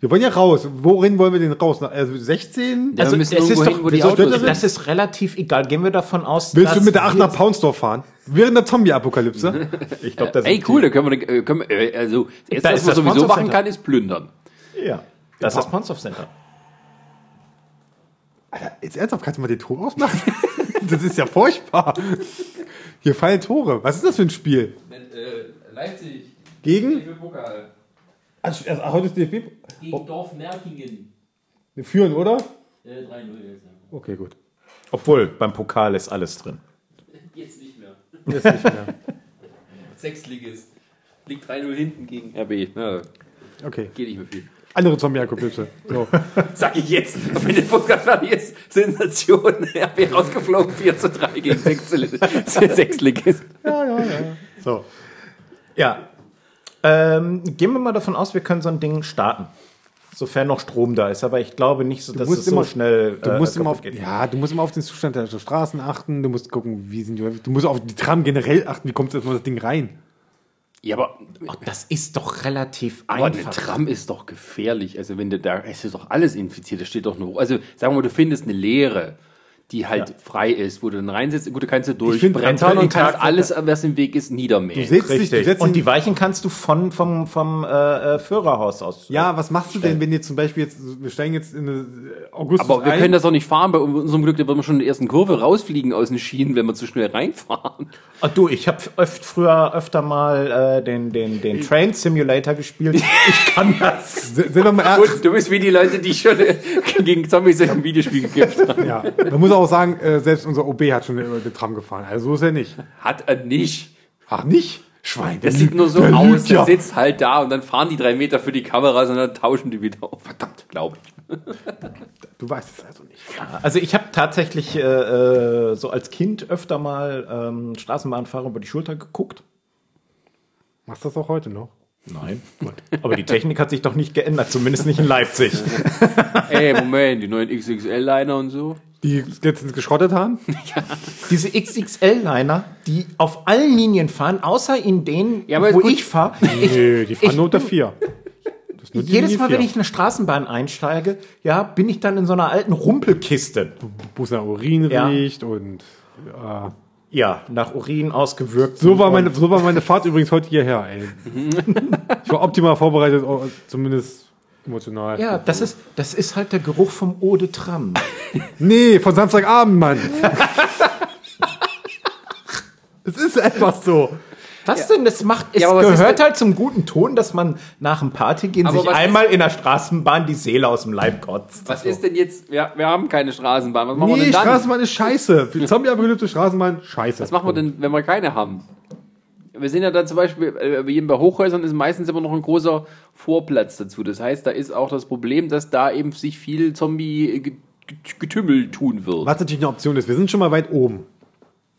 Wir wollen ja raus. Worin wollen wir denn raus? Also 16? Ja, müssen es ist doch, hin, wo die wieso Autos stört sind. das ist relativ egal. Gehen wir davon aus, Willst du mit der 8 wir- nach Poundsdorf fahren? Während der Zombie-Apokalypse? Ich glaube, das Ey, cool, da können wir, können wir äh, also, das Erste, Da was ist man das sowieso machen kann, ist plündern. Ja, das ist das Ponsdorf Center. Alter, jetzt ernsthaft, kannst du mal den Ton ausmachen? das ist ja furchtbar. Hier fallen Tore. Was ist das für ein Spiel? Leipzig, Gegen? Pokal. Also, also, heute ist DFB. Gegen Dorf Merkingen. Wir führen, oder? 3-0 jetzt. Okay, gut. Obwohl, beim Pokal ist alles drin. Jetzt nicht mehr. Jetzt nicht mehr. Sechstligist. Liegt 3-0 hinten gegen RB. Ja, Okay. geht nicht mehr viel. Andere Zombie-Apokalypse. So. Sag ich jetzt, wenn der Podcast fertig ist, Sensation, RB rausgeflogen, 4 zu 3 gegen Sechstligist. so. Ja. Ähm, gehen wir mal davon aus, wir können so ein Ding starten. Sofern noch Strom da ist. Aber ich glaube nicht, so, dass es so immer- schnell Du äh, musst immer auf, geht. ja, du musst immer auf den Zustand der Straßen achten. Du musst gucken, wie sind die. Du musst auf die Tram generell achten. Wie kommt erstmal das Ding rein? Ja, aber, Ach, das ist doch relativ aber eine einfach. Tram ist doch gefährlich. Also, wenn du da, es ist doch alles infiziert. Da steht doch nur, also, sagen wir mal, du findest eine Leere, die halt frei ist, wo du dann reinsetzt. Gut, du kannst du durchbrettern und kannst Tag- alles, was im Weg ist, niedermähen. Du setzt dich, du Richtig. setzt Und die Weichen kannst du von, vom, vom äh, äh, Führerhaus aus. Ja, was machst du denn, wenn jetzt zum Beispiel jetzt, wir steigen jetzt in eine August Aber wir können das doch nicht fahren. Bei unserem Glück, da würden wir schon in der ersten Kurve rausfliegen aus den Schienen, wenn wir zu schnell reinfahren. Ach du, ich habe öft, früher öfter mal äh, den, den, den Train Simulator gespielt. Ich kann das. Sind wir mal Und du bist wie die Leute, die schon äh, gegen Zombies im Videospiel gekämpft haben. ja, man muss auch sagen, äh, selbst unser OB hat schon über den Tram gefahren. Also so ist er nicht. Hat er nicht. Ach, nicht? Schwein. Das sieht nur so der aus. lügt Der ja. sitzt halt da und dann fahren die drei Meter für die Kamera, sondern tauschen die wieder auf. Verdammt, glaube ich. Du weißt es also nicht. Also ich habe tatsächlich äh, äh, so als Kind öfter mal ähm, Straßenbahnfahrer über die Schulter geguckt. Machst du das auch heute noch? Nein. Gut. Aber die Technik hat sich doch nicht geändert, zumindest nicht in Leipzig. Ey, Moment, die neuen XXL-Liner und so. Die letztens geschrottet haben? Diese XXL-Liner, die auf allen Linien fahren, außer in denen, Ja, wo gut. ich fahre. Nee, die fahren ich- nur unter vier. Jedes Mal, wenn ich in eine Straßenbahn einsteige, ja, bin ich dann in so einer alten Rumpelkiste. Wo es nach Urin Ja. riecht und ja. Ja, nach Urin ausgewirkt. So war, meine, so war meine Fahrt übrigens heute hierher, ey. Ich war optimal vorbereitet, oh, zumindest emotional. Ja, das ist, das ist halt der Geruch vom Eau de Tram. Nee, von Samstagabend, Mann. Es ist einfach so. Was denn? Das macht, es Ja, gehört halt zum guten Ton, dass man nach dem Party gehen Aber sich einmal in der Straßenbahn die Seele aus dem Leib kotzt. Was ist denn jetzt? Wir, wir haben keine Straßenbahn. Was machen wir Nee, denn dann? Straßenbahn ist scheiße. Für Zombie-apokalypse Straßenbahn, scheiße. Was machen wir denn, wenn wir keine haben? Wir sehen ja dann zum Beispiel, äh, bei jedem bei Hochhäusern ist meistens immer noch ein großer Vorplatz dazu. Das heißt, da ist auch das Problem, dass da eben sich viel Zombie-Getümmel tun wird. Was natürlich eine Option ist, wir sind schon mal weit oben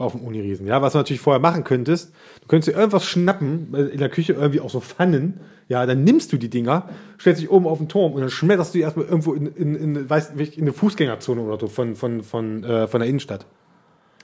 auf dem Uniriesen. Ja, was du natürlich vorher machen könntest, du könntest dir irgendwas schnappen, äh, in der Küche irgendwie auch so Pfannen. Ja, dann nimmst du die Dinger, stellst dich oben auf den Turm und dann schmetterst du die erstmal irgendwo in, in, in, weiß, in eine Fußgängerzone oder so von, von, von, äh, von der Innenstadt.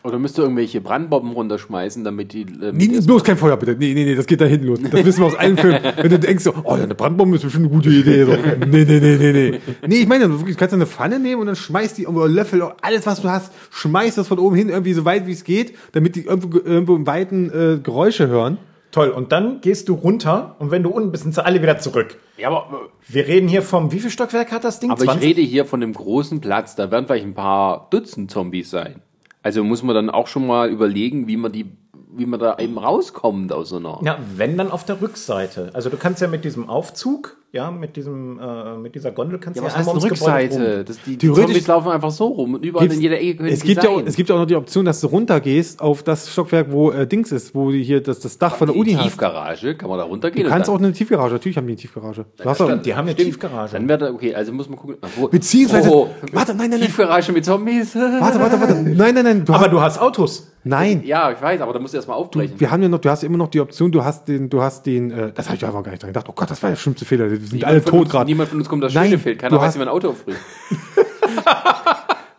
Oder müsst ihr irgendwelche Brandbomben runterschmeißen, damit die. Äh, Nee, nee, bloß kein Feuer, bitte. Nee, nee, nee, das geht da hinten los. Das wissen wir aus allen Filmen. Wenn du denkst so, oh, ja, eine Brandbombe ist bestimmt eine gute Idee. So, nee, nee, nee, nee, nee. Nee, ich meine, du kannst eine Pfanne nehmen und dann schmeißt die irgendwo einen Löffel, alles was du hast, schmeißt das von oben hin irgendwie so weit wie es geht, damit die irgendwo, irgendwo im Weiten äh, Geräusche hören. Toll, und dann gehst du runter und wenn du unten bist, sind sie alle wieder zurück. ja, aber, Wir reden hier vom, wie viel Stockwerk hat das Ding? aber ich rede hier von einem großen Platz. Da werden vielleicht ein paar Dutzend Zombies sein. Also muss man dann auch schon mal überlegen, wie man die, wie man da eben rauskommt aus so einer. Ja, wenn dann auf der Rückseite. Also du kannst ja mit diesem Aufzug ja, mit diesem, äh, mit dieser Gondel kannst Ja, du was ja einmal eine ums Gebäude rum. Rückseite? Das, die, die Theoretisch- Zombies laufen einfach so rum und überall in jeder Ecke können es gibt ja auch, es gibt ja auch noch die Option, dass du runtergehst auf das Stockwerk, wo äh, Dings ist, wo die hier das, das Dach von der Uni hast. Tiefgarage, kann man da runtergehen? Du kannst auch eine Tiefgarage, natürlich haben die eine Tiefgarage. Du hast doch, Die haben eine Stimmt. Tiefgarage. Dann wäre da, okay, also muss man gucken. Wo, Beziehungsweise- oh, warte, nein, nein, nein. Tiefgarage mit Zombies. warte, warte, warte. Nein, nein, nein. Du Aber hast, du hast Autos. nein. Ja, ich weiß, aber da musst du erstmal aufbrechen. Wir haben ja noch, du hast immer noch die Option, du hast den, du hast den, äh, das habe ich einfach gar nicht dran gedacht. Oh Gott, das war der schlimmste Fehler. Wir sind alle von tot gerade. Niemand von uns kommt das Nein, schöne Feld. Keiner weiß, wie man ein Auto aufbricht.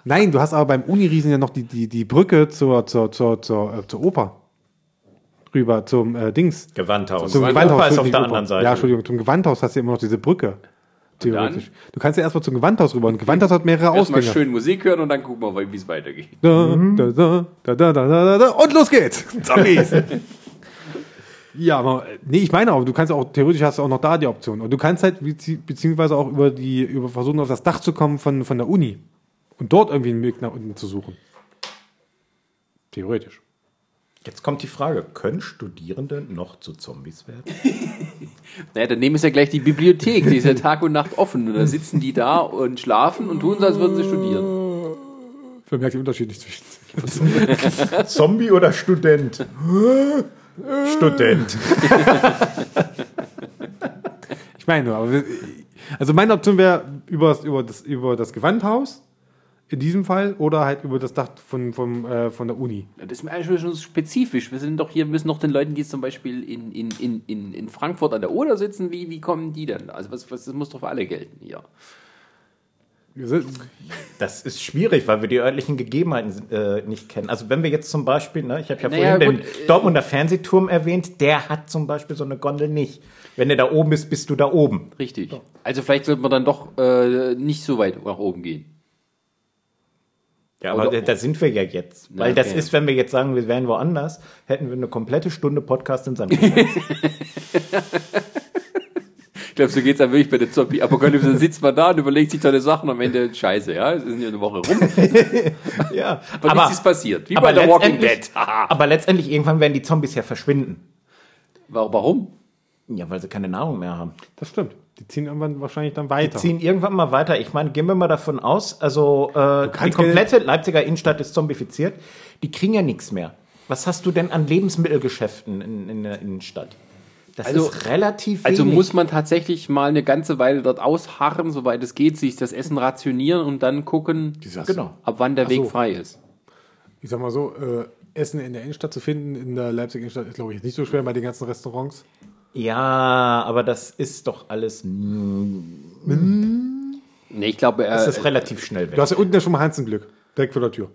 Nein, du hast aber beim Uniriesen ja noch die, die, die Brücke zur, zur, zur, zur, äh, zur Oper. Rüber zum äh, Dings. Gewandhaus. Zum Oper Gewandhaus. ist auf der die anderen Oper. Seite. Ja, Entschuldigung, zum Gewandhaus hast du ja immer noch diese Brücke. Theoretisch. Du kannst ja erstmal zum Gewandhaus rüber. Und Gewandhaus hat mehrere Erstmal Ausgänge. schön Musik hören und dann gucken wir, wie es weitergeht. Da, da, da, da, da, da, da, da, und los geht's. Zombies. ja, aber äh, nee, ich meine auch, du kannst auch, theoretisch hast du auch noch da die Option. Und du kannst halt bezieh beziehungsweise auch über die, über versuchen, auf das Dach zu kommen von, von der Uni. Und dort irgendwie einen Weg nach unten zu suchen. Theoretisch. Jetzt kommt die Frage, können Studierende noch zu Zombies werden? Naja, daneben ist ja gleich die Bibliothek, die ist ja Tag und Nacht offen. Und da sitzen die da und schlafen und tun so, als würden sie studieren. Vermerkt den Unterschied nicht zwischen. Zombie oder Student? Student. Ich meine nur, aber wir, also meine Option wäre über, das- über, das, über das Gewandhaus in diesem Fall oder halt über das Dach von, vom, äh, von der Uni. Das ist mir eigentlich schon spezifisch. Wir sind doch hier, müssen noch den Leuten, die jetzt zum Beispiel in, in, in, in, in Frankfurt an der Oder sitzen, wie, wie kommen die denn? Also was, was, das muss doch für alle gelten hier. Das ist schwierig, weil wir die örtlichen Gegebenheiten äh, nicht kennen. Also wenn wir jetzt zum Beispiel, ne, ich habe ja Naja, vorhin gut, den äh, Dortmunder Fernsehturm erwähnt, der hat zum Beispiel so eine Gondel nicht. Wenn der da oben ist, bist du da oben. Richtig. Also vielleicht sollte man dann doch äh, nicht so weit nach oben gehen. Ja, aber Oder- da, sind wir ja jetzt. Weil das okay. ist, wenn wir jetzt sagen, wir wären woanders, hätten wir eine komplette Stunde Podcast in Sand. Ich glaube, so geht's dann wirklich bei der Zombie-Apokalypse. Dann sitzt man da und überlegt sich tolle Sachen am Ende scheiße, ja. Es ist ja eine Woche rum. ja, Aber, nichts ist passiert. Wie aber bei The Walking Dead. Aber letztendlich irgendwann werden die Zombies ja verschwinden. Warum? Ja, weil sie keine Nahrung mehr haben. Das stimmt. Die ziehen irgendwann wahrscheinlich dann Die weiter. ziehen irgendwann mal weiter. Ich meine, gehen wir mal davon aus, also äh, die komplette Leipziger Innenstadt ist zombifiziert. Die kriegen ja nichts mehr. Was hast du denn an Lebensmittelgeschäften in, in der Innenstadt? Das Also- ist relativ Also wenig. muss man tatsächlich mal eine ganze Weile dort ausharren, soweit es geht, sich das Essen rationieren und dann gucken, Genau. ab wann der Ach Weg so. frei ist. Ich sag mal so, äh, Essen in der Innenstadt zu finden, in der Leipzig Innenstadt, ist glaube ich nicht so schwer bei den ganzen Restaurants. Ja, aber das ist doch alles. Nee, ich glaube, Das äh, ist relativ schnell weg. Du hast ja unten ja schon mal Hansenglück, direkt vor der Tür.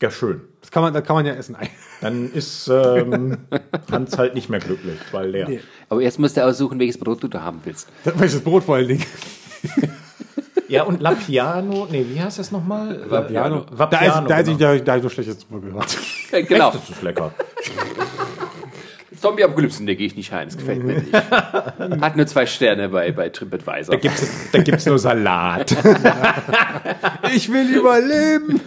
Ja, schön. Das kann man, da kann man ja essen. Dann ist ähm, Hans halt nicht mehr glücklich, weil der. Nee. aber erst musst du aussuchen, welches Produkt du da haben willst. Welches Brot vor allen Dingen. Ja, und Lapiano, nee, wie heißt das nochmal? Vapiano. Da, ist, da, ist, genau. da, da habe ich nur Schlechtes drüber gehört. Äh, genau. Das ist lecker. Zombie-Apokalypse, der gehe ich nicht rein, das gefällt mir nicht. Hat nur zwei Sterne bei, bei TripAdvisor. Da gibt's, da gibt's nur Salat. Ich will überleben.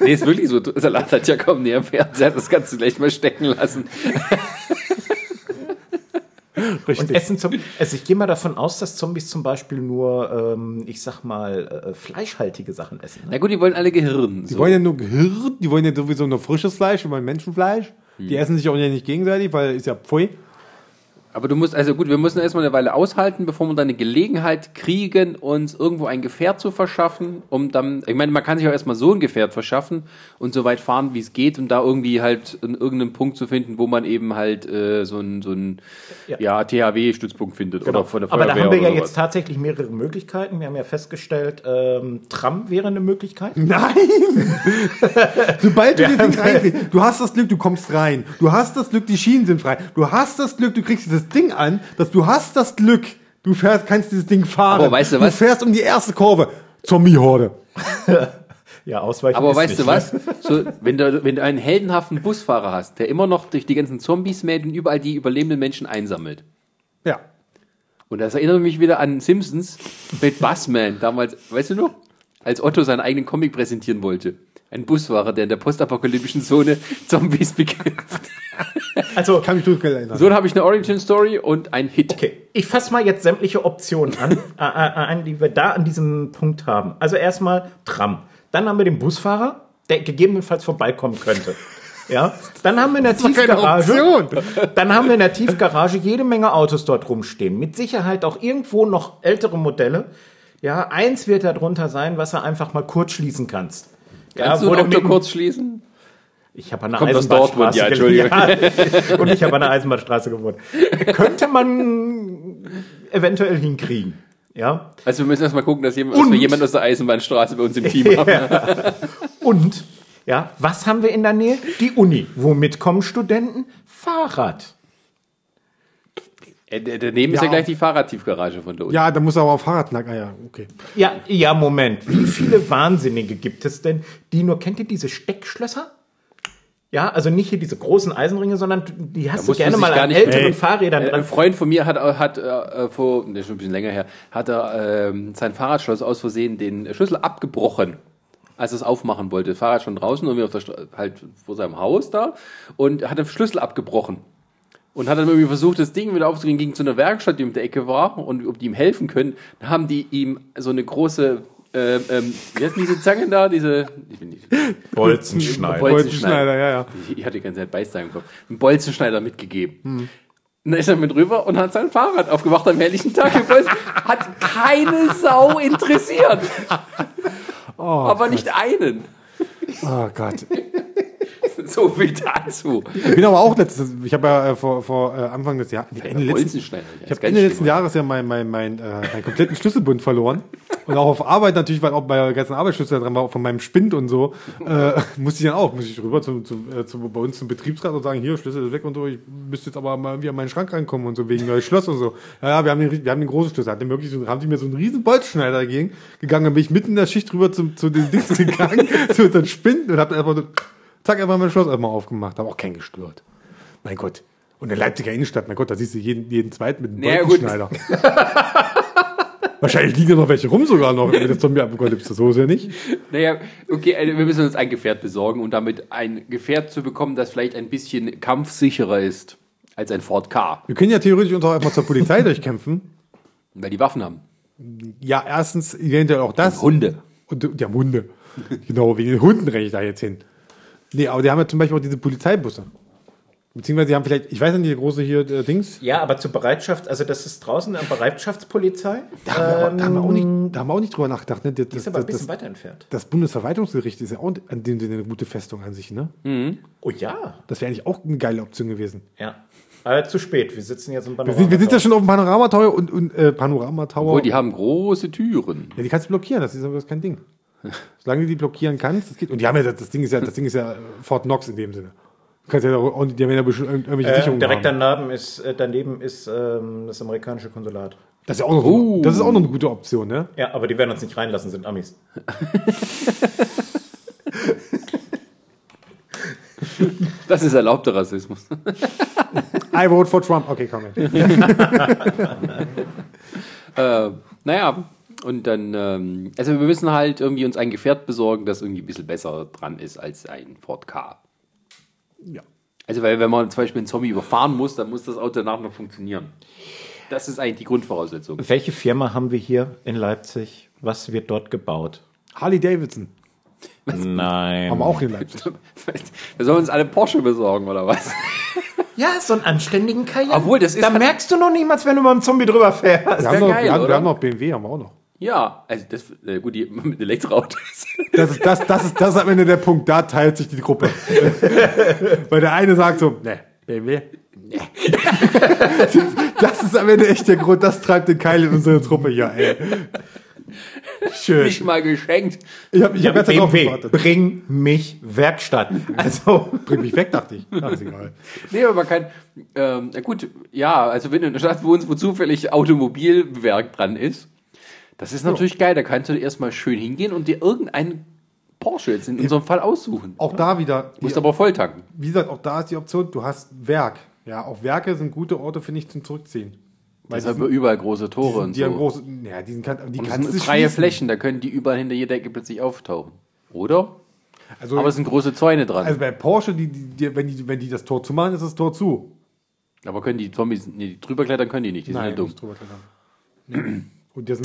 Nee, ist wirklich so. Salat hat ja kaum näher Fernseher, das kannst du gleich mal stecken lassen. Und Essen zum, also ich gehe mal davon aus, dass Zombies zum Beispiel nur, ähm, ich sag mal, äh, fleischhaltige Sachen essen. Ne? Na gut, die wollen alle Gehirn. Die So. wollen ja nur Gehirn, die wollen ja sowieso nur frisches Fleisch, immer Menschenfleisch. Die essen sich auch nicht gegenseitig, weil ist ja pfui. Aber du musst, also gut, wir müssen erstmal eine Weile aushalten, bevor wir dann eine Gelegenheit kriegen, uns irgendwo ein Gefährt zu verschaffen, um dann, ich meine, man kann sich auch erstmal so ein Gefährt verschaffen und so weit fahren, wie es geht, und da irgendwie halt in irgendeinem Punkt zu finden, wo man eben halt äh, so ein, so ein Ja. ja. THW-Stützpunkt findet oder von der Aber Feuerwehr da haben wir ja jetzt tatsächlich mehrere Möglichkeiten. Wir haben ja festgestellt, ähm, Tram wäre eine Möglichkeit. Nein! Sobald du das Ding reinkriegst, du hast das Glück, du kommst rein. Du hast das Glück, die Schienen sind frei. Du hast das Glück, du kriegst dieses Ding an, dass du hast das Glück, du fährst, kannst dieses Ding fahren. Aber weißt du was? Du fährst um die erste Kurve. Zombie-Horde. Ja, ausweichen Aber ist weißt nicht, du was? So, wenn, du, wenn du einen heldenhaften Busfahrer hast, der immer noch durch die ganzen Zombies mäht und überall die überlebenden Menschen einsammelt. Ja. Und das erinnert mich wieder an Simpsons mit Buzzman damals, weißt du noch? Als Otto seinen eigenen Comic präsentieren wollte. Ein Busfahrer, der in der postapokalyptischen Zone Zombies bekämpft. Also, Kann mich dunkel erinnern. So, habe ich eine Origin Story und ein Hit. okay, ich fasse mal jetzt sämtliche Optionen an, äh, äh, an, die wir da an diesem Punkt haben. Also erstmal Tram. Dann haben wir den Busfahrer, der gegebenenfalls vorbeikommen könnte. Ja, dann haben wir in der Tiefgarage, dann haben wir in der Tiefgarage jede Menge Autos dort rumstehen. Mit Sicherheit auch irgendwo noch ältere Modelle. Ja, eins wird da drunter sein, was du einfach mal kurz schließen kannst. Kannst wo du ein Auto kurz schließen? Ich habe an der Dortmund, ja, Eisenbahnstraße ja, und ich habe an der Eisenbahnstraße gewohnt. Könnte man eventuell hinkriegen. Ja. Also wir müssen erstmal gucken, dass, jemand, dass wir jemanden aus der Eisenbahnstraße bei uns im Team haben. Und ja, was haben wir in der Nähe? Die Uni. Womit kommen Studenten? Fahrrad. Äh, Daneben ist Ja. ja gleich die Fahrradtiefgarage von der Uni. Ja, da muss er aber auf Fahrrad nacken. Ah ja, okay. Ja, ja, Moment. Wie viele Wahnsinnige gibt es denn, die nur, kennt ihr diese Steckschlösser? Ja, also nicht hier diese großen Eisenringe, sondern die hast du gerne mal an älteren Ey, Fahrrädern Äh, dran. Ein Freund von mir hat, hat äh, vor, ne, schon ein bisschen länger her, hat er ähm, sein Fahrradschloss aus Versehen den Schlüssel abgebrochen, als er es aufmachen wollte. Fahrrad schon draußen, irgendwie auf der halt vor seinem Haus da und hat den Schlüssel abgebrochen. Und hat dann irgendwie versucht, das Ding wieder aufzugehen, ging zu einer Werkstatt, die um der Ecke war und ob die ihm helfen können. Dann haben die ihm so eine große, äh, ähm, wie heißt diese Zangen da? Diese, ich bin nicht, Bolzenschneider. Bolzenschneider. Bolzenschneider, ja, ja. ich, ich hatte die ganze Zeit Beißteil im Kopf. Einen Bolzenschneider mitgegeben. Und dann ist er mit rüber und hat sein Fahrrad aufgemacht am herrlichen Tag. im Bolzen. Hat keine Sau interessiert. Aber nicht einen. Oh Gott. So viel dazu. Ich bin aber auch letztes, ich habe ja äh, vor, vor äh, Anfang des Jahres, Ende letzten, ich habe Ende letzten Jahres ja mein, mein, mein, äh, meinen kompletten Schlüsselbund verloren. Und auch auf Arbeit natürlich, weil auch bei der ganzen Arbeitsschlüssel dran war, auch von meinem Spind und so, äh, musste ich dann auch, musste ich rüber zum, zum, äh, zum, bei uns zum Betriebsrat und sagen, hier, Schlüssel ist weg und so, ich müsste jetzt aber mal irgendwie an meinen Schrank reinkommen und so, wegen neues Schloss und so. Ja, ja, wir haben den, wir haben den großen Schlüssel, hat den wirklich so, haben die mir so einen riesen Bolzschneider gegangen, dann bin ich mitten in der Schicht rüber zum, zu den Dings gegangen, zu unseren Spinden und hab einfach so, zack, einfach mein Schloss einmal aufgemacht, aber auch keinen gestört. Mein Gott. Und in der Leipziger Innenstadt, mein Gott, da siehst du jeden, jeden zweiten mit einem Ja, gut. Bolzenschneider. Wahrscheinlich liegen ja noch welche rum sogar noch mit der Zombie-Apokalypse, so ist ja nicht. Naja, okay, also wir müssen uns ein Gefährt besorgen und damit ein Gefährt zu bekommen, das vielleicht ein bisschen kampfsicherer ist als ein Ford K, Wir können ja theoretisch uns auch einfach zur Polizei durchkämpfen. weil die Waffen haben. Ja, erstens, eventuell auch das. Hunde. Und ja, Hunde. genau, wegen den Hunden renne ich da jetzt hin. Nee, aber die haben ja zum Beispiel auch diese Polizeibusse. Beziehungsweise die haben vielleicht, ich weiß nicht, die große hier äh, Dings. Ja, aber zur Bereitschaft, also das ist draußen eine Bereitschaftspolizei. Da haben, wir, auch- da haben wir auch nicht, da haben wir auch nicht drüber nachgedacht. Ne? Das, Ähm, ist aber ein das, bisschen das, weiter entfernt. das Bundesverwaltungsgericht ist ja auch an dem Sinne eine gute Festung an sich, ne? Oh ja. Das wäre eigentlich auch eine geile Option gewesen. Ja. Aber zu spät. Wir sitzen jetzt im Wir Panorama. sind, wir sind ja schon auf dem Panorama-Tower und, und äh, Panorama-Tower. Obwohl, die haben große Türen. Ja, die kannst du blockieren, das ist aber kein Ding. Solange du die blockieren kannst, das geht. Und die haben ja, das Ding ist ja, das Ding ist ja äh, Fort Knox in dem Sinne. Du kannst ja auch, die haben ja bestimmt irgend- irgendwelche äh, Sicherungen direkt haben. daneben ist, äh, daneben ist ähm, das amerikanische Konsulat. Das ist ja auch noch, Oh. das ist auch noch eine gute Option, ne? Ja, aber die werden uns nicht reinlassen, sind Amis. Das ist erlaubter Rassismus. I vote for Trump. Okay, komm. Äh, naja, und dann, ähm, also wir müssen halt irgendwie uns ein Gefährt besorgen, das irgendwie ein bisschen besser dran ist als ein Ford K. Ja. Also, weil wenn man zum Beispiel einen Zombie überfahren muss, dann muss das Auto danach noch funktionieren. Das ist eigentlich die Grundvoraussetzung. Welche Firma haben wir hier in Leipzig? Was wird dort gebaut? Harley Davidson. Nein. Haben wir auch in Leipzig. Wir sollen uns alle Porsche besorgen, oder was? Ja, so einen anständigen Cayenne. Obwohl, das ist Da halt- merkst du noch niemals, wenn du mal einem Zombie drüber fährst. Wir haben, noch, geil, wir, haben, wir haben noch BMW, haben wir auch noch. Ja, also das, äh, gut, die mit Elektroautos. Das ist, das, das, ist, das ist am Ende der Punkt, da teilt sich die Gruppe. Weil der eine sagt so, ne, BMW. Nee. das ist am Ende echt der Grund, das treibt den Keil in unsere Truppe hier, ey. Schön. Nicht mal geschenkt. Ich habe ich hab jetzt darauf BMW, gewartet. bring mich Werkstatt. Also, Bring mich weg, dachte ich. Ach, ist egal. Nee, aber man kann, ähm, na gut, ja, also wenn du in einer Stadt wohnst, wo zufällig Automobilwerk dran ist, das ist natürlich geil, da kannst du erstmal schön hingehen und dir irgendeinen Porsche jetzt in unserem Fall aussuchen. Auch da wieder, Du musst aber voll tanken. wie gesagt, auch da ist die Option, du hast Werk. Ja, auch Werke sind gute Orte, finde ich, zum Zurückziehen. Weil Deshalb die sind, überall große Tore die, und die haben so. große, ja, die, sind, kann- die Und das sind freie schließen. Flächen, da können die überall hinter jeder Ecke plötzlich auftauchen. Oder? Also, Aber es sind große Zäune dran. also bei Porsche, die, die, wenn, die, wenn die das Tor zumachen, ist das Tor zu. aber können die Zombies, nee, die drüber klettern können die nicht, die sind ja dumm. nicht drüber klettern. Nee.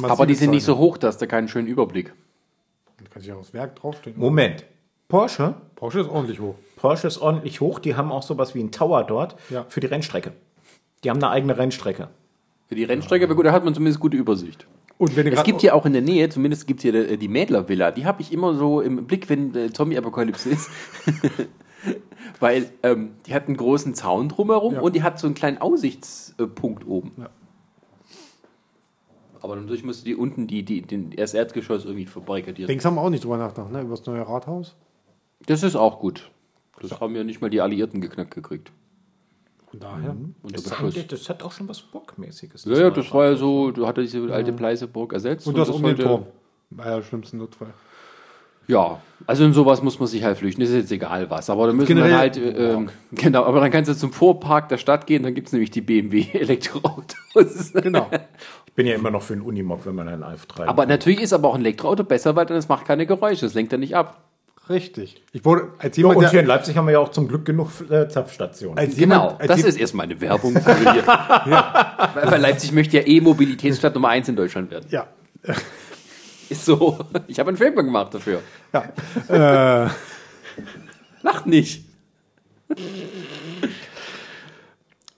Aber die sind nicht so hoch, dass da keinen schönen Überblick. Da kann sich auch das Werk draufstehen. Moment. Porsche? Porsche ist ordentlich hoch. Porsche ist ordentlich hoch. Die haben auch sowas wie einen Tower dort Ja. für die Rennstrecke. Die haben eine eigene Rennstrecke. Für die Rennstrecke, aber gut, da hat man zumindest gute Übersicht. Und wenn du Es gibt hier auch in der Nähe, zumindest gibt es hier die, die Mädler-Villa. Die habe ich immer so im Blick, wenn äh, Zombie-Apokalypse ist. Weil ähm, die hat einen großen Zaun drumherum Ja. und die hat so einen kleinen Aussichtspunkt oben. Ja. Aber natürlich musste die unten die, die, den, das Erdgeschoss irgendwie verbarrikadieren. Links haben wir auch nicht drüber nachgedacht, ne? Über das neue Rathaus. Das ist auch gut. Das haben ja nicht mal die Alliierten geknackt gekriegt. Von daher. Unter Das, Beschuss. hat, das hat auch schon was Bockmäßiges. Ja, ja, das war ja so, du hattest diese alte Pleißeburg ersetzt. Und das um den Turm. Bei der schlimmsten Notfall. Ja, also in sowas muss man sich halt flüchten. Das ist jetzt egal was. Aber da müssen wir Generell- halt, äh, ähm, genau, aber dann kannst du zum Vorpark der Stadt gehen, dann gibt es nämlich die BMW Elektroautos. Genau. Ich bin ja immer noch für einen Unimog, wenn man einen Alf treibt. Aber natürlich ist aber auch ein Elektroauto besser, weil dann es macht keine Geräusche, es lenkt ja nicht ab. Richtig. Ich wurde, als ja, jemand, und hier der, in Leipzig haben wir ja auch zum Glück genug äh, Zapfstationen. als Genau, jemand, als das ist erstmal eine Werbung für hier. Weil weil Leipzig möchte ja eh Mobilitätsstadt Nummer eins in Deutschland werden. Ja. Ist so. Ich habe einen Film gemacht dafür. ja. Äh, Lacht nicht.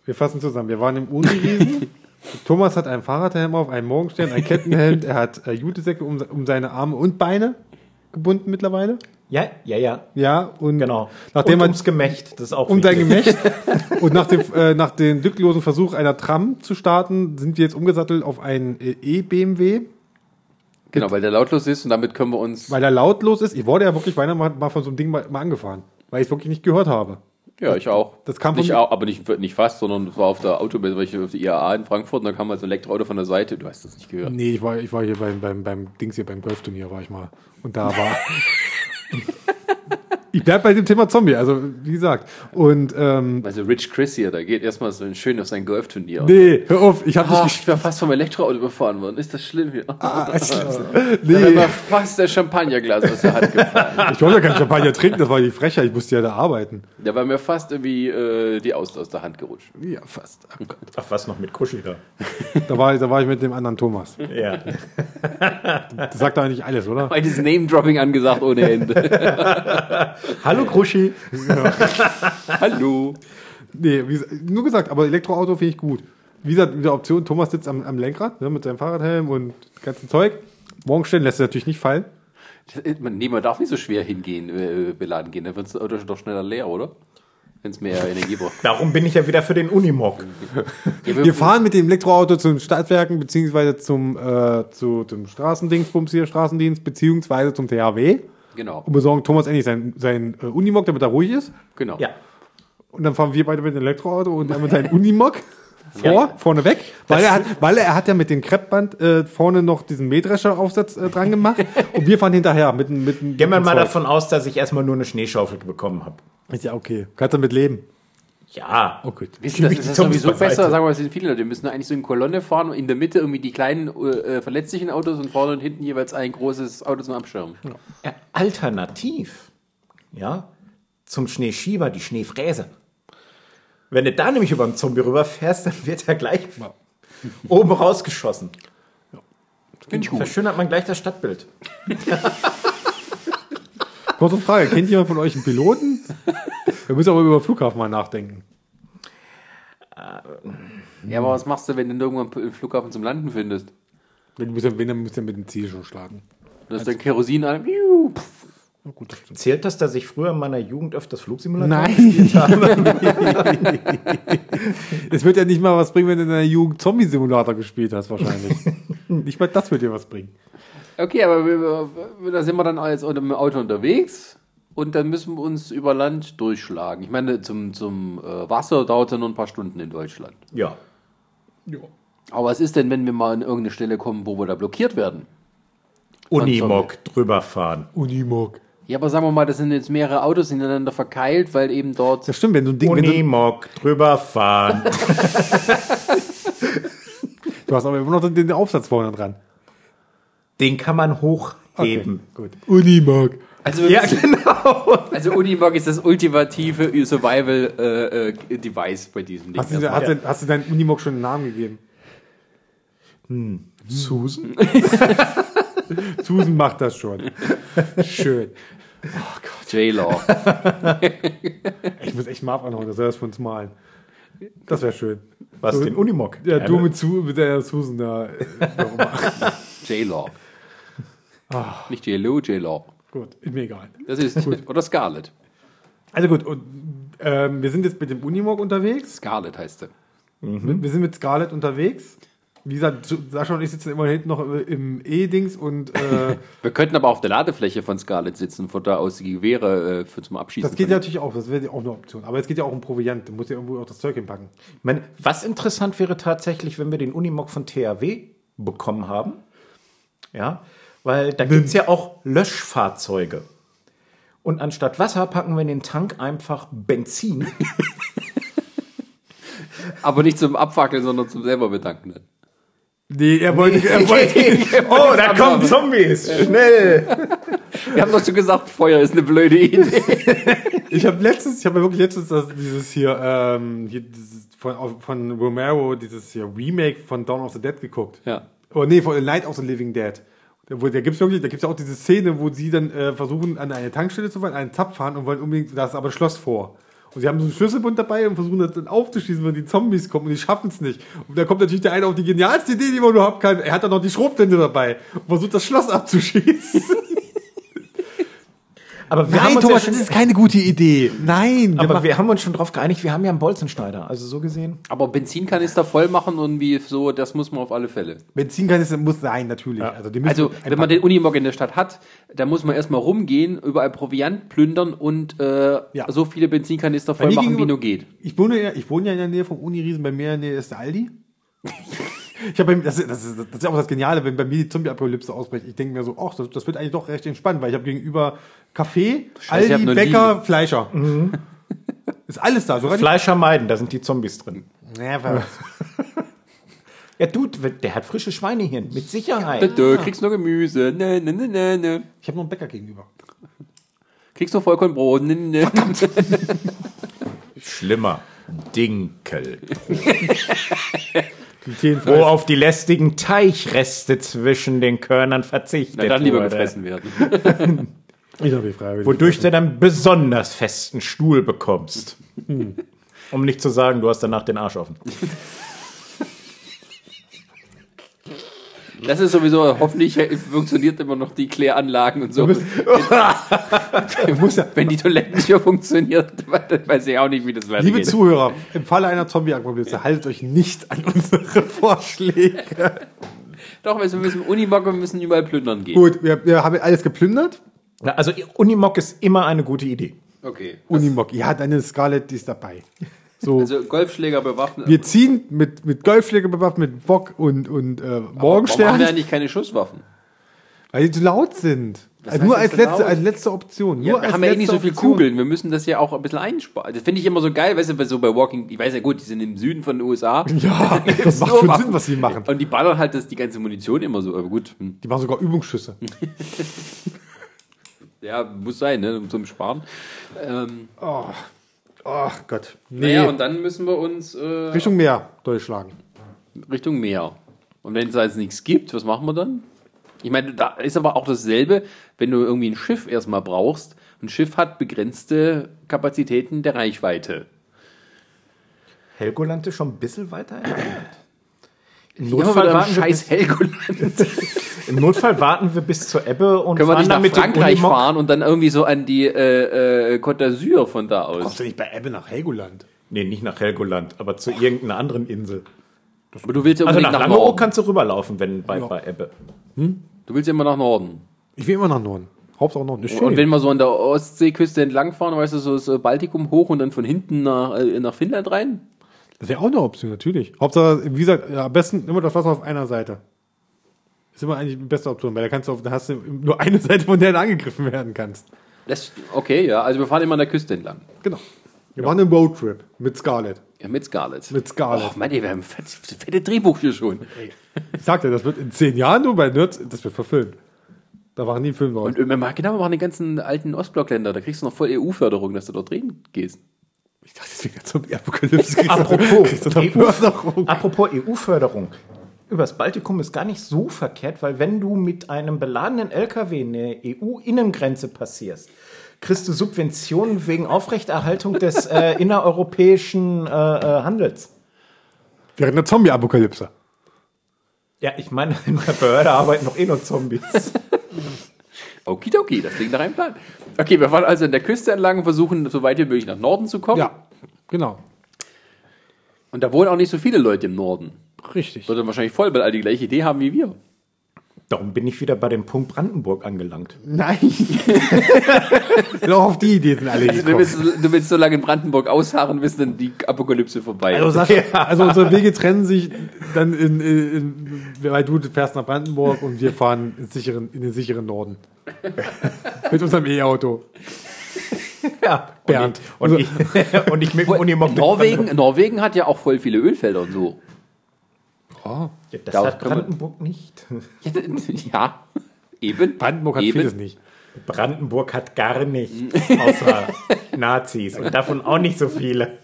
wir fassen zusammen. Wir waren im Uniwiesen. Thomas hat einen Fahrradhelm auf, einen Morgenstern, ein Kettenhemd. Er hat äh, Jutesäcke um, um seine Arme und Beine gebunden mittlerweile. ja, ja, ja. Ja, und Genau. nachdem und man ums Gemächt. Das ist auch um dein. Gemächt und nach dem, äh, nach dem glücklosen Versuch einer Tram zu starten, sind wir jetzt umgesattelt auf einen äh, E-BMW, Genau, weil der lautlos ist und damit können wir uns. weil er lautlos ist. Ich wurde ja wirklich beinahe mal, mal von so einem Ding mal, mal angefahren, weil ich es wirklich nicht gehört habe. Ja, ich auch. Das kam nicht auch, aber nicht, nicht fast, sondern es war auf der Automesse, weil ich auf die IAA in Frankfurt und da kam mal so ein Elektroauto von der Seite. Du hast das nicht gehört. Nee, ich war, ich war hier beim, beim, beim Dings hier beim Golfturnier war ich mal. Und da war. ich bleib bei dem Thema Zombie, also wie gesagt. Und ähm, Also Rich Chris hier, da geht erstmal so schön auf sein Golfturnier. nee, hör auf, ich habe Ach, nicht ich wäre fast vom Elektroauto überfahren worden. Ist das schlimm hier? Ah, Da nee, wäre mir fast der Champagnerglas aus der Hand gefallen. ich wollte ja kein Champagner trinken, das war die Frechheit, ich musste ja da arbeiten. Da war mir fast irgendwie äh, die Aust aus der Hand gerutscht. Ja, fast. Ach Gott. Ach, was noch mit Kuschi da? Da war, da war ich mit dem anderen Thomas. Ja. Das sagt doch eigentlich alles, oder? Beides Name-Dropping angesagt ohne Ende. Hallo Kuschi. Hallo. Nee, wie, nur gesagt, aber Elektroauto finde ich gut. Wie gesagt, mit der Option, Thomas sitzt am, am Lenkrad ne, mit seinem Fahrradhelm und ganzen Zeug. Morgenstern lässt er natürlich nicht fallen. Man, nee, man darf nicht so schwer hingehen, äh, beladen gehen. Dann wird das Auto doch schneller leer, oder? Wenn es mehr Energie braucht. Darum bin ich ja wieder für den Unimog. Ja, Wir fahren mit dem Elektroauto zu den Stadtwerken, beziehungsweise zum, äh, zu, zum Straßendienstbums hier, Straßendienst, beziehungsweise zum THW Genau, und besorgen Thomas endlich sein, sein äh, Unimog, damit er ruhig ist. genau. Ja. Und dann fahren wir beide mit dem Elektroauto und er mit seinem Unimog vor, Ja. vorne weg, weil er, hat, weil er hat ja mit dem Kreppband äh, vorne noch diesen Mähdrescher-Aufsatz äh, dran gemacht und wir fahren hinterher mit dem mit dem- Gehen wir mit mal davon aus, dass ich erstmal nur eine Schneeschaufel bekommen habe. Ist ja okay. Kannst damit leben. Ja. Oh gut. Wissen, das ist das sowieso besser, sagen wir mal, es sind viele Leute, die müssen eigentlich so in Kolonne fahren und in der Mitte irgendwie die kleinen äh, verletzlichen Autos und vorne und hinten jeweils ein großes Auto zum Abschirmen. Äh, Alternativ, ja, zum Schneeschieber die Schneefräse. Wenn du da nämlich über einen Zombie rüberfährst, dann wird er gleich oben rausgeschossen. Finde ich gut. Verschönert man gleich das Stadtbild. Kurze Frage, kennt jemand von euch einen Piloten? Wir müssen aber über den Flughafen mal nachdenken. Ja, aber was machst du, wenn du irgendwann einen Flughafen zum Landen findest? Wenn, du musst wenn, dann musst du ja mit dem Ziel schon starten. Du hast dann Kerosin an. Gut, das stimmt. Zählt das, dass ich früher in meiner Jugend öfters Flugsimulator Nein. Es wird ja nicht mal was bringen, wenn du in deiner Jugend Zombie-Simulator gespielt hast, wahrscheinlich. nicht mal das wird dir was bringen. Okay, aber wir, wir, da sind wir dann als mit dem Auto unterwegs und dann müssen wir uns über Land durchschlagen. Ich meine, zum, zum äh, Wasser dauert es ja nur ein paar Stunden in Deutschland. Ja. Aber was ist denn, wenn wir mal an irgendeine Stelle kommen, wo wir da blockiert werden? Unimog drüber fahren. Unimog. Ja, aber sagen wir mal, das sind jetzt mehrere Autos ineinander verkeilt, weil eben dort. Das stimmt, wenn du ein Ding, Unimog drüber fahren. du hast aber immer noch den, den Aufsatz vorne dran. Den kann man hochheben. gut. Unimog. Also, Ja, genau. also Unimog ist das ultimative Survival-Device bei diesem Ding. Hast du, hast, du, hast du deinen Unimog schon einen Namen gegeben? Susan? Susan macht das schon. Schön. J-Law. Ich muss echt Marv anhauen, dass er das für uns malen. Das wäre schön. Was, den Unimog? Ja, du mit, Su mit der Susan da. äh. J-Law. Nicht J-Lo, J-Law. Gut, ist mir egal. Das ist, oder Scarlett. Also gut, und, ähm, wir sind jetzt mit dem Unimog unterwegs. Scarlett heißt sie. Wir sind mit Scarlett unterwegs. Wie gesagt, Sascha und ich sitzen immer hinten noch im E-Dings und äh, Wir könnten aber auf der Ladefläche von Scarlett sitzen, von da aus die Gewehre äh, für zum Abschießen. das geht ja natürlich auch, das wäre ja auch eine Option. Aber es geht ja auch um Proviant, du musst ja irgendwo auch das Zeug hinpacken. Ich meine, was interessant wäre tatsächlich, wenn wir den Unimog von THW bekommen haben. Ja, weil da gibt es ja auch Löschfahrzeuge. Und anstatt Wasser packen wir in den Tank einfach Benzin. Aber nicht zum Abfackeln, sondern zum selber bedanken. ne? Nee, er wollte, er wollte oh, da kommen Zombies! Schnell! Wir haben doch schon gesagt, Feuer ist eine blöde Idee. Ich habe letztens, ich habe wirklich letztens das, dieses hier, ähm, hier dieses von, von Romero, dieses hier Remake von Dawn of the Dead geguckt. Ja. Oh nee, von Night of the Living Dead. Wo, da gibt's wirklich, da gibt's ja auch diese Szene, wo sie dann äh, versuchen, an eine Tankstelle zu fahren, einen Tab fahren und wollen unbedingt, da ist aber Schloss vor. Und sie haben so einen Schlüsselbund dabei und versuchen das dann aufzuschließen, wenn die Zombies kommen und die schaffen es nicht. Und da kommt natürlich der eine auf die genialste Idee, die man haben kann. Er hat dann noch die Schrotflinte dabei und versucht das Schloss abzuschießen. Aber wir haben uns ja schon, ist keine gute Idee. Nein, wir aber machen- wir haben uns schon drauf geeinigt, wir haben ja einen Bolzenschneider. Also so gesehen. Aber Benzinkanister voll machen und wie so, das muss man auf alle Fälle. Benzinkanister muss sein, natürlich. Also, die müssen Also, wenn man den Unimog in der Stadt hat, dann muss man erstmal rumgehen, überall Proviant plündern und äh, Ja. so viele Benzinkanister voll machen, wie nur geht. Ich wohne, ja, ich wohne ja in der Nähe vom Uniriesen, bei mir in der Nähe ist der Aldi. Ich habe das, ist- das, ist, das ist auch das Geniale, wenn bei mir die Zombie-Apokalypse ausbricht. Ich denke mir so, ach, das, das wird eigentlich doch recht entspannt, weil ich habe gegenüber Kaffee, Scheiße, Aldi, Bäcker, Fleischer. Ist alles da. Sogar Fleischer meiden, da sind die Zombies drin. Ja, was? Ja, du, der hat frische Schweinehirn, mit Sicherheit. Du kriegst nur Gemüse. Ne, ne, ne, ne, ne. Ich habe noch einen Bäcker gegenüber. Kriegst nur Vollkornbrot. Ne, ne. Schlimmer. Dinkel. Wo auf die lästigen Teichreste zwischen den Körnern verzichtet Na, dann lieber wurde. gefressen werden. Ich habe die freiwillig. Wodurch du dann besonders festen Stuhl bekommst. Um nicht zu sagen, du hast danach den Arsch offen. Das ist sowieso, hoffentlich funktioniert immer noch die Kläranlagen und so. Wenn die Toiletten nicht mehr funktionieren, dann weiß ich auch nicht, wie das liebe weitergeht. Zuhörer, im Falle einer Zombie-Apokalypse haltet euch nicht an unsere Vorschläge. Doch, wir müssen Unimog, wir müssen überall plündern gehen. Gut, wir, wir haben alles geplündert. Na, Also Unimog ist immer eine gute Idee. Okay. Unimog, ja, deine Scarlett, die ist dabei. So, Also Golfschläger bewaffnet. wir ziehen mit, mit Golfschläger bewaffnet, mit Bock und, und äh, Warum haben wir Morgenstern, eigentlich keine Schusswaffen? weil die zu laut sind. Also nur als letzte, laut? als letzte Option. Ja, nur wir als haben ja eh nicht so viel Option. Kugeln. Wir müssen das ja auch ein bisschen einsparen. Das finde ich immer so geil, weißt du, bei so bei Walking, ich weiß ja gut, die sind im Süden von den USA. Ja, das macht schon. Sinn, was sie machen. Und die ballern halt das, die ganze Munition immer so. Aber gut, hm. Die machen sogar Übungsschüsse. Ja, muss sein, ne, um zum Sparen. Ähm, Oh, oh Gott. Nee, Naja, und dann müssen wir uns äh, Richtung Meer durchschlagen. Richtung Meer. Und wenn es da jetzt nichts gibt, was machen wir dann? Ich meine, da ist aber auch dasselbe, wenn du irgendwie ein Schiff erstmal brauchst. Ein Schiff hat begrenzte Kapazitäten der Reichweite. Helgoland ist schon ein bisschen weiter entfernt. Im Notfall, warten wir scheiß bis, Helgoland. Im Notfall warten wir bis zur Ebbe und Können wir nicht nach dem Frankreich fahren und dann irgendwie so an die äh, äh, Côte d'Azur von da aus? Kommst du nicht bei Ebbe nach Helgoland? Nee, nicht nach Helgoland, aber zu irgendeiner anderen Insel. Aber du willst ja Also nach nach, Langeoog Norden. kannst du rüberlaufen, wenn bei, Ja. bei Ebbe. Du willst ja immer nach Norden. Ich will immer nach Norden. Hauptsache Norden. Ist schön. Und wenn wir so an der Ostseeküste entlangfahren, weißt du, so das Baltikum hoch und dann von hinten nach, äh, nach Finnland rein? Das wäre auch eine Option, natürlich. Hauptsache, wie gesagt, ja, am besten immer das Wasser auf einer Seite. Ist immer eigentlich die beste Option, weil da kannst du auf, da hast du nur eine Seite, von der du angegriffen werden kannst. Das, okay, ja. Also wir fahren immer an der Küste entlang. Genau. Wir machen einen Roadtrip mit Scarlett. Ja, mit Scarlett. Mit Scarlett. Oh, Mann, ey, wir haben ein fett- fette Drehbuch hier schon. Ich sag dir, das wird in zehn Jahren nur bei Nerds, das wird verfilmt. Da waren die Filme draus. Und genau, wir machen die ganzen alten Ostblockländer. Da kriegst du noch voll EU-Förderung, dass du dort drehen gehst. Ich dachte, das wäre zum Apokalypse. Apropos, Kriegst du da EU, Förderung? apropos EU-Förderung. Übers Baltikum ist gar nicht so verkehrt, weil wenn du mit einem beladenen LKW eine EU-Innengrenze passierst, kriegst du Subventionen wegen Aufrechterhaltung des äh, innereuropäischen äh, äh, Handels. Während der Zombie-Apokalypse. Ja, ich meine, in der Behörde arbeiten noch eh nur Zombies. Okidoki, das klingt nach einem Plan. Okay, wir fahren also an der Küste entlang und versuchen, so weit wie möglich nach Norden zu kommen. Ja, genau. Und da wohnen auch nicht so viele Leute im Norden. Richtig. Wird dann wahrscheinlich voll, weil alle die gleiche Idee haben wie wir. Darum bin ich wieder bei dem Punkt Brandenburg angelangt. Nein. Auch auf die Idee sind alle Also du, willst, du willst so lange in Brandenburg ausharren, bis dann die Apokalypse vorbei ist. Also, Sascha, also unsere Wege trennen sich dann in, in, in weil du fährst nach Brandenburg und wir fahren in, sicheren, in den sicheren Norden. Mit unserem E-Auto. Ja, Bernd. Und ich, und ich, und ich mit dem Unimog. Norwegen, Norwegen hat ja auch voll viele Ölfelder und so. Oh, Ja, das Da hat man- Brandenburg nicht. Ja, eben. Brandenburg hat eben. vieles nicht. Brandenburg hat gar nichts außer Nazis und davon auch nicht so viele.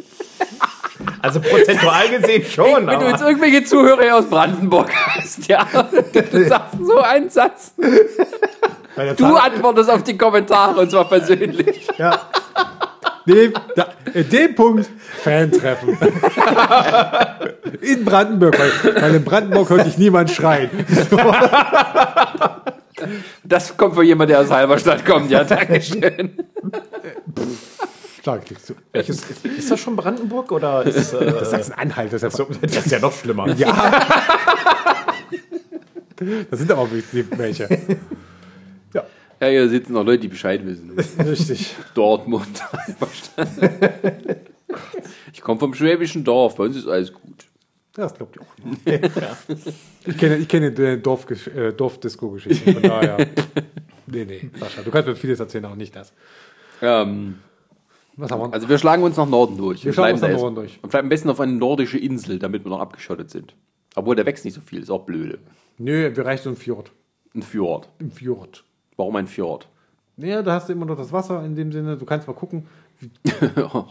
Also prozentual gesehen schon, Wenn du jetzt irgendwelche Zuhörer aus Brandenburg hast, ja, du sagst so einen Satz. Du antwortest auf die Kommentare und zwar persönlich. Ja. Nee, da, in dem Punkt Fan-Treffen. In Brandenburg, weil, weil in Brandenburg hört dich niemand schreien. Das kommt von jemand, der aus Halberstadt kommt. Ja, Dankeschön. Klar, kriegst du. Welches, ist, ist das schon Brandenburg oder ist äh, Das ist ein Anhalt, das ist ja so, das ist ja noch schlimmer. Ja. Das sind aber auch welche. Ja, Ja, hier sitzen noch Leute, die Bescheid wissen. richtig. Dortmund. Ich komme vom schwäbischen Dorf, bei uns ist alles gut. Ja, das glaubt ihr auch. Ich kenne, ich kenne die Dorf, äh, Dorfdisco-Geschichte, von daher. Nee, nee, Sascha, du kannst mir vieles erzählen, auch nicht das. Ähm, Was haben wir? also wir schlagen uns nach Norden durch. Wir schlagen uns nach Norden durch. Und bleiben am besten auf eine nordische Insel, damit wir noch abgeschottet sind. Obwohl, der wächst nicht so viel, ist auch blöde. Nö, wir reichen so ein Fjord. Ein Fjord. Im Fjord. Warum ein Fjord? Ja, da hast du immer noch das Wasser in dem Sinne, du kannst mal gucken.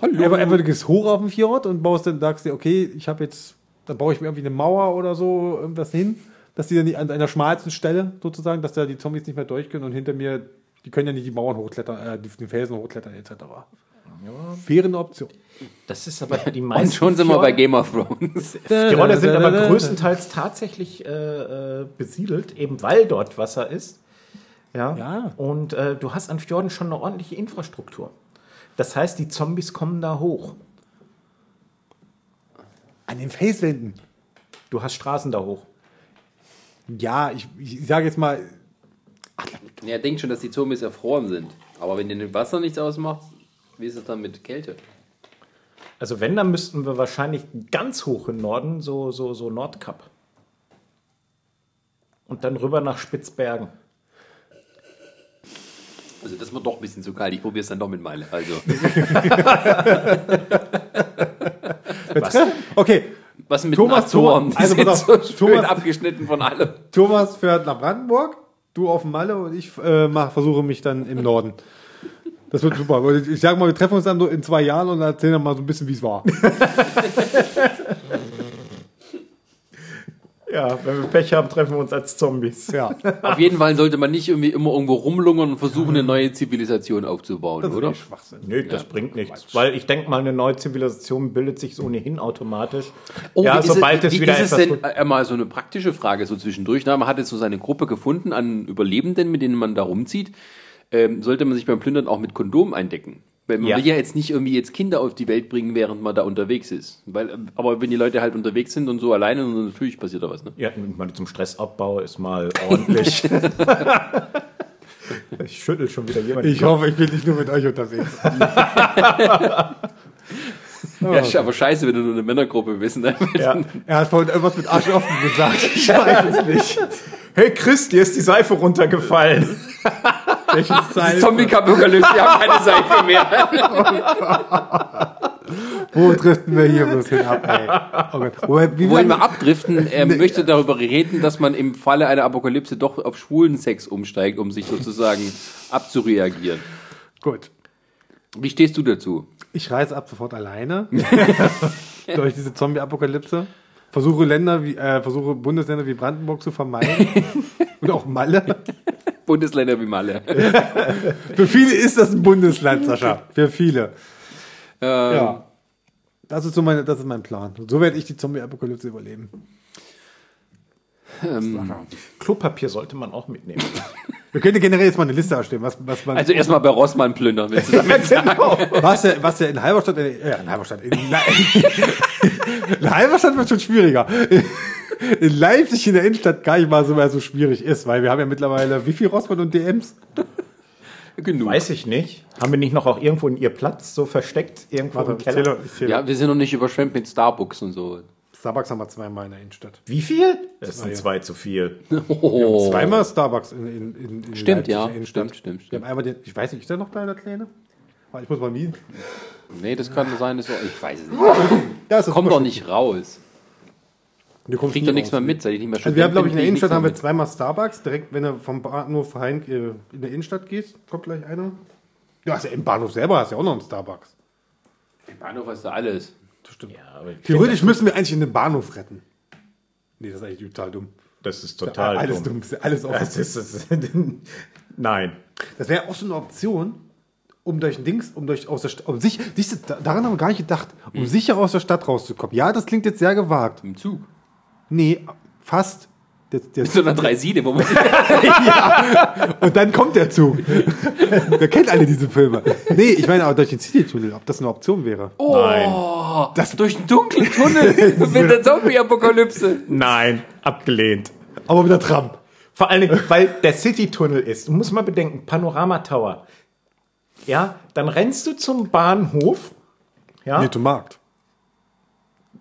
Hallo. Aber einfach du gehst hoch auf den Fjord und baust dann, sagst dir, okay, ich habe jetzt, dann baue ich mir irgendwie eine Mauer oder so irgendwas hin, dass die dann nicht an einer schmalsten Stelle sozusagen, dass da die Zombies nicht mehr durch können und hinter mir, die können ja nicht die Mauern hochklettern, äh, die- den Felsen hochklettern etc. Wäre eine Option. Das ist aber die meisten Und schon sind wir bei Game of Thrones. Fjorde sind aber größtenteils tatsächlich äh, äh, besiedelt, eben weil dort Wasser ist. Ja. Ja. Und äh, du hast an Fjorden schon eine ordentliche Infrastruktur. Das heißt, die Zombies kommen da hoch. An den Felswänden. Du hast Straßen da hoch. Ja, ich, ich sage jetzt mal, Ja, er denkt schon, dass die Zombies erfroren sind. Aber wenn dir Wasser nichts ausmacht, wie ist es dann mit Kälte? Also wenn, dann müssten wir wahrscheinlich ganz hoch im Norden, so, so, so Nordkap. Und dann rüber nach Spitzbergen. Also das wird doch ein bisschen zu kalt. Ich probiere es dann doch mit Meile. Also, Was? okay, was mit Thomas? Thomas, also pass auf, so Thomas- abgeschnitten von allem. Thomas fährt nach Brandenburg, du auf dem Malle und ich äh, mach, versuche mich dann im Norden. Das wird super. Ich sage mal, wir treffen uns dann so in zwei Jahren und erzählen dann mal so ein bisschen, wie es war. Ja, wenn wir Pech haben, treffen wir uns als Zombies. Ja, Auf jeden Fall sollte man nicht irgendwie immer irgendwo rumlungern und versuchen, eine neue Zivilisation aufzubauen, das ist oder? Schwachsinn. Nö, das bringt nichts. Weil ich denke mal, eine neue Zivilisation bildet sich so ohnehin automatisch. Oh, ja, sobald es, es wie wieder ist es etwas. denn, äh, mal so eine praktische Frage so zwischendurch. Na, man hat jetzt so seine Gruppe gefunden an Überlebenden, mit denen man da rumzieht. Ähm, sollte man sich beim Plündern auch mit Kondom eindecken? Weil man Ja. will ja jetzt nicht irgendwie jetzt Kinder auf die Welt bringen, während man da unterwegs ist. Weil, aber wenn die Leute halt unterwegs sind und so alleine, dann natürlich passiert da was. Ne? Ja, mal zum Stressabbau ist mal ordentlich. ich schüttel schon wieder jemand. Ich hoffe, ich bin nicht nur mit euch unterwegs. Ja, ist aber scheiße, wenn du nur eine Männergruppe bist. Ne? Ja. Er hat vorhin irgendwas mit Arsch offen gesagt. Ich weiß es nicht. Hey Chris, dir ist die Seife runtergefallen. Welches Zeit? Zombie-Apokalypse, wir haben keine Seife mehr. Wo driften wir hier bloß hin ab, ey? Oh Gott. Wobei, wie Wollen wir abdriften? Er möchte darüber reden, dass man im Falle einer Apokalypse doch auf schwulen Sex umsteigt, um sich sozusagen abzureagieren. Gut. Wie stehst du dazu? Ich reise ab sofort alleine durch diese Zombie-Apokalypse. Versuche Länder wie, äh, versuche Bundesländer wie Brandenburg zu vermeiden. Und auch Malle. Bundesländer wie Malle. Für viele ist das ein Bundesland, Sascha. Für viele. Ähm, Ja. Das ist so meine, das ist mein Plan. So werde ich die Zombie-Apokalypse überleben. Klopapier sollte man auch mitnehmen. Wir können generell jetzt mal eine Liste erstellen, was, was man, Also erstmal bei Rossmann plündern. willst du damit sagen? was ja, was ja in Halberstadt, äh, ja, in Halberstadt, in, Le- in Halberstadt wird schon schwieriger. In Leipzig in der Innenstadt gar nicht mal so, mehr so schwierig ist, weil wir haben ja mittlerweile wie viel Rossmann und DMs? Genug. Weiß ich nicht. Haben wir nicht noch auch irgendwo in ihr Platz so versteckt? Irgendwo Warte, im Keller? zähle, zähle. Ja, wir sind noch nicht überschwemmt mit Starbucks und so. Starbucks haben wir zweimal in der Innenstadt. Wie viel? Das sind ja. zwei zu viel. Oh. Zweimal Starbucks in, in, in, in Stimmt, Leipzig, ja. der Innenstadt. Stimmt, stimmt, Wir stimmt. haben einmal den, ich weiß nicht, ist der noch da, der Kleine? Warte, Ich muss mal mieten. Nee, das kann sein, dass ich weiß es nicht. Kommt super doch nicht raus. Du kommst Kriegt doch nichts mehr mit, seit ich nicht mehr Also wir haben, glaube ich, in der Innenstadt haben wir zweimal Starbucks. Direkt, wenn du vom Bahnhof Hein äh, in der Innenstadt gehst, kommt gleich einer. Ja, also im Bahnhof selber hast du ja auch noch einen Starbucks. Im Bahnhof hast du alles. Stimmt. Ja, Theoretisch müssen wir eigentlich in den Bahnhof retten. Nee, das ist eigentlich total dumm. Das ist total alles dumm. dumm. ist ja Alles offen. Das ist, das ist, nein. Das wäre auch so eine Option, um durch ein Dings, um durch aus der Stadt, um sich, siehst du, da- daran haben wir gar nicht gedacht, um sicher aus der Stadt rauszukommen. Ja, das klingt jetzt sehr gewagt. Im Zug. Nee, fast. Der, der, Mit so einer Dreisine, wo man sich und dann kommt der Zug. Wer kennt alle diese Filme? Nee, ich meine auch durch den City-Tunnel, ob das eine Option wäre. Oh, das durch einen dunklen Tunnel mit der Zombie-Apokalypse. Nein, abgelehnt. Aber mit der Tram. Vor allen Dingen, weil der City-Tunnel ist. Du musst mal bedenken, Panorama-Tower. Ja, dann rennst du zum Bahnhof. Ja, Nee, zum Markt.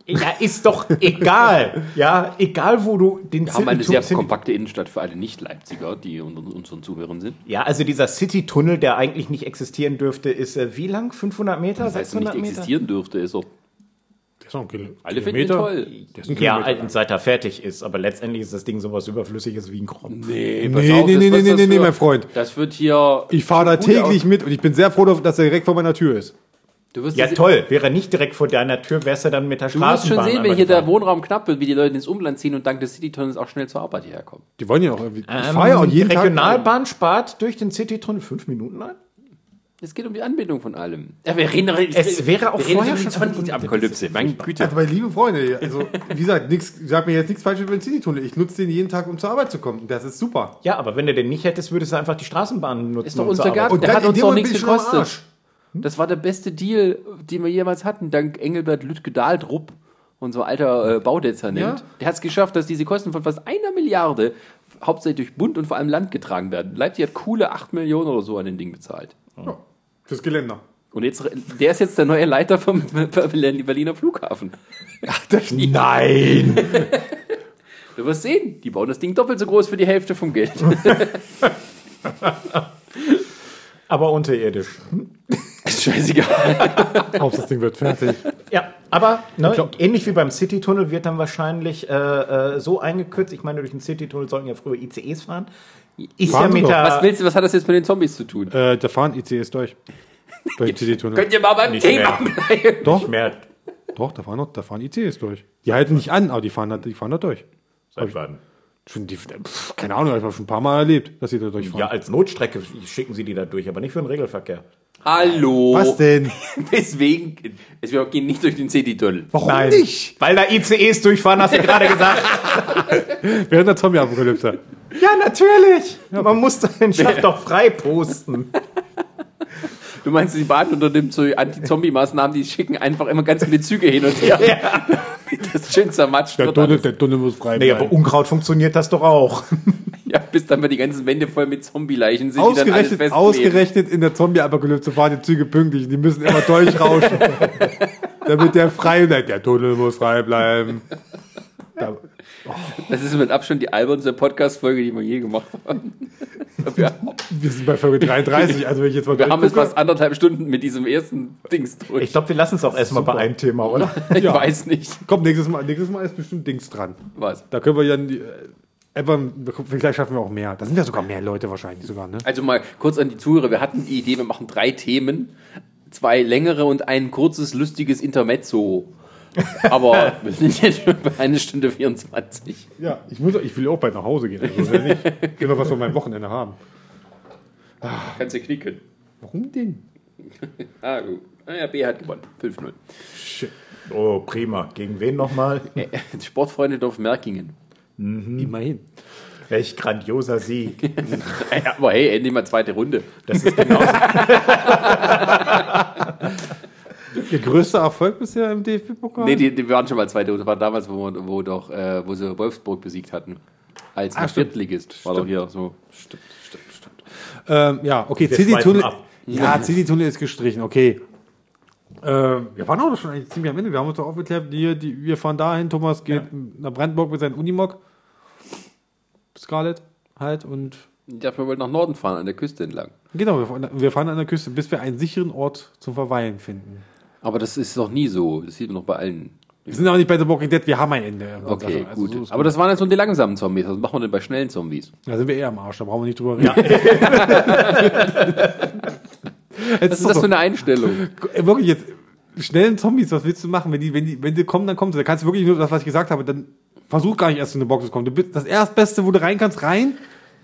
Ja ist doch egal. Ja, egal wo du den Wir haben eine sehr City- kompakte Innenstadt für alle Nicht-Leipziger, die unter unseren Zuhörern sind. Ja, also dieser City-Tunnel, der eigentlich nicht existieren dürfte, ist äh, wie lang? 500 Meter? Das heißt, nicht 600 Meter? existieren dürfte, ist so. Der ist noch ein Kil Alle finden ihn Kilometer. toll. Ja, Kilometer. seit er fertig ist. Aber letztendlich ist das Ding sowas Überflüssiges wie ein Kropf. Nee, Nee, nee, nee, nee, nee, nee, mein Freund. Das wird hier. Ich fahre da täglich aus- mit und ich bin sehr froh, dass er direkt vor meiner Tür ist. Du wirst Ja, toll. Wäre nicht direkt vor deiner Tür, wärst du dann mit der Du wirst Straßenbahn schon sehen, wenn hier der. Wohnraum knapp wird, wie die Leute ins Umland ziehen und dank des City-Tunnels auch schnell zur Arbeit hierher kommen. Die wollen ja auch irgendwie. Ich Ähm, fahre ja auch jeden die Tag. Regionalbahn spart durch den City-Tunnel fünf Minuten ein? Es geht um die Anbindung von allem. Ja, wir reden, Es wäre auch vorher über die schon Zombie-Apokalypse. Mein Güte. Also, meine lieben Freunde, also, wie gesagt, nix, sag mir jetzt nichts falsch über den City-Tunnel. Ich nutze den jeden Tag, um zur Arbeit zu kommen. Und das ist super. Ja, aber wenn du den nicht hättest, würdest du einfach die Straßenbahn nutzen. Ist doch um unser zur Arbeit- Garten. Und Der dann hat uns doch nichts ich schon gekostet. Arsch. Das war der beste Deal, den wir jemals hatten, dank Engelbert Lütke-Dahldrupp, unser alter äh, Baudezernent. Ja. Der hat es geschafft, dass diese Kosten von fast einer Milliarde hauptsächlich durch Bund und vor allem Land getragen werden. Leipzig hat coole 8 Millionen oder so an den Ding bezahlt. Ja, fürs Geländer. Und jetzt, der ist jetzt der neue Leiter vom Berliner Flughafen. Nein! Du wirst sehen, die bauen das Ding doppelt so groß für die Hälfte vom Geld. aber unterirdisch. ist scheißegal. Hauptsache, das Ding wird fertig. Ja, aber ne, ähnlich wie beim City-Tunnel wird dann wahrscheinlich äh, äh, so eingekürzt. Ich meine, durch den City-Tunnel sollten ja früher ICEs fahren. Ist Fahren ja mit Was willst du, was hat das jetzt mit den Zombies zu tun? Äh, da fahren ICs durch. Durch den City-Tunnel. Könnt ihr mal beim Nicht Thema mehr. bleiben? Doch, mehr doch, da fahren, noch, da fahren ICs durch. Die halten nicht an, aber die fahren da, die fahren da durch. seit wann? Schon die, pf, keine Ahnung, ich habe schon ein paar Mal erlebt, dass sie da durchfahren. Ja, als Notstrecke schicken sie die da durch, aber nicht für den Regelverkehr. Hallo. Was denn? Deswegen, es wir gehen nicht durch den City-Tunnel. Warum nicht? Weil da ICEs durchfahren, hast du gerade gesagt. Während der Zombie-Apokalypse. ja, natürlich. Man muss den Schacht doch frei posten. Du meinst, die Bahn unternimmt so Anti-Zombie-Maßnahmen, die schicken einfach immer ganz viele Züge hin und her. Damit das schön zermatscht Der wird. Tunnel, der Tunnel muss frei Nee, bleiben. aber Unkraut funktioniert das doch auch. Ja, bis dann mal die ganzen Wände voll mit Zombie-Leichen sind, die dann Ausgerechnet, ausgerechnet in der Zombie-Apokalypse fahren die Züge pünktlich. Die müssen immer durchrauschen. damit der frei bleibt. Der Tunnel muss frei bleiben. Da, Das ist mit Abstand die albernste Podcast-Folge, die wir je gemacht haben. Wir, Wir sind bei Folge 33, also wenn ich jetzt mal wir haben jetzt fast anderthalb Stunden mit diesem ersten Dings durch. Ich glaube, wir lassen es auch erstmal bei einem Thema, oder? Ich ja. weiß nicht. Komm, nächstes Mal, nächstes Mal ist bestimmt Dings dran. Was. Da können wir ja die, äh, vielleicht schaffen wir auch mehr. Da sind ja sogar mehr Leute wahrscheinlich sogar, ne? Also mal kurz an die Zuhörer. Wir hatten die Idee, wir machen drei Themen. Zwei längere und ein kurzes, lustiges Intermezzo. Aber wir sind jetzt schon bei einer Stunde 24. Ja, ich, muss, ich will auch bald nach Hause gehen. Also, wenn nicht, ich will noch was von meinem Wochenende haben. Kannst du knicken. Warum denn? Ah, gut. Ah, ja, B hat gewonnen. 5-0. Shit. Oh, prima. Gegen wen nochmal? Äh, Sportfreunde Dorf Merkingen. Immerhin. Welch grandioser Sieg. Äh, Aber hey, endlich mal zweite Runde. Das ist genau Ihr größter Erfolg bisher im DFB-Pokal? Nee, die, die waren schon mal zweite. Das war damals, wo, wo, doch, äh, wo sie Wolfsburg besiegt hatten. Als Ah, ah, stimmt. Viertligist. War doch hier so. Stimmt, stimmt, stimmt. Ähm, ja, okay, CD-Tunnel. Ja, CD-Tunnel ist gestrichen, okay. Ähm, wir waren auch schon eigentlich ziemlich am Ende. Wir haben uns doch aufgeklärt, die, die, wir fahren dahin. Thomas geht nach Brandenburg mit seinem Unimog. Scarlett halt und Ich dachte, wir wollten nach Norden fahren, an der Küste entlang. genau, wir fahren, wir fahren an der Küste, bis wir einen sicheren Ort zum Verweilen finden. Aber das ist doch nie so. Das sieht man doch bei allen. Wir sind aber nicht bei The Walking Dead, wir haben ein Ende. Okay, Also, gut. so Aber das waren jetzt nur die langsamen Zombies. Was machen wir denn bei schnellen Zombies? Da sind wir eher am Arsch, da brauchen wir nicht drüber reden. Was ist das für eine Einstellung? Äh, wirklich jetzt schnellen Zombies, was willst du machen? Wenn die, wenn die, wenn die kommen, dann kommen sie. Da kannst du wirklich nur das, was ich gesagt habe, dann versuch gar nicht erst in eine Box zu kommen. Du bist das erstbeste, wo du rein kannst, rein,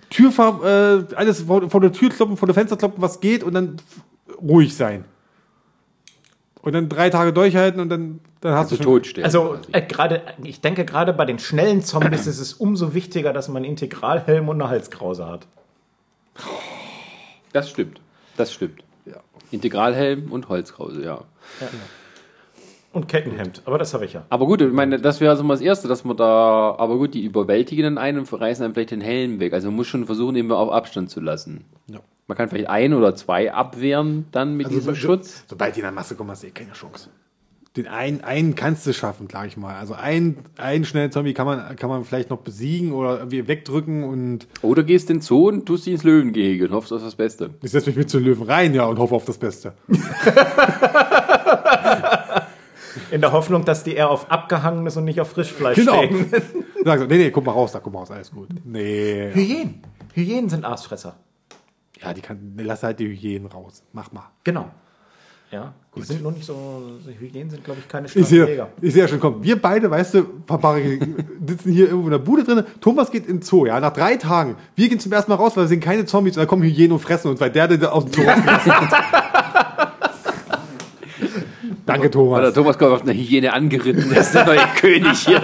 Tür, äh, alles vor, vor der Tür kloppen, vor der Fenster kloppen, was geht und dann ruhig sein. Und dann drei Tage durchhalten und dann, dann hast Also du schon. totstellen. Also äh, gerade, ich denke gerade bei den schnellen Zombies ist es umso wichtiger, dass man einen Integralhelm und eine Halskrause hat. Das stimmt. Das stimmt. Integralhelm und Holzkrause, ja. Und Kettenhemd, aber das habe ich ja. Aber gut, ich meine, das wäre also mal das Erste, dass man da, aber gut, die überwältigen dann einen und reißen dann vielleicht den Helm weg. Also man muss schon versuchen, ihn auf Abstand zu lassen. Man kann vielleicht ein oder zwei abwehren dann mit Also, diesem so- Schutz. Sobald die in der Masse kommen, hast du eh keine Chance. Den einen, einen kannst du schaffen, sag ich mal. Also einen, einen schnellen Zombie kann man, kann man vielleicht noch besiegen oder irgendwie wegdrücken und Oder gehst in den Zoo und tust ihn ins Löwengehege und hoffst auf das Beste. ich setze mich mit zu den Löwen rein, ja, und hoffe auf das Beste. In der Hoffnung, dass die eher auf abgehangenes und nicht auf Frischfleisch Genau. stehen. Sag so, nee, nee, guck mal raus, da guck mal raus, alles gut. Nee. Hyänen. Hyänen sind Aasfresser. Ja, die kann, lass halt die Hyänen raus. Mach mal. Genau. Ja, die sind nur nicht so, Hyänen sind, glaube ich, keine Ich starken sehe, Jäger. ich sehe ja schon, komm, wir beide, weißt du, Papa, sitzen hier irgendwo in der Bude drin. Thomas geht in den Zoo, ja, nach drei Tagen. Wir gehen zum ersten Mal raus, weil wir sehen keine Zombies und dann kommen Hyänen und fressen uns, weil der, der aus dem Zoo rausgelassen hat. Danke, Oder Thomas. Thomas kommt auf eine Hyäne angeritten, ist der neue König hier.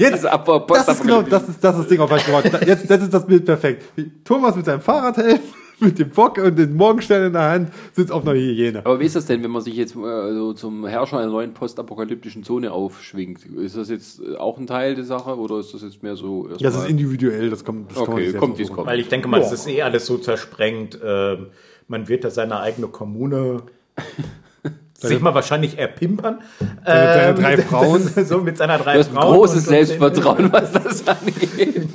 Jetzt, Abbau- das ist genau, das ist, das ist das Ding, auf was ich gewartet habe. Jetzt, das ist das Bild perfekt. Thomas mit seinem Fahrradhelm, mit dem Bock und den Morgenstern in der Hand, sitzt auf einer Hyäne. Aber wie ist das denn, wenn man sich jetzt äh, so zum Herrscher einer neuen postapokalyptischen Zone aufschwingt? Ist das jetzt äh, auch ein Teil der Sache oder ist das jetzt mehr so erstmal- Das ist individuell, das kommt, das Okay, kommt, wie es kommt. Weil ich denke mal, es ist eh alles so zersprengt. Ähm, man wird da seine eigene Kommune sich mal wahrscheinlich erpimpern. Seine- seine Ähm, drei Frauen. so mit seiner drei Du hast Frauen. großes und- Selbstvertrauen, was das angeht.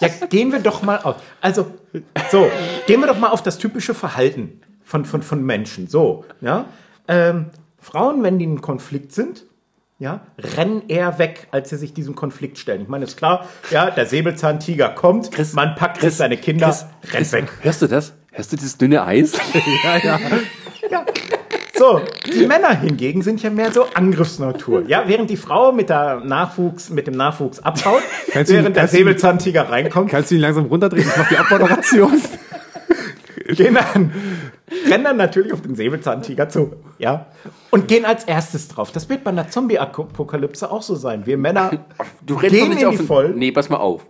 Ja, gehen wir doch mal auf. Also, so, gehen wir doch mal auf das typische Verhalten von, von, von Menschen. So, ja. Ähm, Frauen, wenn die in Konflikt sind, ja, rennen eher weg, als sie sich diesem Konflikt stellen. Ich meine, ist klar, ja, der Säbelzahntiger kommt, man packt sich seine Kinder, rennt weg. Hörst du das? Hörst du dieses dünne Eis? So, die Männer hingegen sind ja mehr so Angriffsnatur. Ja, während die Frau mit, der Nachwuchs, mit dem Nachwuchs abhaut, Kannst während der kannst du- Säbelzahntiger reinkommt, Kannst du ihn langsam runterdrehen? Ich mach die Abmoderation. gehen dann, rennen dann natürlich auf den Säbelzahntiger zu. Ja. Und gehen als erstes drauf. Das wird bei einer Zombie-Apokalypse auch so sein. Wir Männer Du rennst gehen nicht in auf die Voll. Nee, pass mal auf.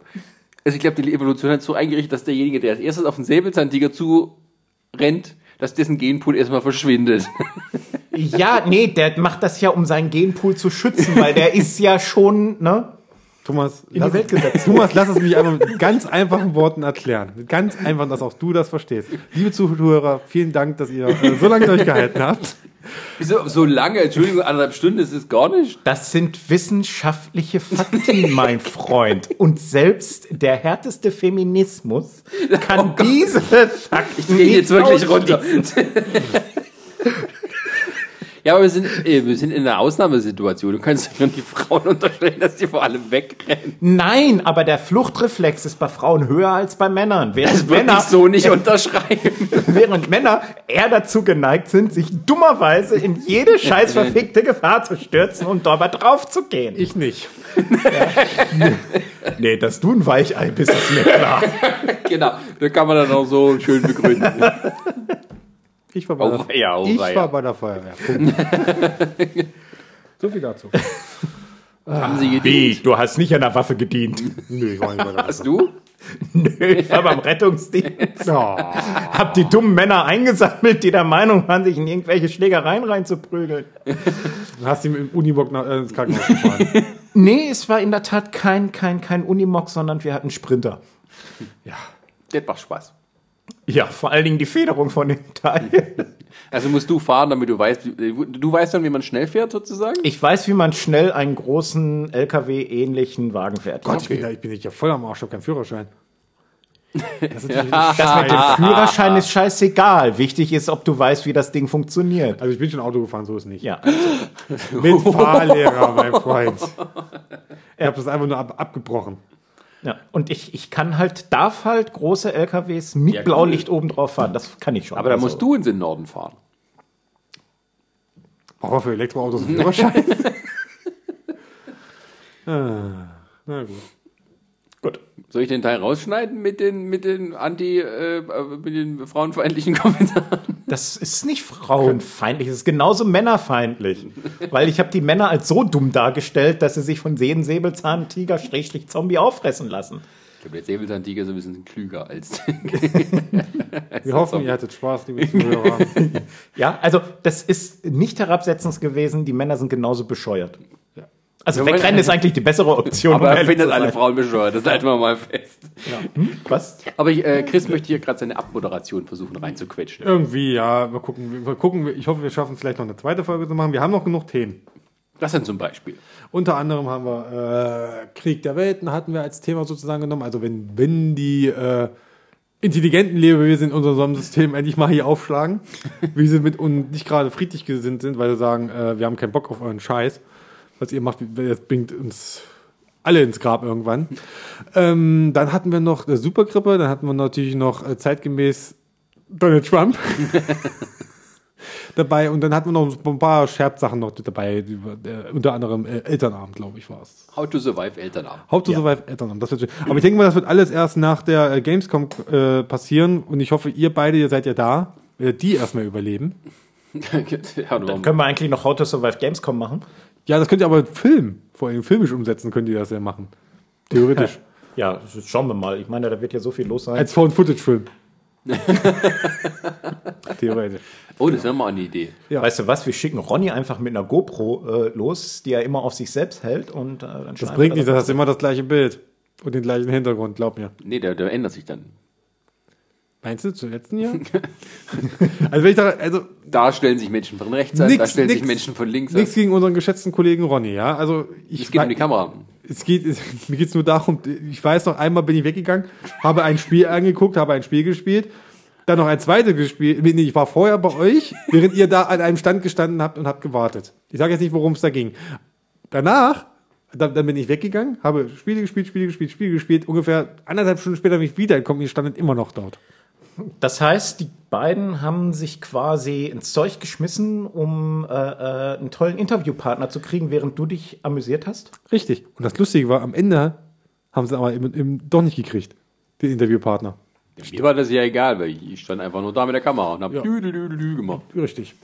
Also ich glaube, die Evolution hat so eingerichtet, dass derjenige, der als erstes auf den Säbelzahntiger zu rennt, dass dessen Genpool erstmal verschwindet. Ja, nee, der macht das ja, um seinen Genpool zu schützen, weil der ist ja schon, ne? Thomas, die lass, Welt gesetzt. Thomas, lass es mich einfach mit ganz einfachen Worten erklären. Mit ganz einfach, dass auch du das verstehst. Liebe Zuhörer, vielen Dank, dass ihr äh, so lange durchgehalten habt. Wieso so lange? Entschuldigung, anderthalb Stunden ist es gar nicht. Das sind wissenschaftliche Fakten, mein Freund. Und selbst der härteste Feminismus kann diese Fakten Ich gehe jetzt nicht wirklich runter. Ja, aber wir sind, äh, wir sind in einer Ausnahmesituation. Du kannst ja die Frauen unterstellen, dass die vor allem wegrennen. Nein, aber der Fluchtreflex ist bei Frauen höher als bei Männern. Während Das würde Männer, ich so nicht unterschreiben. während Männer eher dazu geneigt sind, sich dummerweise in jede scheiß verfickte Gefahr zu stürzen und dabei drauf zu gehen. Ich nicht. nee, dass du ein Weichei bist, ist mir klar. genau, da kann man dann auch so schön begründen. Ich war bei, Oh, der, ja, oh, ich ja. war bei der Feuerwehr. So viel dazu. Haben sie gedient? Wie? Du hast nicht an der Waffe gedient. Nö, ich war nicht bei der Hast du? Nö, ich war beim Rettungsdienst. Oh, Hab die dummen Männer eingesammelt, die der Meinung waren, sich in irgendwelche Schlägereien reinzuprügeln. dann hast du ihn im Unibock nach, äh, ins Krankenhaus gefahren. Nee, es war in der Tat kein, kein, kein Unimog, sondern wir hatten Sprinter. Das macht Spaß. Ja, vor allen Dingen die Federung von dem Teil. Also musst du fahren, damit du weißt, wie- du weißt dann, wie man schnell fährt sozusagen? Ich weiß, wie man schnell einen großen LKW-ähnlichen Wagen fährt. Gott, ich bin, da, ich bin ja voll am Arsch, ich habe keinen Führerschein. Das ist natürlich Das mit dem Führerschein ist scheißegal. Wichtig ist, ob du weißt, wie das Ding funktioniert. Also ich bin schon Auto gefahren, so ist nicht. Ja, Mit Fahrlehrer, mein Freund. Ich habe das einfach nur ab, abgebrochen. Ja. Und ich, ich kann halt, darf halt große LKWs mit Ja, cool. Blaulicht oben drauf fahren. Das kann ich schon. Aber da Also, musst du in den Norden fahren. Brauchen wir für Elektroautos einen Führerschein? ah, na gut. Gut. Soll ich den Teil rausschneiden mit den, mit den anti, äh, mit den frauenfeindlichen Kommentaren? Das ist nicht frauenfeindlich, es ist genauso männerfeindlich. Weil ich habe die Männer als so dumm dargestellt, dass sie sich von Seen, Säbelzahntiger, Schrägstrich Zombie auffressen lassen. Ich glaube, der Säbelzahntiger ist ein bisschen klüger als. Wir hoffen, ihr hattet Spaß, liebe Zuhörer. Ja, also das ist nicht herabsetzend gewesen, die Männer sind genauso bescheuert. Also Ja, wegrennen ist eigentlich die bessere Option. Aber um er findet alle. Frauen bescheuert, das halten wir mal fest. Was? Aber ich, äh, Chris möchte hier gerade seine Abmoderation versuchen reinzuquetschen. Irgendwie, ja, mal gucken. Wir gucken. Ich hoffe, wir schaffen es vielleicht noch eine zweite Folge zu machen. Wir haben noch genug Themen. Das sind zum Beispiel. Unter anderem haben wir äh, Krieg der Welten hatten wir als Thema sozusagen genommen. Also wenn, wenn die äh, intelligenten Lebewesen in unserem Sonnensystem endlich mal hier aufschlagen, wie sie mit uns nicht gerade friedlich gesinnt sind, weil sie sagen, äh, wir haben keinen Bock auf euren Scheiß. Was ihr macht, das bringt uns alle ins Grab irgendwann. Ähm, dann hatten wir noch äh, Supergrippe, dann hatten wir natürlich noch äh, zeitgemäß Donald Trump. dabei und dann hatten wir noch ein paar Scherzsachen noch dabei, die, äh, unter anderem äh, Elternabend, glaube ich, war es. How to survive Elternabend. How to survive Elternabend, das wird schön. Aber ich denke mal, das wird alles erst nach der äh, Gamescom äh, passieren und ich hoffe, ihr beide, ihr seid ja da, die erstmal überleben. ja, warum? Können wir eigentlich noch How to Survive Gamescom machen? Ja, das könnt ihr aber Film, vor allem filmisch umsetzen, könnt ihr das ja machen. Theoretisch. Ja, das schauen wir mal. Ich meine, da wird ja so viel los sein. Als Found-Footage-Film. Theoretisch. Oh, das wäre mal eine Idee. Ja. Weißt du was? Wir schicken Ronny einfach mit einer GoPro äh, los, die er immer auf sich selbst hält und äh, dann Das bringt nichts, das hast immer das gleiche Bild und den gleichen Hintergrund, glaub mir. Nee, der, der ändert sich dann. Meinst du, zum letzten Jahr? also wenn ich da, also Da stellen sich Menschen von rechts an, Nix, da stellen sich nix. Menschen von links nichts an. gegen unseren geschätzten Kollegen Ronny, ja. Also ich Es geht um die Kamera. Es geht, es, mir geht's nur darum, ich weiß noch, einmal bin ich weggegangen, habe ein Spiel angeguckt, habe ein Spiel gespielt, dann noch ein zweites gespielt. Nee, ich war vorher bei euch, während ihr da an einem Stand gestanden habt und habt gewartet. Ich sage jetzt nicht, worum es da ging. Danach, dann, dann bin ich weggegangen, habe Spiele gespielt, Spiele gespielt, Spiele gespielt. Ungefähr anderthalb Stunden später bin ich wiedergekommen, ihr standet immer noch dort. Das heißt, die beiden haben sich quasi ins Zeug geschmissen, um äh, äh, einen tollen Interviewpartner zu kriegen, während du dich amüsiert hast? Richtig. Und das Lustige war, am Ende haben sie aber eben, eben doch nicht gekriegt, den Interviewpartner. Mir war das ja egal, weil ich stand einfach nur da mit der Kamera und hab Ja. dü gemacht. Richtig.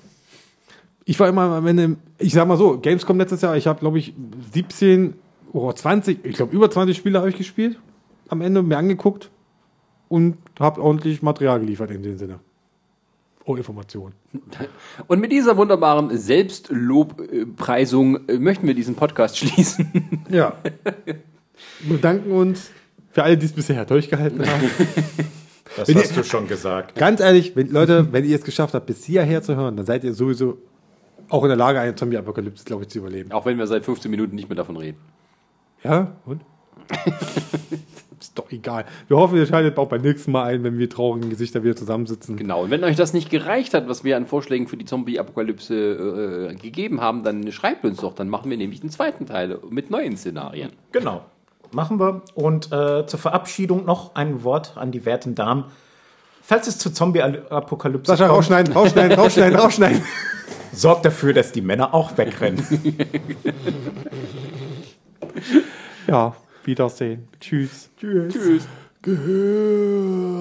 Ich war immer am Ende, ich sag mal so, Gamescom letztes Jahr, ich habe glaube ich 17 oder 20, ich glaube über 20 Spiele habe ich gespielt. Am Ende mir angeguckt und habe ordentlich Material geliefert in dem Sinne. Oh, Information. Und mit dieser wunderbaren Selbstlobpreisung äh, möchten wir diesen Podcast schließen. Ja. Wir bedanken uns für alle, die es bisher durchgehalten haben. Das Wenn hast ihr- du schon gesagt. Ganz ehrlich, wenn, Leute, wenn ihr es geschafft habt, bis hierher zu hören, dann seid ihr sowieso auch in der Lage, eine Zombie-Apokalypse, glaube ich, zu überleben. Auch wenn wir seit 15 Minuten nicht mehr davon reden. Ja, und? Ist doch egal. Wir hoffen, ihr schaltet auch beim nächsten Mal ein, wenn wir traurigen Gesichter wieder zusammensitzen. Genau. Und wenn euch das nicht gereicht hat, was wir an Vorschlägen für die Zombie-Apokalypse äh, gegeben haben, dann schreibt uns doch. Dann machen wir nämlich den zweiten Teil mit neuen Szenarien. Genau. Machen wir. Und äh, zur Verabschiedung noch ein Wort an die werten Damen. Falls es zur Zombie-Apokalypse Sascha, rausschneiden, rausschneiden, rausschneiden, rausschneiden. sorgt dafür, dass die Männer auch wegrennen. Ja, Wiedersehen. Tschüss. Tschüss. Gehör.